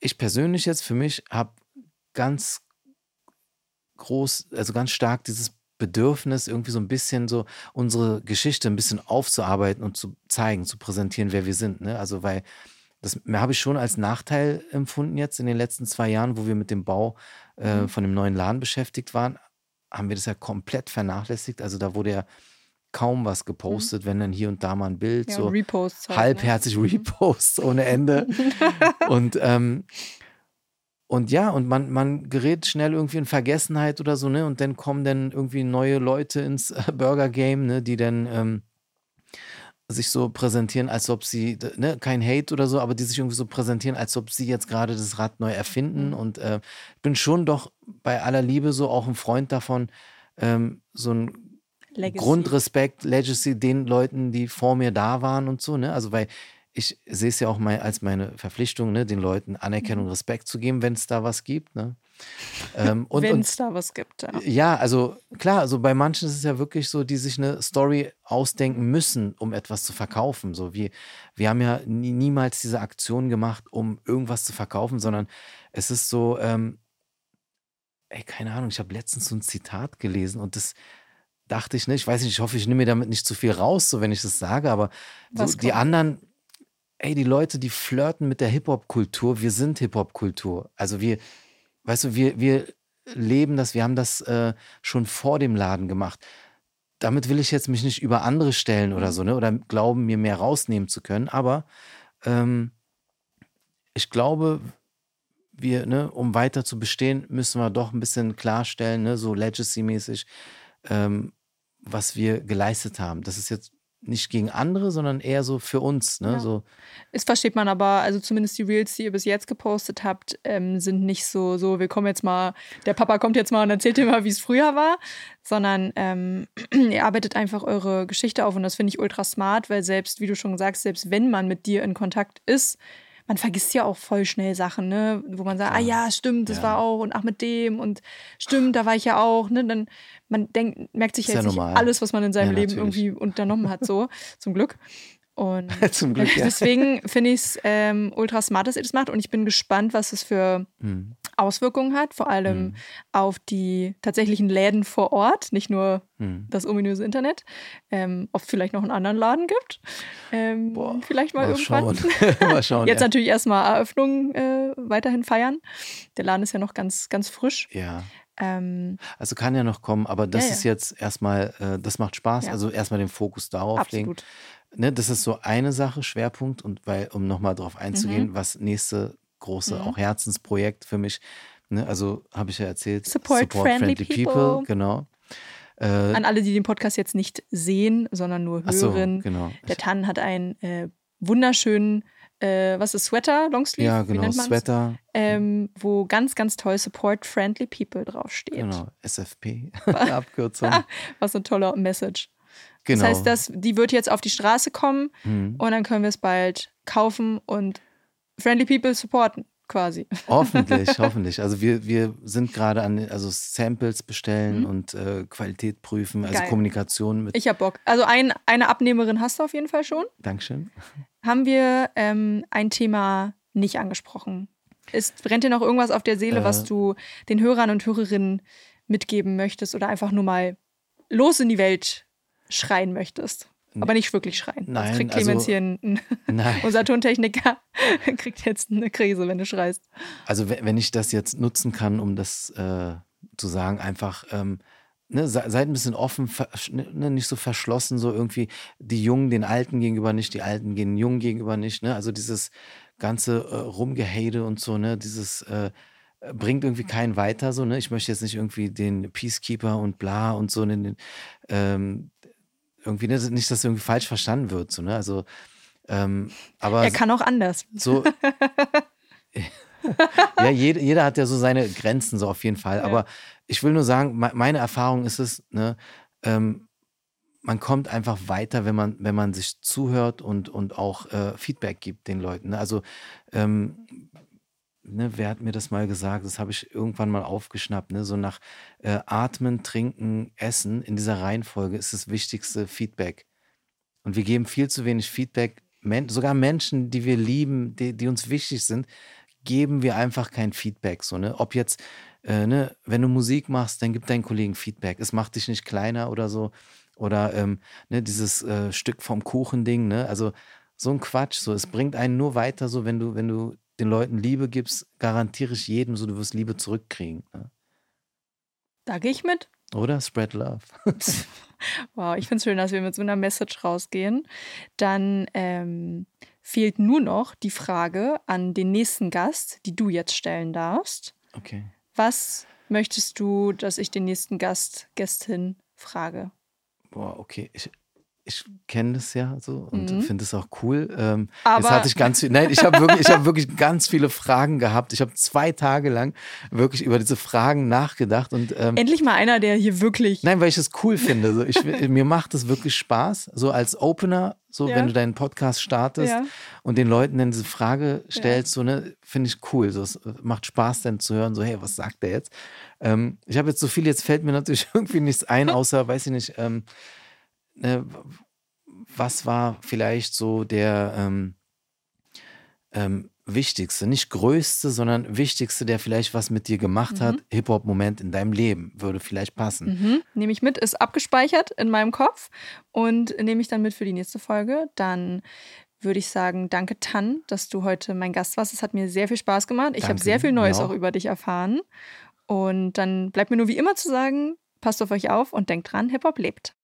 ich persönlich jetzt für mich habe ganz groß, also ganz stark dieses Bedürfnis, irgendwie so ein bisschen so unsere Geschichte ein bisschen aufzuarbeiten und zu zeigen, zu präsentieren, wer wir sind. Ne? Also, weil das habe ich schon als Nachteil empfunden jetzt in den letzten zwei Jahren, wo wir mit dem Bau äh, Mhm. von dem neuen Laden beschäftigt waren, haben wir das ja komplett vernachlässigt. Also da wurde ja kaum was gepostet, wenn dann hier und da mal ein Bild, Mhm. Ja, so Reposts. Halt, halbherzig Reposts ohne Ende. [laughs] und, ähm, und ja, und man, man gerät schnell irgendwie in Vergessenheit oder so, ne? Und dann kommen dann irgendwie neue Leute ins äh, Burger Game, ne? Die dann ähm, sich so präsentieren, als ob sie, ne, kein Hate oder so, aber die sich irgendwie so präsentieren, als ob sie jetzt gerade das Rad neu erfinden. Mhm. Und äh, bin schon doch bei aller Liebe so auch ein Freund davon, ähm, so ein? Legacy. Grundrespekt, Legacy den Leuten, die vor mir da waren und so, ne? Also weil ich sehe es ja auch mal als meine Verpflichtung, ne, den Leuten Mhm. Anerkennung, Respekt zu geben, wenn es da was gibt, ne? Ähm, [laughs] Wenn es da was gibt. Ja. ja, also klar, also bei manchen ist es ja wirklich so, die sich eine Story ausdenken müssen, um etwas zu verkaufen. So wie wir haben ja nie, niemals diese Aktion gemacht, um irgendwas zu verkaufen, sondern es ist so, ähm, ey, keine Ahnung, ich habe letztens so ein Zitat gelesen und das dachte ich nicht, ich weiß nicht, ich hoffe, ich nehme mir damit nicht zu viel raus, so wenn ich das sage, aber so die anderen, ey, die Leute, die flirten mit der Hip-Hop-Kultur, wir sind Hip-Hop-Kultur. Also wir, weißt du, wir, wir leben das, wir haben das äh, schon vor dem Laden gemacht. Damit will ich jetzt mich nicht über andere stellen oder so, ne? Oder glauben, mir mehr rausnehmen zu können. Aber ähm, ich glaube, wir, ne, um weiter zu bestehen, müssen wir doch ein bisschen klarstellen, ne, so Legacy-mäßig, ähm, was wir geleistet haben. Das ist jetzt nicht gegen andere, sondern eher so für uns. Ne? Ja. So, Das versteht man aber, also zumindest die Reels, die ihr bis jetzt gepostet habt, ähm, sind nicht so, so, wir kommen jetzt mal, der Papa kommt jetzt mal und erzählt dir mal, wie es früher war, sondern ähm, [clears throat] ihr arbeitet einfach eure Geschichte auf und das finde ich ultra smart, weil selbst, wie du schon sagst, selbst wenn man mit dir in Kontakt ist, man vergisst ja auch voll schnell Sachen, ne? Wo man sagt, ah ja, stimmt, das Ja. war auch und ach mit dem und stimmt, da war ich ja auch, ne? Dann man denkt, merkt sich Ist ja ja jetzt nicht normal. alles, was man in seinem Ja, Leben natürlich. irgendwie unternommen hat, so, zum Glück. Und [laughs] zum Glück, ja. deswegen finde ich es ähm, ultra smart, dass ihr das macht und ich bin gespannt, was es für Hm. Auswirkungen hat, vor allem Mhm. auf die tatsächlichen Läden vor Ort, nicht nur Hm. das ominöse Internet. Ähm, ob es vielleicht noch einen anderen Laden gibt. Ähm, Boah, vielleicht mal, Mal irgendwann. schauen. [laughs] mal [laughs] schauen. Jetzt ja. natürlich erstmal Eröffnung äh, weiterhin feiern. Der Laden ist ja noch ganz, ganz frisch. ja. Ähm, Also kann ja noch kommen, aber das Ja, ja. ist jetzt erstmal, äh, das macht Spaß. Ja. Also erstmal den Fokus darauf legen. Ne, das ist so eine Sache, Schwerpunkt. Und weil, um nochmal drauf einzugehen, was nächste große Mhm. auch Herzensprojekt für mich, ne, also habe ich ja erzählt, Support friendly people. genau. Äh, An alle, die den Podcast jetzt nicht sehen, sondern nur ach so, hören. genau. Der Tan hat einen äh, wunderschönen, äh, was ist Sweater, Longsleeve? ja, Wie genau? Sweater, Ähm, wo ganz, ganz toll Support Friendly People draufsteht. genau, SFP, [laughs] Abkürzung. [laughs] Was eine tolle Message. Genau. Das heißt, dass, die wird jetzt auf die Straße kommen Hm. und dann können wir es bald kaufen und Friendly People supporten, quasi. [laughs] Hoffentlich, [laughs] hoffentlich. Also wir, wir sind gerade an also Samples bestellen und äh, Qualität prüfen, also Mhm. Geil. Kommunikation mit. Ich hab Bock. Also ein, eine Abnehmerin hast du auf jeden Fall schon. Dankeschön. Haben wir ähm, ein Thema nicht angesprochen? Ist, brennt dir noch irgendwas auf der Seele, Äh. was du den Hörern und Hörerinnen mitgeben möchtest oder einfach nur mal los in die Welt schreien möchtest? Aber nicht wirklich schreien. Nein, Sonst kriegt also- Clemens hier ein, ein, [laughs] Nein. unser Tontechniker [laughs] kriegt jetzt eine Krise, wenn du schreist. Also we- wenn ich das jetzt nutzen kann, um das äh, zu sagen, einfach ähm, ne, se- seid ein bisschen offen, ver- ne, nicht so verschlossen, so irgendwie die Jungen den Alten gegenüber nicht, die Alten den Jungen gegenüber nicht. Ne? Also dieses ganze äh, Rumgehade und so, ne, dieses äh, bringt irgendwie keinen weiter. So, ne? Ich möchte jetzt nicht irgendwie den Peacekeeper und bla und so ne, den, ähm, irgendwie ne, nicht, dass irgendwie falsch verstanden wird. So, ne? Also ähm, aber Er kann auch anders. so. [laughs] [laughs] ja, jeder, jeder hat ja so seine Grenzen, so auf jeden Fall. Aber ich will nur sagen, me- meine Erfahrung ist es, ne, ähm, man kommt einfach weiter, wenn man, wenn man sich zuhört und, und auch äh, Feedback gibt den Leuten. Ne? Also, ähm, ne, wer hat mir das mal gesagt? Das habe ich irgendwann mal aufgeschnappt. Ne? So nach äh, Atmen, Trinken, Essen in dieser Reihenfolge ist das wichtigste Feedback. Und wir geben viel zu wenig Feedback. Men sogar Menschen, die wir lieben, die, die uns wichtig sind, geben wir einfach kein Feedback. So, ne? Ob jetzt, äh, ne, wenn du Musik machst, dann gib deinen Kollegen Feedback. Es macht dich nicht kleiner oder so. Oder ähm, ne, dieses äh, Stück vom Kuchen-Ding, ne? Also so ein Quatsch. So, es bringt einen nur weiter, so wenn du, wenn du den Leuten Liebe gibst, garantiere ich jedem, so du wirst Liebe zurückkriegen. Ne? Da gehe ich mit. Oder? Spread Love. [laughs] Wow, ich finde es schön, dass wir mit so einer Message rausgehen. Dann ähm, fehlt nur noch die Frage an den nächsten Gast, die du jetzt stellen darfst. Okay. Was möchtest du, dass ich den nächsten Gast, Gästin frage? Boah, okay. Ich, ich kenne das ja so und Mhm. finde es auch cool. Ähm, Aber- jetzt hatte ich ganz viel, nein, ich habe wirklich, ich habe wirklich ganz viele Fragen gehabt. Ich habe zwei Tage lang wirklich über diese Fragen nachgedacht und ähm, Endlich mal einer, der hier wirklich. nein, weil ich es cool finde. So, ich, [laughs] mir macht es wirklich Spaß, so als Opener, so Ja. wenn du deinen Podcast startest Ja. und den Leuten dann diese Frage stellst, so ne, finde ich cool. So, es macht Spaß dann zu hören, so hey, was sagt der jetzt? Ähm, ich habe jetzt so viel, jetzt fällt mir natürlich [laughs] irgendwie nichts ein, außer, weiß ich nicht, ähm, ne, was war vielleicht so der ähm, ähm, wichtigste, nicht größte, sondern wichtigste, der vielleicht was mit dir gemacht hat, Hip-Hop-Moment in deinem Leben, würde vielleicht passen. Mhm. Nehme ich mit, ist abgespeichert in meinem Kopf und nehme ich dann mit für die nächste Folge. Dann würde ich sagen, danke Tan, dass du heute mein Gast warst. Es hat mir sehr viel Spaß gemacht. Ich habe sehr viel Neues auch auch. über dich erfahren. Und dann bleibt mir nur wie immer zu sagen, passt auf euch auf und denkt dran, Hip-Hop lebt.